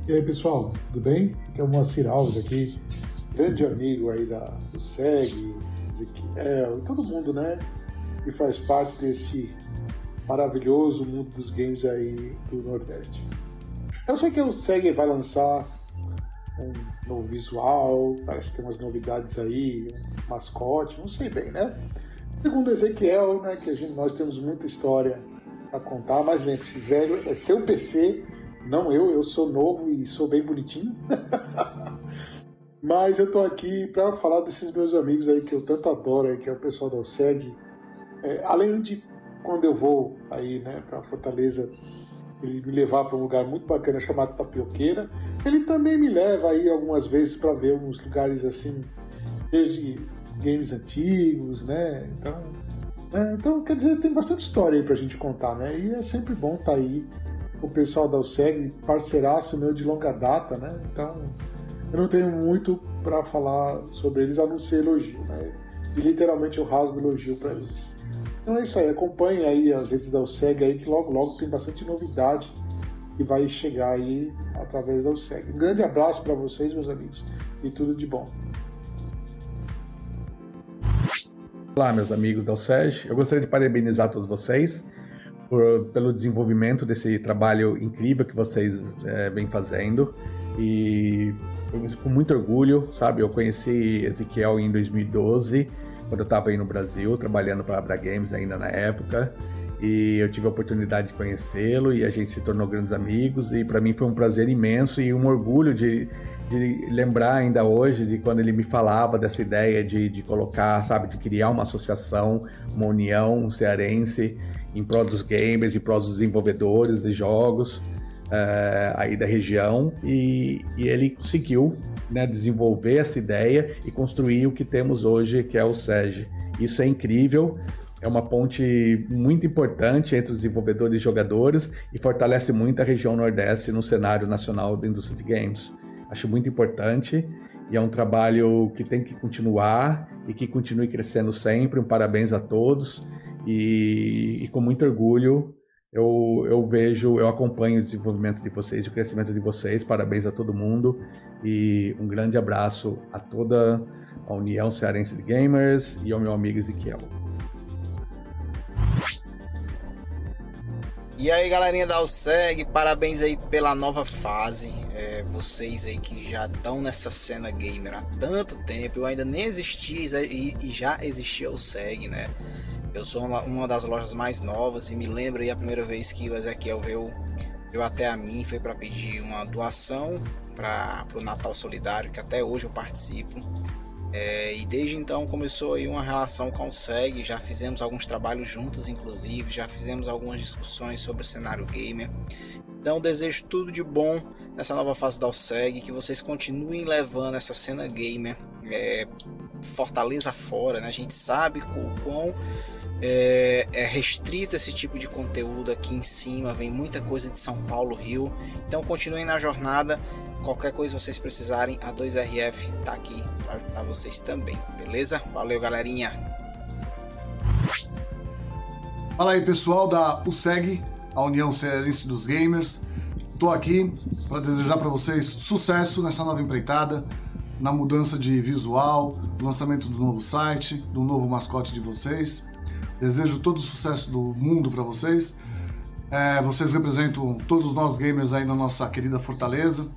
E aí pessoal, tudo bem? Aqui é o Moacir Alves aqui, grande amigo aí da, do SEG, Ezequiel todo mundo, né? Que faz parte desse maravilhoso mundo dos games aí do Nordeste. Eu sei que o SEG vai lançar um novo visual, parece que tem umas novidades aí, um mascote, não sei bem, né? Segundo Ezequiel, né, que a gente, nós temos muita história para contar, mas lembre-se, velho, é seu PC, não eu, eu sou novo e sou bem bonitinho. <laughs> mas eu tô aqui para falar desses meus amigos aí que eu tanto adoro, aí, que é o pessoal da OSEG. É, além de quando eu vou aí, né, para Fortaleza, ele me levar para um lugar muito bacana chamado Tapioqueira, ele também me leva aí algumas vezes para ver uns lugares assim, desde games antigos, né? Então, é, então, quer dizer, tem bastante história aí pra gente contar, né? E é sempre bom estar tá aí o pessoal da USEG, parceiraço meu de longa data, né? Então, eu não tenho muito para falar sobre eles a não ser elogio, né? E literalmente eu rasgo elogio para eles. Então é isso aí, acompanhe aí as redes da USEG aí, que logo logo tem bastante novidade que vai chegar aí através da USEG. Um grande abraço para vocês, meus amigos, e tudo de bom. Olá, meus amigos da USEG. Eu gostaria de parabenizar todos vocês por, pelo desenvolvimento desse trabalho incrível que vocês é, vêm fazendo. E com muito orgulho, sabe? Eu conheci Ezequiel em 2012 quando eu estava aí no Brasil, trabalhando para a Abra Games ainda na época. E eu tive a oportunidade de conhecê-lo e a gente se tornou grandes amigos. E para mim foi um prazer imenso e um orgulho de, de lembrar ainda hoje de quando ele me falava dessa ideia de, de colocar, sabe, de criar uma associação, uma união cearense em prol dos gamers, em prol dos desenvolvedores de jogos uh, aí da região. E, e ele conseguiu né, desenvolver essa ideia e construir o que temos hoje, que é o SEG. Isso é incrível, é uma ponte muito importante entre os desenvolvedores e jogadores e fortalece muito a região Nordeste no cenário nacional da indústria de games. Acho muito importante e é um trabalho que tem que continuar e que continue crescendo sempre. Um parabéns a todos e, e com muito orgulho eu, eu vejo, eu acompanho o desenvolvimento de vocês, o crescimento de vocês. Parabéns a todo mundo e um grande abraço a toda a União Cearense de Gamers e ao meu amigo Ezequiel. E aí galerinha da Alseg, parabéns aí pela nova fase. É, vocês aí que já estão nessa cena gamer há tanto tempo, eu ainda nem existia e, e já existia o SEG, né? Eu sou uma, das lojas mais novas e me lembro aí a primeira vez que o Ezequiel veio, veio até a mim foi para pedir uma doação para o Natal Solidário, que até hoje eu participo. É, e desde então começou aí uma relação com o SEG, já fizemos alguns trabalhos juntos, inclusive, já fizemos algumas discussões sobre o cenário gamer. Então desejo tudo de bom nessa nova fase da OSEG, que vocês continuem levando essa cena gamer é, Fortaleza fora, né? A gente sabe o quão é, é, restrito esse tipo de conteúdo aqui em cima, vem muita coisa de São Paulo, Rio. Então continuem na jornada. Qualquer coisa vocês precisarem, a 2RF tá aqui para ajudar vocês também, beleza? Valeu, galerinha. Fala aí, pessoal da USEG, a União Cearense dos Gamers. Tô aqui para desejar para vocês sucesso nessa nova empreitada, na mudança de visual, lançamento do novo site, do novo mascote de vocês. Desejo todo o sucesso do mundo para vocês. É, vocês representam todos nós gamers aí na nossa querida Fortaleza.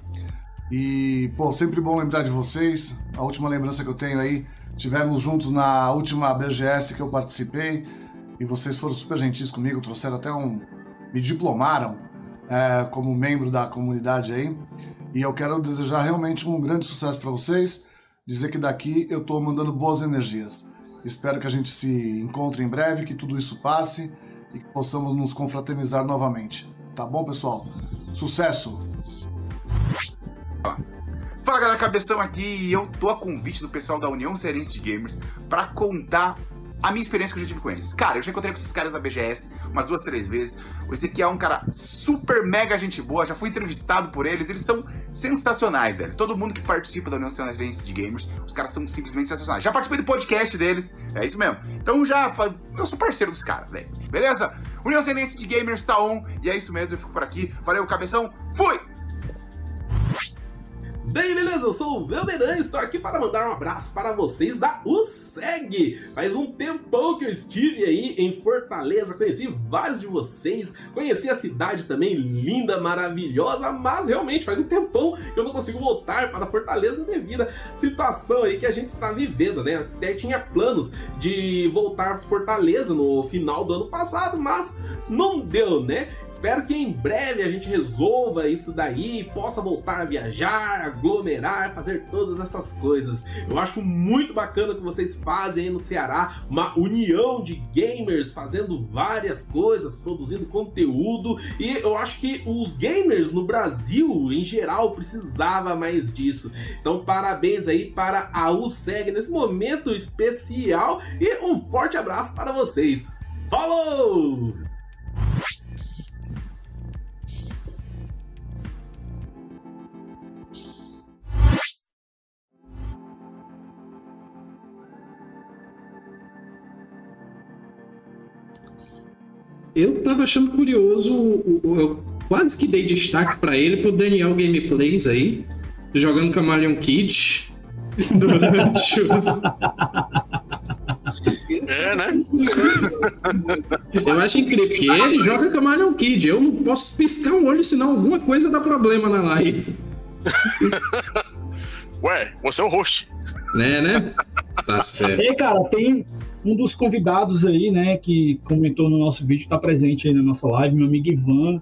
E, pô, sempre bom lembrar de vocês. A última lembrança que eu tenho aí, tivemos juntos na última BGS que eu participei. E vocês foram super gentis comigo, trouxeram até um. me diplomaram é, como membro da comunidade aí. E eu quero desejar realmente um grande sucesso para vocês. Dizer que daqui eu estou mandando boas energias. Espero que a gente se encontre em breve, que tudo isso passe e que possamos nos confraternizar novamente. Tá bom, pessoal? Sucesso! Fala galera, Cabeção aqui e eu tô a convite do pessoal da União Cearense de Gamers para contar a minha experiência que eu já tive com eles. Cara, eu já encontrei com esses caras na BGS umas duas, três vezes. O Ezequiel é um cara super mega gente boa, já fui entrevistado por eles. Eles são sensacionais, velho. Todo mundo que participa da União Cearense de Gamers, os caras são simplesmente sensacionais. Já participei do podcast deles, é isso mesmo. Então já, eu sou parceiro dos caras, velho. Beleza? União Cearense de Gamers tá on, e é isso mesmo, eu fico por aqui. Valeu, cabeção, fui! Bem, beleza? Eu sou o Velberan e estou aqui para mandar um abraço para vocês da USEG. Faz um tempão que eu estive aí em Fortaleza, conheci vários de vocês, conheci a cidade também, linda, maravilhosa, mas realmente faz um tempão que eu não consigo voltar para Fortaleza devido à situação aí que a gente está vivendo, né? Até tinha planos de voltar a Fortaleza no final do ano passado, mas não deu, né? Espero que em breve a gente resolva isso daí, possa voltar a viajar, aglomerar, fazer todas essas coisas. Eu acho muito bacana que vocês fazem aí no Ceará, uma união de gamers fazendo várias coisas, produzindo conteúdo, e eu acho que os gamers no Brasil, em geral, precisava mais disso. Então, parabéns aí para a USEG nesse momento especial e um forte abraço para vocês. Falou! Eu tava achando curioso, eu quase que dei destaque para ele pro Daniel Gameplays aí, jogando Camaleon Kid <laughs> durante os. É, né? Eu acho incrível, porque ele joga Camaleon Kid. Eu não posso piscar um olho, senão alguma coisa dá problema na live. <laughs> Ué, você é o host. Né, né? Tá certo. E, cara, tem um dos convidados aí, né, que comentou no nosso vídeo, tá presente aí na nossa live, meu amigo Ivan.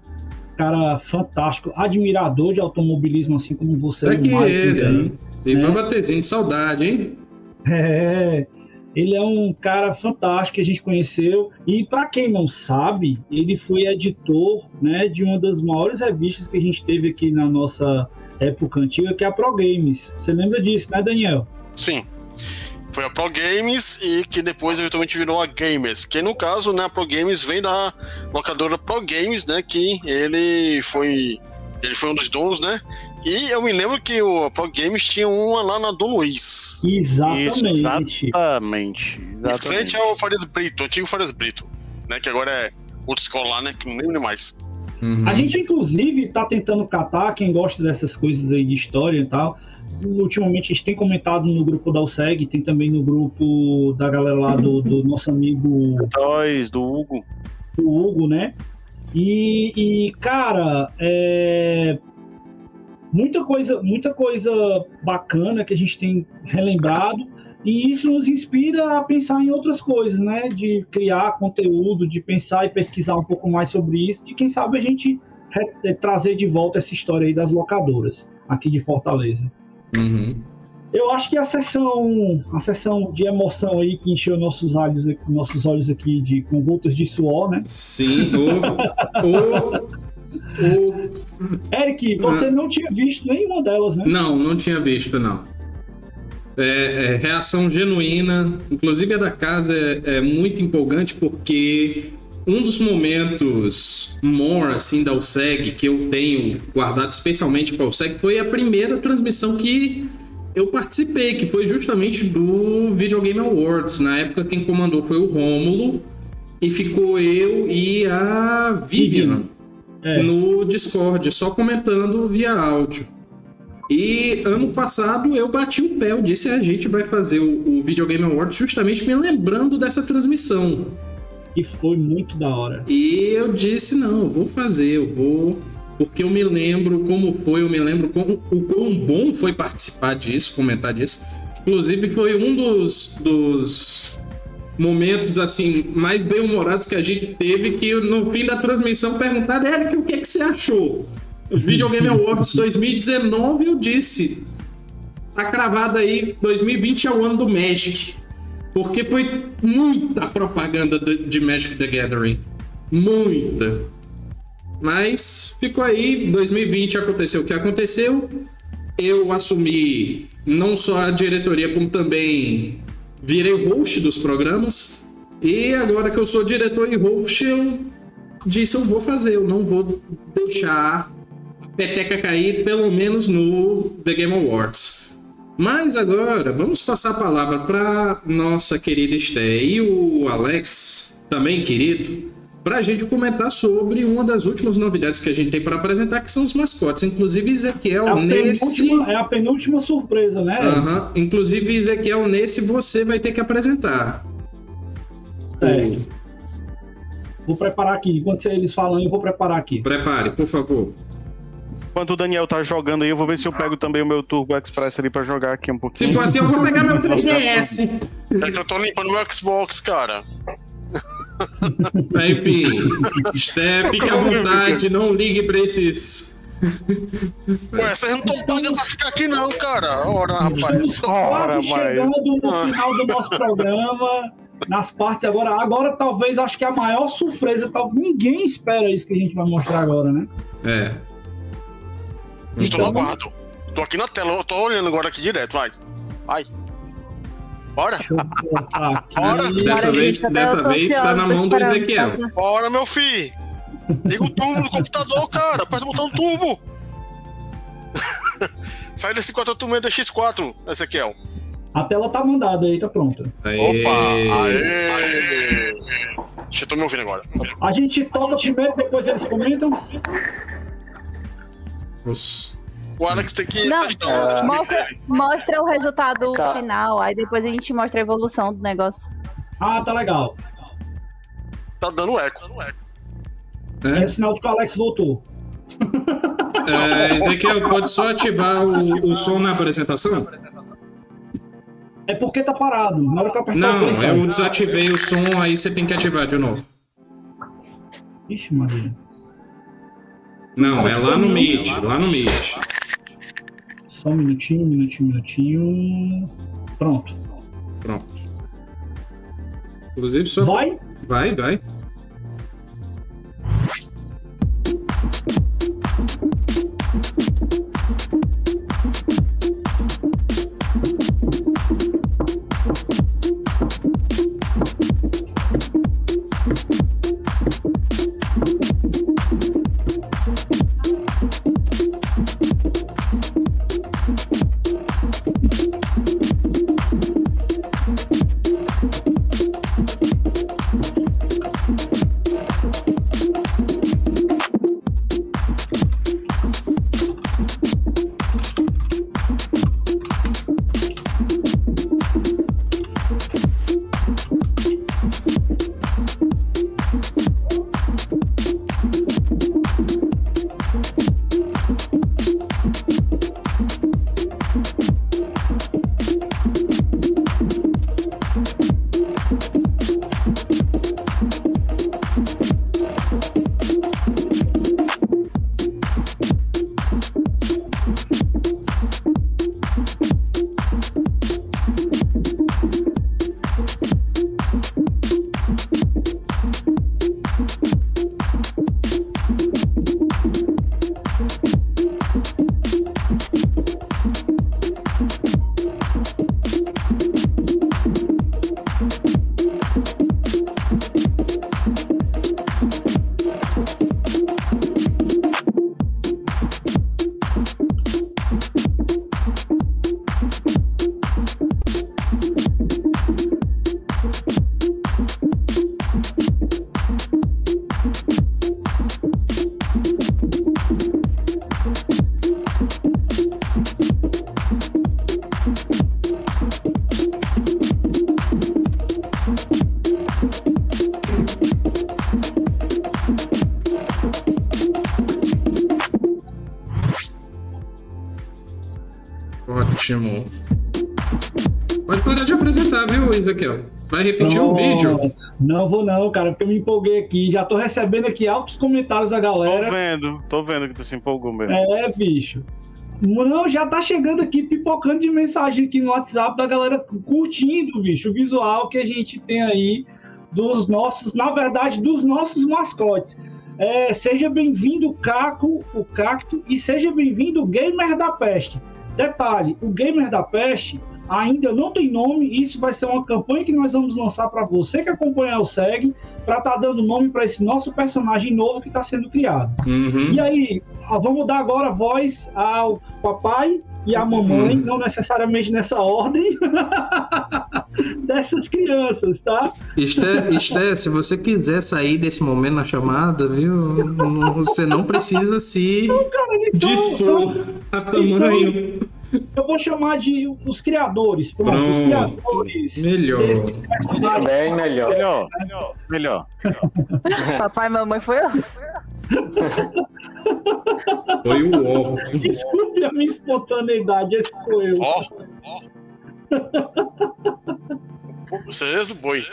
Cara fantástico, admirador de automobilismo, assim como você. É que Mário ele, também, Ivan né? Batezinho, saudade, hein? É, ele é um cara fantástico que a gente conheceu e para quem não sabe, ele foi editor, né, de uma das maiores revistas que a gente teve aqui na nossa época antiga, que é a Pro Games. Você lembra disso, né, Daniel? Sim. Foi a Pro Games e que depois eventualmente virou a Gamers. Que no caso, né, a Pro Games vem da locadora Pro Games, né? Que ele foi. Ele foi um dos donos, né? E eu me lembro que o a Pro Games tinha uma lá na Dom Luiz. Exatamente. Exatamente. Em frente ao Farias Brito, antigo Farias Brito, né? Que agora é outra escola lá, né? Que não lembro mais. A gente, inclusive, tá tentando catar, quem gosta dessas coisas aí de história e tal. Ultimamente a gente tem comentado no grupo da USEG, tem também no grupo da galera lá do, do nosso amigo. Dois, do Hugo. Do Hugo, né? E, e, cara, é. Muita coisa, muita coisa bacana que a gente tem relembrado e isso nos inspira a pensar em outras coisas, né? De criar conteúdo, de pensar e pesquisar um pouco mais sobre isso, de quem sabe a gente trazer de volta essa história aí das locadoras aqui de Fortaleza. Uhum. Eu acho que a sessão, a sessão de emoção aí que encheu nossos olhos, aqui- nossos olhos aqui de com gotas de suor, né? Sim, o, o, o... Eric, você não tinha visto nenhuma delas, né? Não, não tinha visto, não. É, é, reação genuína, inclusive a da casa é, é muito empolgante porque um dos momentos more assim da USEG que eu tenho guardado especialmente para a USEG foi a primeira transmissão que eu participei, que foi justamente do Video Game Awards. Na época quem comandou foi o Rômulo e ficou eu e a Vivian no Discord, só comentando via áudio. E ano passado eu bati o pé, eu disse a gente vai fazer o, o Video Game Awards justamente me lembrando dessa transmissão. E foi muito da hora. E eu disse, não, eu vou fazer, eu vou. Porque eu me lembro como foi, eu me lembro como, o quão bom foi participar disso, comentar disso. Inclusive foi um dos, dos momentos assim mais bem-humorados que a gente teve que no fim da transmissão perguntaram, Eric, o que, é que você achou? Video Game Awards 2019 eu disse, tá cravado aí, 2020 é o ano do Magic. Porque foi muita propaganda de Magic the Gathering. Muita. Mas ficou aí, 2020 aconteceu o que aconteceu. Eu assumi não só a diretoria, como também virei host dos programas. E agora que eu sou diretor e host, eu disse eu vou fazer, eu não vou deixar a peteca cair, pelo menos no The Game Awards. Mas agora, vamos passar a palavra para nossa querida Esté e o Alex, também querido, para a gente comentar sobre uma das últimas novidades que a gente tem para apresentar, que são os mascotes. Inclusive, Ezequiel, É nesse. é a penúltima surpresa, né? Aham. Inclusive, Ezequiel, nesse você vai ter que apresentar. É. Vou preparar aqui. Enquanto eles falam, eu vou preparar aqui. Prepare, por favor. Enquanto o Daniel tá jogando aí, eu vou ver se eu pego também o meu Turbo Express ali pra jogar aqui um pouquinho. Se for assim, eu vou pegar meu 3DS. É que eu tô limpando meu Xbox, cara. Enfim, Esté, fique à vontade, não ligue para esses. Ué, vocês não estão pagando pra ficar aqui não, cara. Ora, rapaz. Quase chegando no final do nosso programa. Nas partes agora, agora talvez acho que a maior surpresa, tal, ninguém espera isso que a gente vai mostrar agora, né? É. Estou no aguardo. Tô aqui na tela, eu tô olhando agora aqui direto, vai. Vai. Bora. <laughs> Bora. Dessa vez, dessa vez tá na mão do Ezequiel. Bora, meu filho. Liga o turbo do computador, cara. Aperta o botão turbo. <laughs> Sai desse 486 DX4, Ezequiel. A tela tá mandada aí, tá pronta. Opa! Aê! Deixa eu tô me ouvindo agora. A gente toca primeiro, depois eles comentam. O Alex tem que. Não, o- mostra, mostra o resultado final, aí depois a gente mostra a evolução do negócio. Ah, tá legal. Tá dando eco. É, sinal de que o Alex voltou. É, Ezequiel, pode só ativar o, o som na apresentação? É porque tá parado. Na hora que eu apertar o Não, eu desativei o som, aí você tem que ativar de novo. Ixi, Maria. Não, é lá no Meet, lá no Meet. Só um minutinho, um minutinho, um minutinho. Pronto. Pronto. Inclusive só. Vai? Vai, vai. Vou não, cara, porque eu me empolguei aqui. Já tô recebendo aqui altos comentários da galera. Tô vendo, tô vendo que tu se empolgou mesmo. É, bicho. Não, já tá chegando aqui, pipocando de mensagem aqui no WhatsApp da galera curtindo, bicho, o visual que a gente tem aí dos nossos, na verdade, dos nossos mascotes. É, seja bem-vindo, Caco, o Cacto, e seja bem-vindo, o Gamer da Peste. Detalhe, o Gamer da Peste ainda não tem nome, isso vai ser uma campanha que nós vamos lançar para você que acompanha o SEG, para estar tá dando nome para esse nosso personagem novo que está sendo criado. Uhum. E aí, vamos dar agora voz ao papai e à mamãe, uhum. não necessariamente nessa ordem, <laughs> dessas crianças, tá? Esté, Esté, se você quiser sair desse momento na chamada, viu? Você não precisa se não, cara, dispor são, a tamanho. Eu vou chamar de os criadores. Pronto, pronto. os criadores. Melhor. Bem melhor. Melhor. Melhor. <laughs> Papai e mamãe foi eu. Foi o O. Desculpe a minha espontaneidade, esse sou eu. Ó, ó. Você é do boi.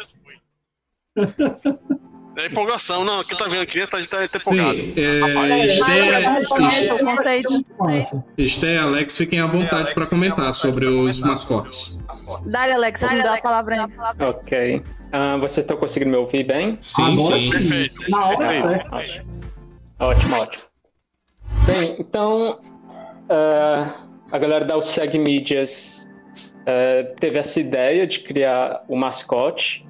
É empolgação, não, quem tá vendo aqui tá, tá, tá empolgado. Sim, é, Esté e Alex, fiquem à vontade para comentar sobre os mascotes. Dá-lhe, Alex, me dá a palavra aí. Ok. Uh, vocês estão conseguindo me ouvir bem? Sim, Agora sim. Perfeito. Na hora certa. Ótimo, ótimo. Bem, então, uh, a galera da USEG Mídias uh, teve essa ideia de criar o mascote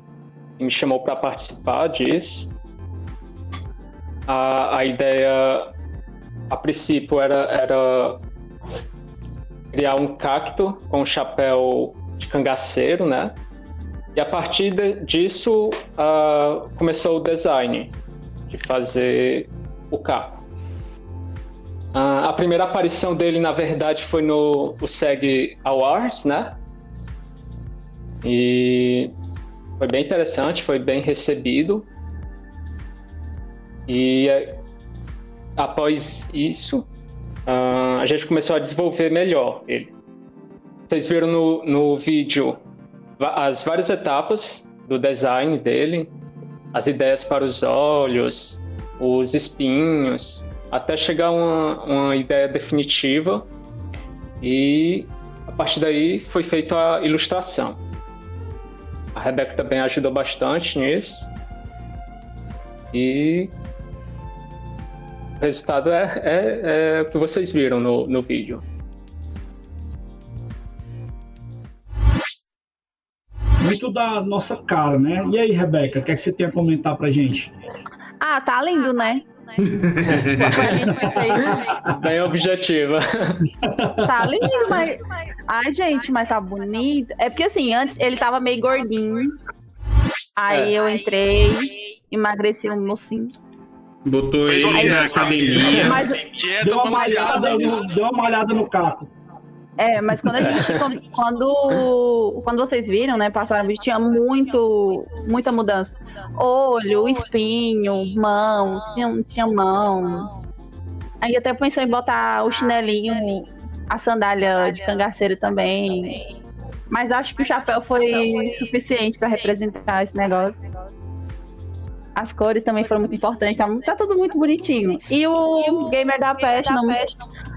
me chamou para participar disso. A, a ideia, a princípio, era, era criar um cacto com um chapéu de cangaceiro, né? E a partir de, disso uh, começou o design de fazer o caco. Uh, a primeira aparição dele, na verdade, foi no o SEG Awards, né? E foi bem interessante, foi bem recebido. E eh, após isso, uh, a gente começou a desenvolver melhor ele. Vocês viram no, no vídeo as várias etapas do design dele, as ideias para os olhos, os espinhos, até chegar a uma, uma ideia definitiva. E a partir daí foi feita a ilustração. A Rebeca também ajudou bastante nisso. E o resultado é, é, é o que vocês viram no, no vídeo. Muito da nossa cara, né? E aí, Rebeca, o que, é que você tem a comentar pra gente? Ah, tá lindo, né? <laughs> Bem objetiva. Tá lindo, mas. Ai, gente, mas tá bonito. É porque assim, antes ele tava meio gordinho. Aí é. eu entrei, emagreci um mocinho. Botou ele na academia. Mas, deu, uma malhada, deu uma malhada no caco. É, mas quando a gente. <laughs> quando, quando vocês viram, né? Passaram tinha muito, muita mudança. Olho, espinho, mão, tinha, tinha mão. Aí até pensou em botar o chinelinho, a sandália de cangaceiro também. Mas acho que o chapéu foi suficiente para representar esse negócio. As cores também foram muito importantes, tá, tá tudo muito bonitinho. E o Gamer da Peste não.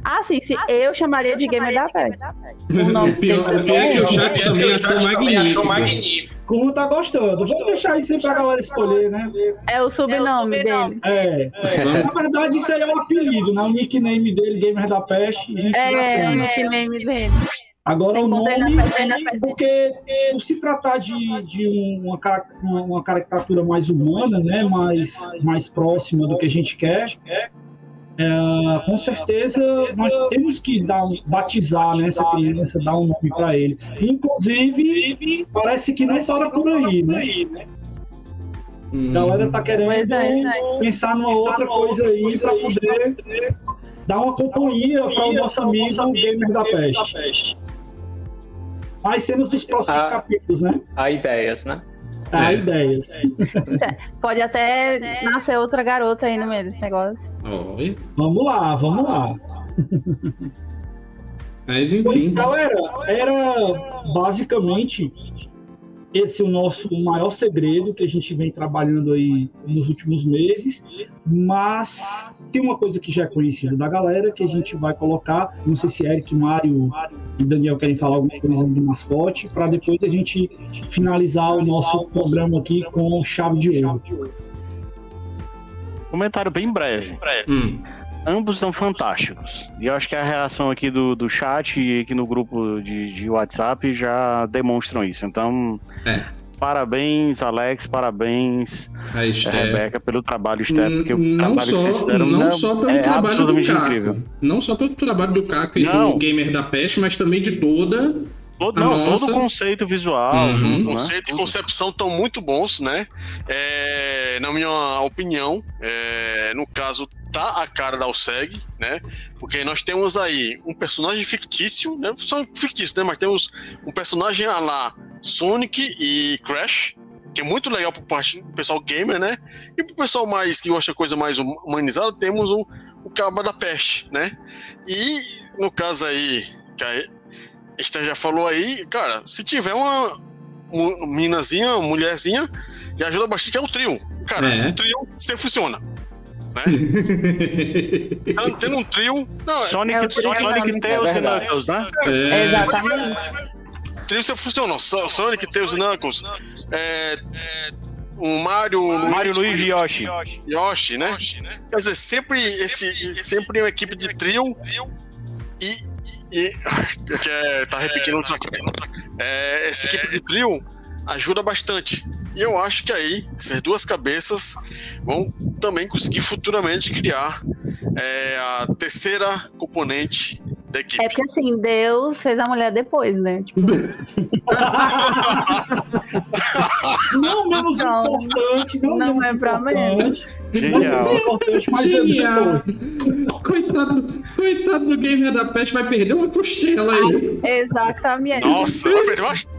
Ah, sim, sim, eu chamaria de Gamer da Peste. O nome pior, o pior é que o chat também achou magnífico. Como tá gostando? Vamos deixar isso aí pra galera escolher, né? É o sobrenome dele. É. Na verdade, isso aí é o apelido, né? O nickname dele, Gamer da Peste. É, é o nickname dele. Agora o nome, porque por se tratar de, de uma, uma caricatura mais humana, né, mais, mais próxima do que a gente quer, é, com certeza nós temos que dar batizar né, essa criança, dar um nome para ele. Inclusive, parece que não para por aí, né? A galera tá querendo pensar numa outra coisa aí para poder dar uma companhia para o nosso amigo Gamer da Peste. Mas cenas dos próximos Ah. capítulos, né? Há ideias, né? Há ideias. Pode até nascer outra garota aí no meio desse negócio. Oi. Vamos lá, vamos lá. Mas Pois, enfim. galera, era basicamente esse o nosso maior segredo que a gente vem trabalhando aí nos últimos meses, mas tem uma coisa que já é conhecida da galera que a gente vai colocar, não sei se Eric, Mário e Daniel querem falar alguma coisa do mascote, para depois a gente finalizar o nosso programa aqui com chave de ouro. Comentário bem breve. Hum. Ambos são fantásticos. E eu acho que a reação aqui do, do chat e aqui no grupo de, de WhatsApp já demonstram isso. Então, parabéns, Alex, parabéns, A Esther. eh, Rebeca, pelo trabalho, Esther, porque o Não trabalho que só, vocês fizeram não é- só pelo é trabalho do Caco. incrível. Não só pelo trabalho do Caco e Não. do Gamer da Peste, mas também de toda Todo, não, nossa. todo o conceito visual. Uhum. junto, né? conceito e concepção estão muito bons, né? É, na minha opinião, é, no caso, a cara da Alseg, né? Porque nós temos aí um personagem fictício, né? Só fictício, né? Mas temos um personagem a lá Sonic e Crash, que é muito legal pro parte do pessoal gamer, né? E pro pessoal mais que gosta de coisa mais hum- humanizada, temos o, o Caba da Peste, né? E no caso aí, que a Esther já falou aí, cara, se tiver uma meninazinha, uma mulherzinha, já ajuda bastante, que é o trio. Cara, É. o trio sempre funciona. Né? <laughs> Tendo- Tendo um trio. Não, Sonic- É, o trio Sonic, dinâmico, Tails é e. Knuckles, né? É. Exatamente. O trio sempre funciona. So- Sonic, Tails e Knuckles. É, é, o Mario. Mario, Luigi e Yoshi. Yoshi, né? Quer dizer, sempre, esse, sempre uma equipe de trio e. e que é, tá repetindo outra coisa. É, essa equipe de trio ajuda bastante. E eu acho que aí, essas duas cabeças vão também conseguir futuramente criar é, a terceira componente da equipe. É porque assim, Deus fez a mulher depois, né? Tipo, <laughs> Não menos Não. importante, não, Não menos é pra. Genial. Menos mas é Genial. Coitado, coitado do Gamer da Peste, vai perder uma costela aí. Exatamente. Nossa, vai perder uma.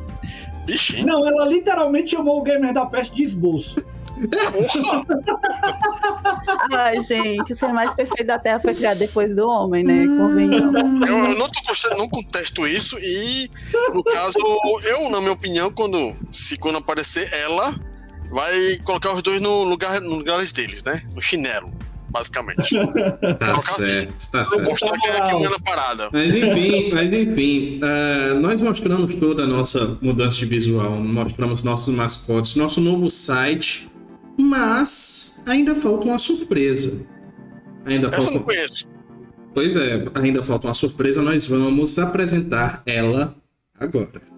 Ixi? Não, ela literalmente chamou o Gamer da Peste de esboço. Ai, gente, o ser mais perfeito da Terra foi criado depois do homem, né? Convenhamos. Eu, eu não, tô não contesto isso e, no caso, eu, na minha opinião, quando, se quando aparecer ela, vai colocar os dois no lugar, no lugares deles, né? No chinelo, basicamente. <laughs> Tá certo, tá Vou certo. mostrar é que manda a parada. Mas enfim, mas enfim, ah, nós mostramos toda a nossa mudança de visual, mostramos nossos mascotes, nosso novo site, mas ainda falta uma surpresa. Ainda Essa falta. não conheço. Pois é, ainda falta uma surpresa, nós vamos apresentar ela agora.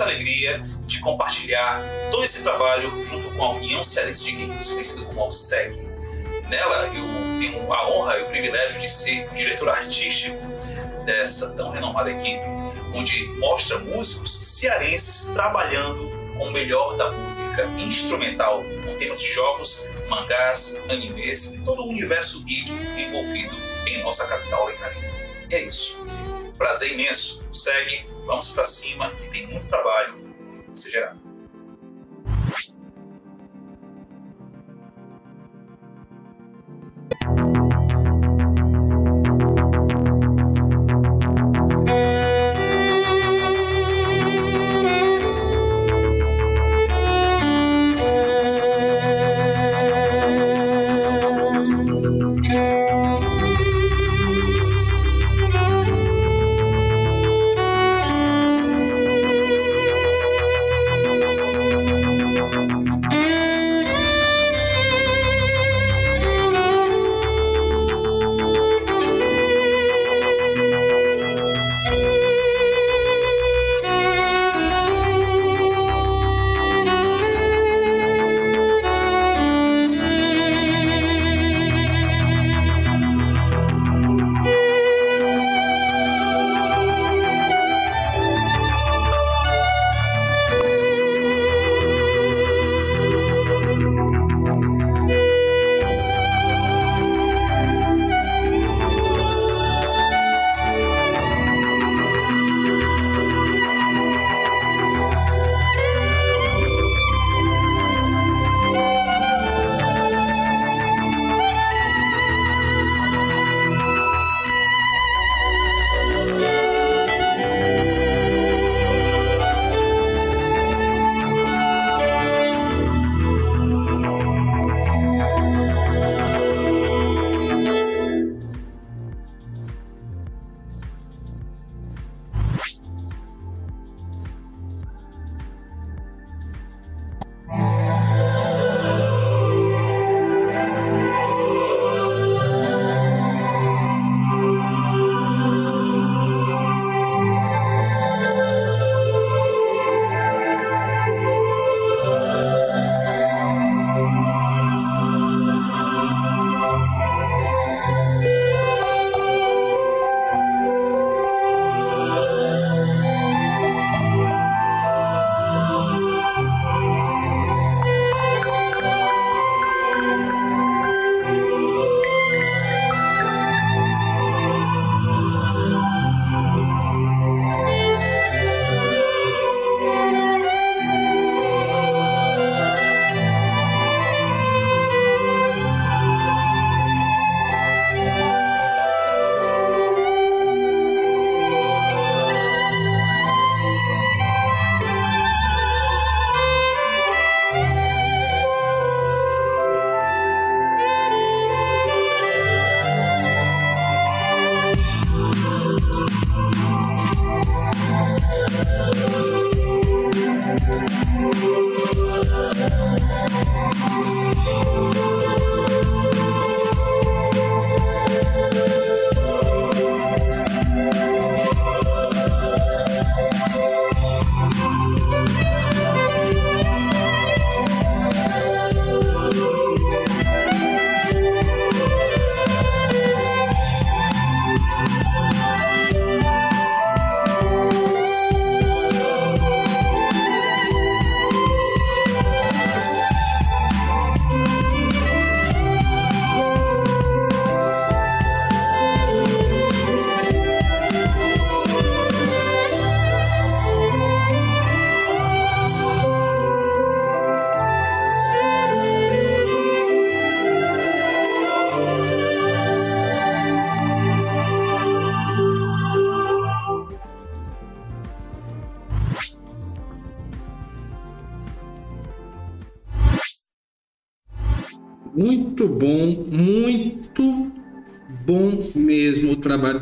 Imensa alegria de compartilhar todo esse trabalho junto com a União Cearense de Games, conhecida como AUSEG. Nela, eu tenho a honra e o privilégio de ser o diretor artístico dessa tão renomada equipe, onde mostra músicos cearenses trabalhando com o melhor da música instrumental, com temas de jogos, mangás, animes e todo o universo geek envolvido em nossa capital lencarina. E é isso. Prazer imenso. Segue, vamos pra cima, que tem muito trabalho a ser gerado.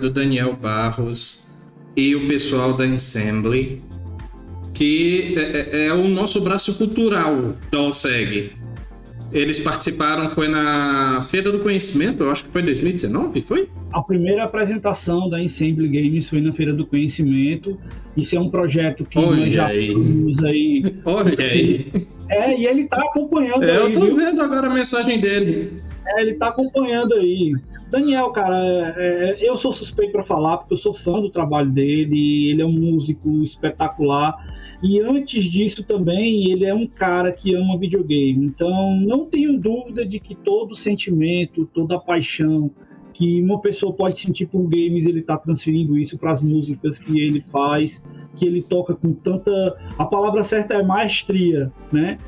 Do Daniel Barros e o pessoal da Ensemble, que é, é- é o nosso braço cultural da OSEG. Eles participaram, foi na Feira do Conhecimento, eu acho que foi 2019, foi? A primeira apresentação da Ensemble Games foi na Feira do Conhecimento. Isso é um projeto que Olha nós já aí. temos aí. Olha aí. É, e ele tá acompanhando É, aí. eu tô viu? vendo agora a mensagem dele. É, ele tá acompanhando aí. Daniel, cara, é, é, eu sou suspeito para falar, porque eu sou fã do trabalho dele, ele é um músico espetacular. E antes disso também, ele é um cara que ama videogame. Então, não tenho dúvida de que todo sentimento, toda paixão que uma pessoa pode sentir por games, ele tá transferindo isso para as músicas que ele faz, que ele toca com tanta. A palavra certa é maestria, né?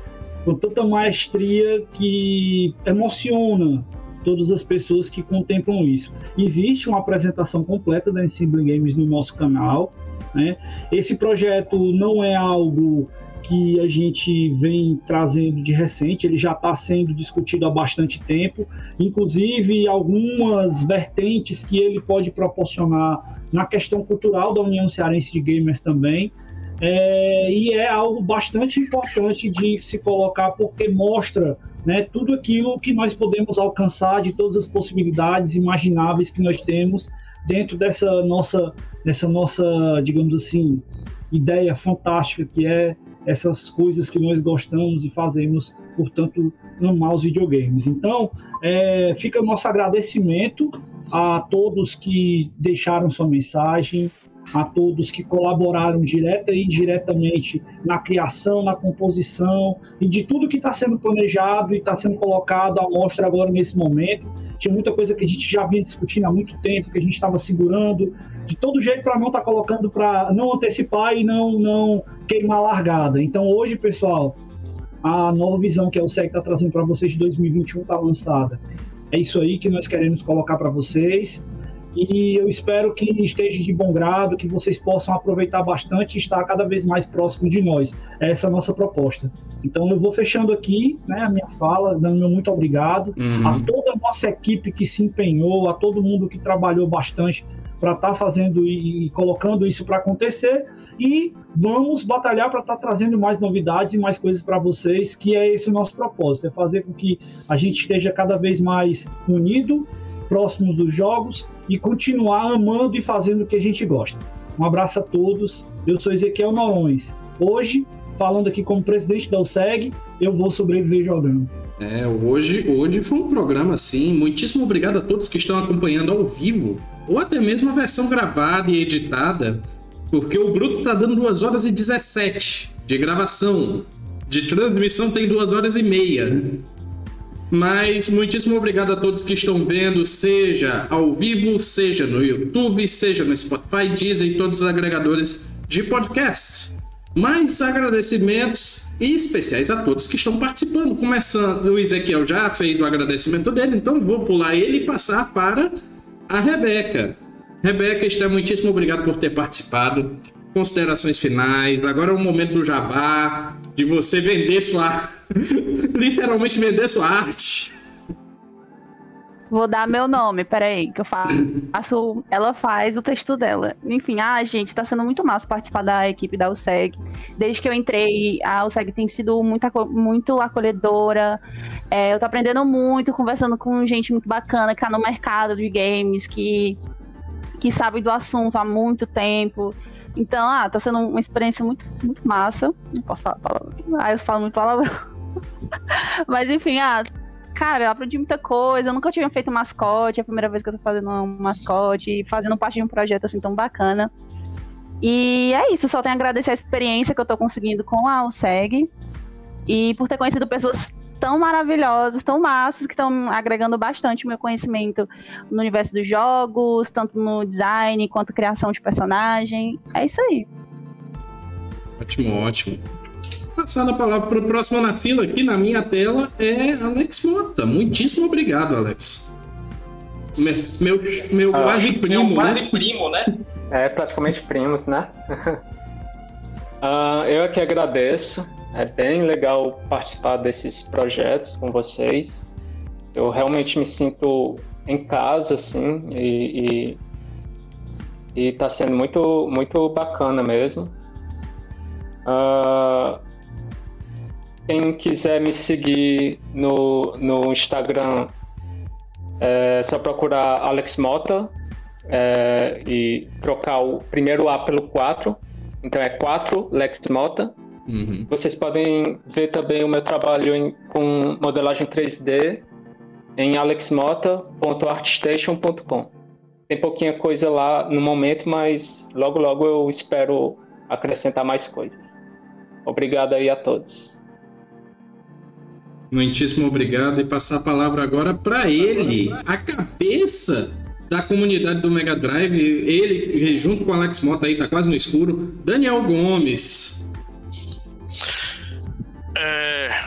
com tanta maestria que emociona todas as pessoas que contemplam isso. Existe uma apresentação completa da Ensemble Games no nosso canal. Né? Esse projeto não é algo que a gente vem trazendo de recente, ele já está sendo discutido há bastante tempo, inclusive algumas vertentes que ele pode proporcionar na questão cultural da União Cearense de Gamers também. É, e é algo bastante importante de se colocar porque mostra né, tudo aquilo que nós podemos alcançar de todas as possibilidades imagináveis que nós temos dentro dessa nossa, dessa nossa, digamos assim, ideia fantástica que é essas coisas que nós gostamos e fazemos, portanto, amar os videogames. Então, é, fica nosso agradecimento a todos que deixaram sua mensagem, a todos que colaboraram direta e indiretamente na criação, na composição e de tudo que está sendo planejado e está sendo colocado à mostra agora nesse momento. Tinha muita coisa que a gente já vinha discutindo há muito tempo, que a gente estava segurando, de todo jeito para não estar colocando para não antecipar e não, não queimar a largada. Então hoje, pessoal, a nova visão que a USEC está trazendo para vocês de 2021 está lançada. É isso aí que nós queremos colocar para vocês. E eu espero que esteja de bom grado, que vocês possam aproveitar bastante e estar cada vez mais próximo de nós. Essa é a nossa proposta. Então eu vou fechando aqui né, a minha fala, dando meu muito obrigado Uhum. a toda a nossa equipe que se empenhou, a todo mundo que trabalhou bastante para estar fazendo e, e colocando isso para acontecer. E vamos batalhar para estar trazendo mais novidades e mais coisas para vocês, que é esse o nosso propósito, é fazer com que a gente esteja cada vez mais unido, próximo dos jogos e continuar amando e fazendo o que a gente gosta. Um abraço a todos. Eu sou Ezequiel Norões. Hoje, falando aqui como presidente da USEG, eu vou sobreviver jogando. É, hoje, hoje foi um programa assim. Muitíssimo obrigado a todos que estão acompanhando ao vivo, ou até mesmo a versão gravada e editada, porque o Bruto tá dando 2 horas e 17 de gravação. De transmissão tem 2 horas e meia. Mas muitíssimo obrigado a todos que estão vendo, seja ao vivo, seja no YouTube, seja no Spotify, Deezer e todos os agregadores de podcast. Mais agradecimentos especiais a todos que estão participando. Começando, o Ezequiel já fez o agradecimento dele, então vou pular ele e passar para a Rebeca. Rebeca, está muitíssimo obrigado por ter participado. Considerações finais. Agora é o momento do jabá, de você vender sua. <laughs> literalmente vender sua arte. Vou dar meu nome, peraí, que eu faço. Ela faz o texto dela. Enfim, ah, gente, tá sendo muito massa participar da equipe da USEG. Desde que eu entrei, a USEG tem sido muito, muito acolhedora. É, eu tô aprendendo muito, conversando com gente muito bacana que tá no mercado de games, que, que sabe do assunto há muito tempo. Então, ah, tá sendo uma experiência muito, muito massa. Não posso falar palavrão. Ah, eu falo muito palavrão. <laughs> Mas enfim, ah, cara, eu aprendi muita coisa. Eu nunca tinha feito mascote. É a primeira vez que eu tô fazendo um mascote fazendo parte de um projeto assim tão bacana. E é isso, só tenho a agradecer a experiência que eu tô conseguindo com a USEG e por ter conhecido pessoas tão maravilhosas, tão massas, que estão agregando bastante o meu conhecimento no universo dos jogos, tanto no design quanto criação de personagem. É isso aí. Ótimo, ótimo. Passando a palavra para o próximo na fila aqui na minha tela é Alex Mota. Muitíssimo obrigado, Alex. Me- Meu, meu Ah, quase primo, meu quase né? primo, né? É, praticamente primos, né? <laughs> Ah, eu aqui agradeço. É bem legal participar desses projetos com vocês. Eu realmente me sinto em casa, assim, e, e, e tá sendo muito, muito bacana mesmo. Uh, quem quiser me seguir no, no Instagram, é só procurar Alex Mota é, e trocar o primeiro A pelo 4. Então é 4 Lex Mota. Uhum. Vocês podem ver também o meu trabalho em, com modelagem 3D em alexmota.artstation.com. Tem pouquinha coisa lá no momento, mas logo logo eu espero acrescentar mais coisas. Obrigado aí a todos. Muitíssimo obrigado e passar a palavra agora para ele, a cabeça da comunidade do Mega Drive, ele junto com o Alex Mota aí tá quase no escuro, Daniel Gomes. É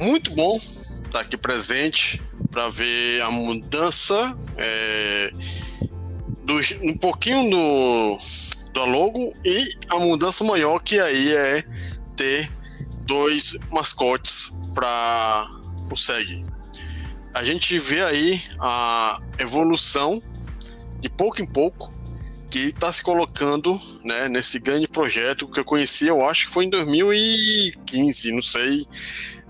muito bom estar tá aqui presente para ver a mudança é, do, um pouquinho do, do logo e a mudança maior que aí é ter dois mascotes para o SEG. A gente vê aí a evolução de pouco em pouco que está se colocando né, nesse grande projeto que eu conheci, eu acho que foi em 2015, não sei.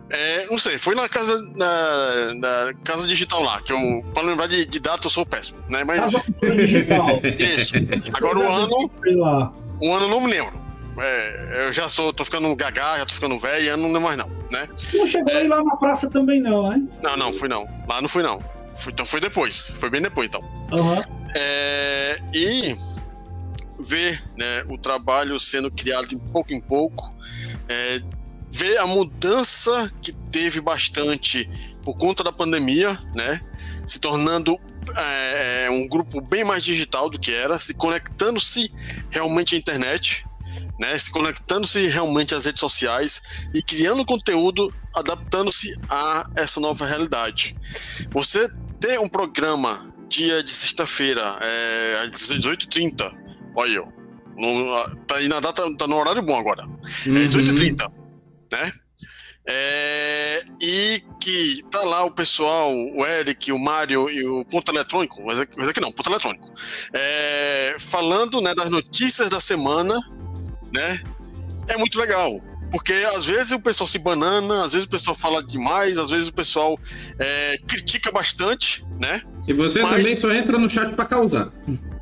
É, não sei, foi na casa na, na, casa digital lá, que eu, para lembrar de, de, data, eu sou péssimo, né? Mas. Casa digital. Isso. Agora o ano. O ano não me lembro. É, eu já sou, tô ficando gagá, já tô ficando velho, eu não lembro mais não, né? Não chegou é... aí lá na praça também não, né? Não, não, fui não. Lá não fui não. Fui, então foi depois, foi bem depois então. Uhum. É, e ver né, o trabalho sendo criado de pouco em pouco, é, ver a mudança que teve bastante por conta da pandemia, né? Se tornando é, é um grupo bem mais digital do que era, se conectando-se realmente à internet, né, se conectando-se realmente às redes sociais e criando conteúdo adaptando-se a essa nova realidade. Você ter um programa dia de sexta-feira, é, às 18h30, olha, no, tá aí na data, tá no horário bom agora, é uhum. é 18h30, né? É, e que tá lá o pessoal, o Eric, o Mário e o Ponto Eletrônico, mas aqui não, Ponto Eletrônico, é, falando né, das notícias da semana né? É muito legal. Porque às vezes o pessoal se banana, às vezes o pessoal fala demais, às vezes o pessoal é, critica bastante, né? E você Mas... também só entra no chat para causar.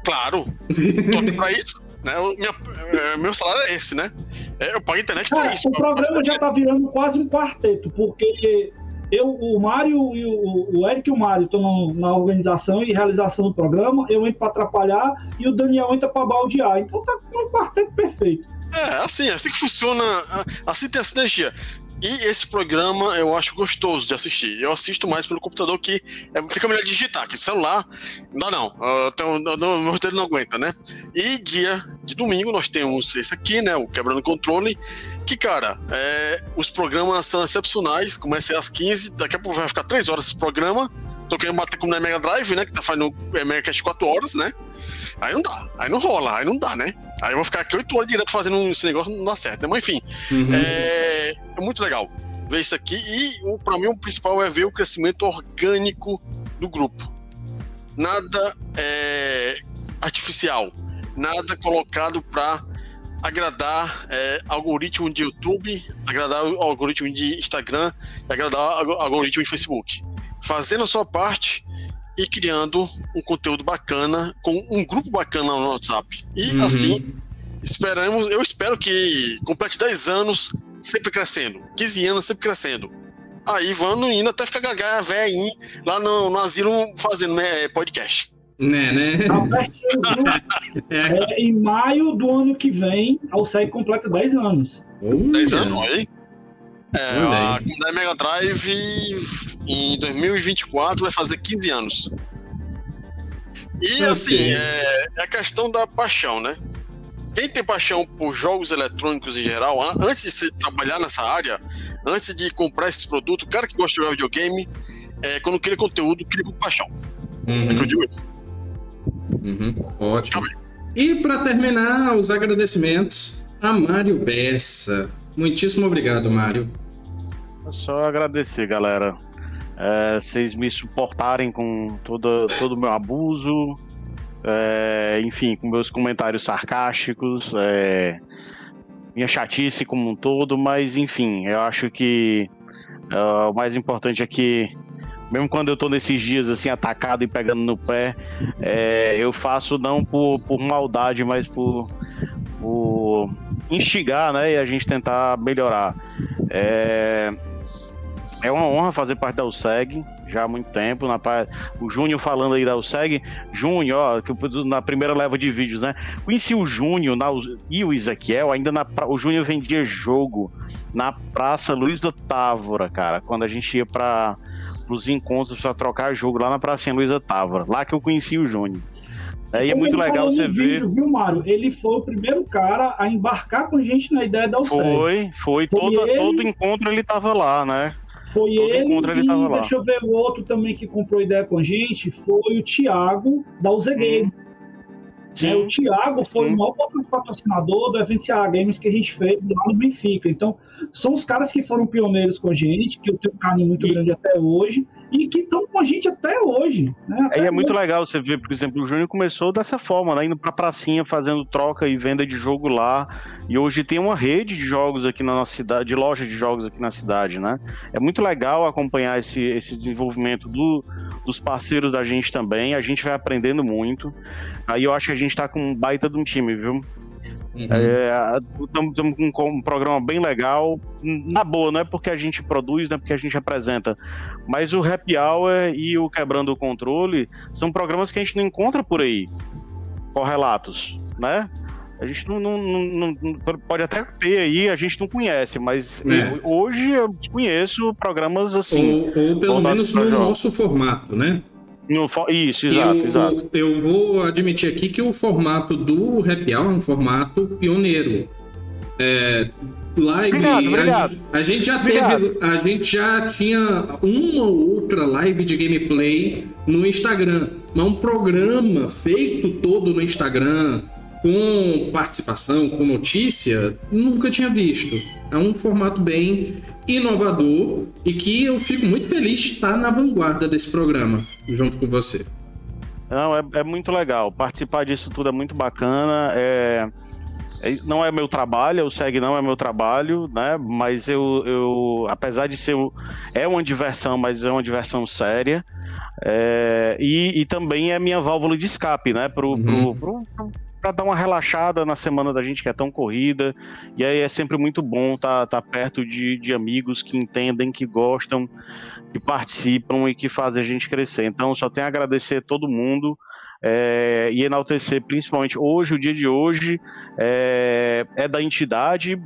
Claro, tô aqui pra isso. Né? O minha, é, meu salário é esse, né? É, eu pago internet pra isso. O programa já tá virando quase um quarteto, porque eu, o Mário e o, o Eric e o Mário estão na organização e realização do programa, eu entro para atrapalhar e o Daniel entra para baldear. Então tá um quarteto perfeito. É, assim, assim que funciona, assim tem a sinergia. E esse programa eu acho gostoso de assistir. Eu assisto mais pelo computador que é, fica melhor digitar, que celular não dá não. Tenho, eu, meu roteiro não aguenta, né? E dia de domingo nós temos esse aqui, né? O Quebrando Controle. Que, cara, é, os programas são excepcionais. Começa às 15, daqui a pouco vai ficar 3 horas esse programa. Tô querendo bater como na Mega Drive, né? Que tá fazendo é, Mega Cast 4 horas, né? Aí não dá, aí não rola, aí não dá, né? Aí eu vou ficar aqui 8 horas direto fazendo esse negócio, não dá certo, né? Mas enfim, uhum. é, é muito legal ver isso aqui. E para mim o principal é ver o crescimento orgânico do grupo. Nada é, artificial, nada colocado para agradar é, algoritmo de YouTube, agradar algoritmo de Instagram, agradar algoritmo de Facebook fazendo a sua parte e criando um conteúdo bacana com um grupo bacana no WhatsApp. E uhum. assim, esperamos, eu espero que complete 10 anos sempre crescendo, 15 anos sempre crescendo. Aí vamos indo até ficar gaga velhinho lá no, no asilo fazendo né, podcast. Né, né? <laughs> É. é, em maio do ano que vem, a UCEG completa 10 anos. 10 anos, aí? É, a comunidade Mega Drive em 2024 vai fazer 15 anos. E assim, é, é, a questão da paixão, né? Quem tem paixão por jogos eletrônicos em geral, antes de se trabalhar nessa área, antes de comprar esses produtos, o cara que gosta de jogar videogame, é, quando cria conteúdo, cria com paixão. Uhum. É que eu digo isso. Uhum. Ótimo. Tá e para terminar, os agradecimentos a Mário Bessa. Muitíssimo obrigado, Mário. Só agradecer, galera. é, vocês me suportarem com todo, todo o meu abuso, é, enfim, com meus comentários sarcásticos, é, minha chatice como um todo, mas enfim, eu acho que uh, o mais importante é que, mesmo quando eu tô nesses dias assim, atacado e pegando no pé, é, eu faço não por, por maldade, mas por, por instigar, né? E a gente tentar melhorar. É, é uma honra fazer parte da USEG já há muito tempo. Na, o Júnior falando aí da USEG. Júnior, ó, na primeira leva de vídeos, né? Conheci o Júnior na, e o Ezequiel, ainda na, o Júnior vendia jogo na Praça Luiz da Távora, cara, quando a gente ia para os encontros para trocar jogo lá na Praça Luiz da Távora. Lá que eu conheci o Júnior. E é muito legal você ver. Vídeo, viu, Mário? Ele foi o primeiro cara a embarcar com a gente na ideia da UCEG. Foi, foi. foi todo, ele... todo encontro ele tava lá, né? Foi Todo ele, ele e deixa eu ver o outro também que comprou ideia com a gente, foi o Thiago da UZ Game. É, o Thiago foi Sim. o maior patrocinador do evento Ceará Games que a gente fez lá no Benfica. Então, são os caras que foram pioneiros com a gente, que eu tenho um carinho muito e... grande até hoje e que estão com a gente até hoje. Né? Até é, é muito legal você ver, por exemplo, o Júnior começou dessa forma, né? indo pra pracinha, fazendo troca e venda de jogo lá. E hoje tem uma rede de jogos aqui na nossa cidade, de loja de jogos aqui na cidade, né? É muito legal acompanhar esse, esse desenvolvimento do, dos parceiros da gente também. A gente vai aprendendo muito. Aí eu acho que a gente tá com um baita de um time, viu? Estamos uhum. é, com um, programa bem legal. Na boa, não é porque a gente produz, não é porque a gente apresenta. Mas o Happy Hour e o Quebrando o Controle são programas que a gente não encontra por aí. Correlatos, né? A gente não, não, não, não, pode até ter aí, a gente não conhece, mas é. hoje eu conheço programas assim. Ou, ou pelo menos no jogos. nosso formato, né? No, isso, exato, eu, exato. Eu vou admitir aqui que o formato do Happy Hour é um formato pioneiro. É, live. Obrigado, obrigado. A, a, gente já obrigado. teve. A gente já tinha uma ou outra live de gameplay no Instagram. Mas um programa feito todo no Instagram, com participação, com notícia, nunca tinha visto. É um formato bem inovador e que eu fico muito feliz de estar na vanguarda desse programa, junto com você. Não, é, é muito legal. Participar disso tudo é muito bacana. É, é, não é meu trabalho, o SEG não é meu trabalho, né? Mas eu, eu apesar de ser. É uma diversão, mas é uma diversão séria. É, e, e, também é minha válvula de escape, né? Pro, uhum. pro, pro, para dar uma relaxada na semana da gente que é tão corrida. E aí é sempre muito bom estar tá, tá perto de, de amigos que entendem, que gostam, que participam e que fazem a gente crescer. Então, só tenho a agradecer a todo mundo. É, e enaltecer principalmente hoje, o dia de hoje, é, é da entidade,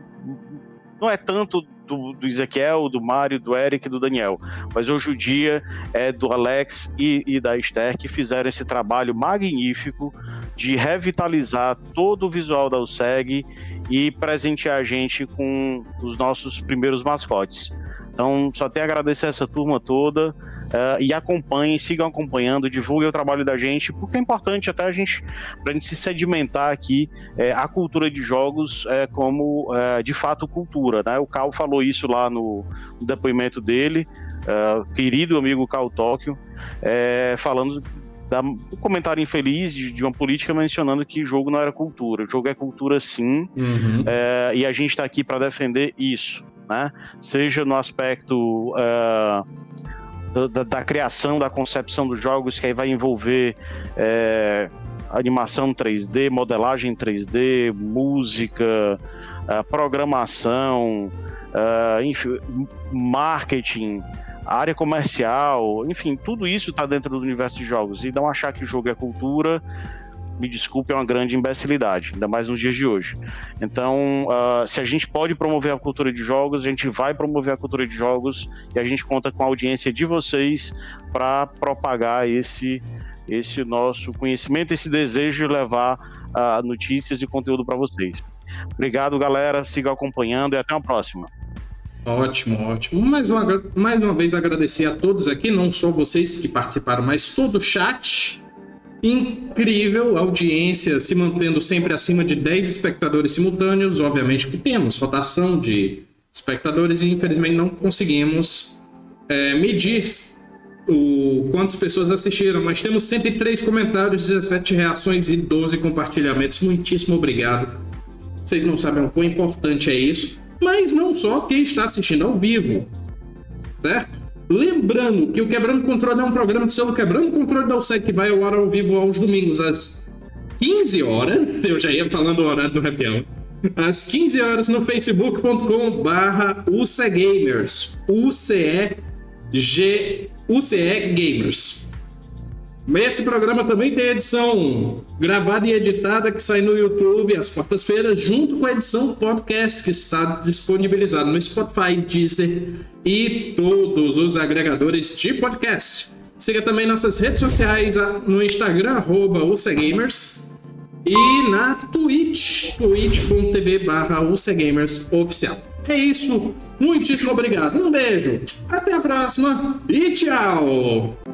não é tanto do, do Ezequiel, do Mário, do Eric e do Daniel. Mas hoje o dia é do Alex e, e da Esther que fizeram esse trabalho magnífico de revitalizar todo o visual da USEG e presentear a gente com os nossos primeiros mascotes. Então, só tenho a agradecer essa turma toda. Uh, e acompanhem, sigam acompanhando, divulguem o trabalho da gente, porque é importante até a gente, para a gente se sedimentar aqui, é, a cultura de jogos é, como é, de fato cultura. Né? O Cal falou isso lá no, no depoimento dele, uh, querido amigo Cal Tóquio, falando da, um comentário infeliz de, de, uma política mencionando que jogo não era cultura. O jogo é cultura sim, uhum. é, e a gente está aqui para defender isso, né? Seja no aspecto uh, da, da, criação, da concepção dos jogos, que aí vai envolver é, animação 3D, modelagem 3D, música, programação, enfim, marketing, área comercial, enfim, tudo isso está dentro do universo de jogos. E não achar que o jogo é cultura me desculpe, é uma grande imbecilidade, ainda mais nos dias de hoje. Então, uh, se a gente pode promover a cultura de jogos, a gente vai promover a cultura de jogos e a gente conta com a audiência de vocês para propagar esse esse nosso conhecimento, esse desejo de levar uh, notícias e conteúdo para vocês. Obrigado, galera. Siga acompanhando e até a próxima. Ótimo, ótimo. Mais uma, mais uma vez agradecer a todos aqui, não só vocês que participaram, mas todo o chat incrível audiência, se mantendo sempre acima de 10 espectadores simultâneos. Obviamente que temos rotação de espectadores e infelizmente não conseguimos é, medir o quantas pessoas assistiram, mas temos 103 comentários, 17 reações e 12 compartilhamentos. Muitíssimo obrigado. Vocês não sabem o quão importante é isso, mas não só quem está assistindo ao vivo, certo? Lembrando que o Quebrando Controle é um programa de selo Quebrando Controle da USEC que vai ao ar ao vivo aos domingos às 15 horas. <laughs> Eu já ia falando o horário do Hour. Às 15 horas no facebook.com barra UCEGamers. U-C-E-G... UCE Gamers. Esse programa também tem edição gravada e editada que sai no YouTube às quartas-feiras, junto com a edição podcast que está disponibilizado no Spotify, Deezer e todos os agregadores de podcast. Siga também nossas redes sociais no Instagram, arroba UCGamers, e na Twitch, twitch.tv barra oficial. É isso, muitíssimo obrigado, um beijo, até a próxima e tchau!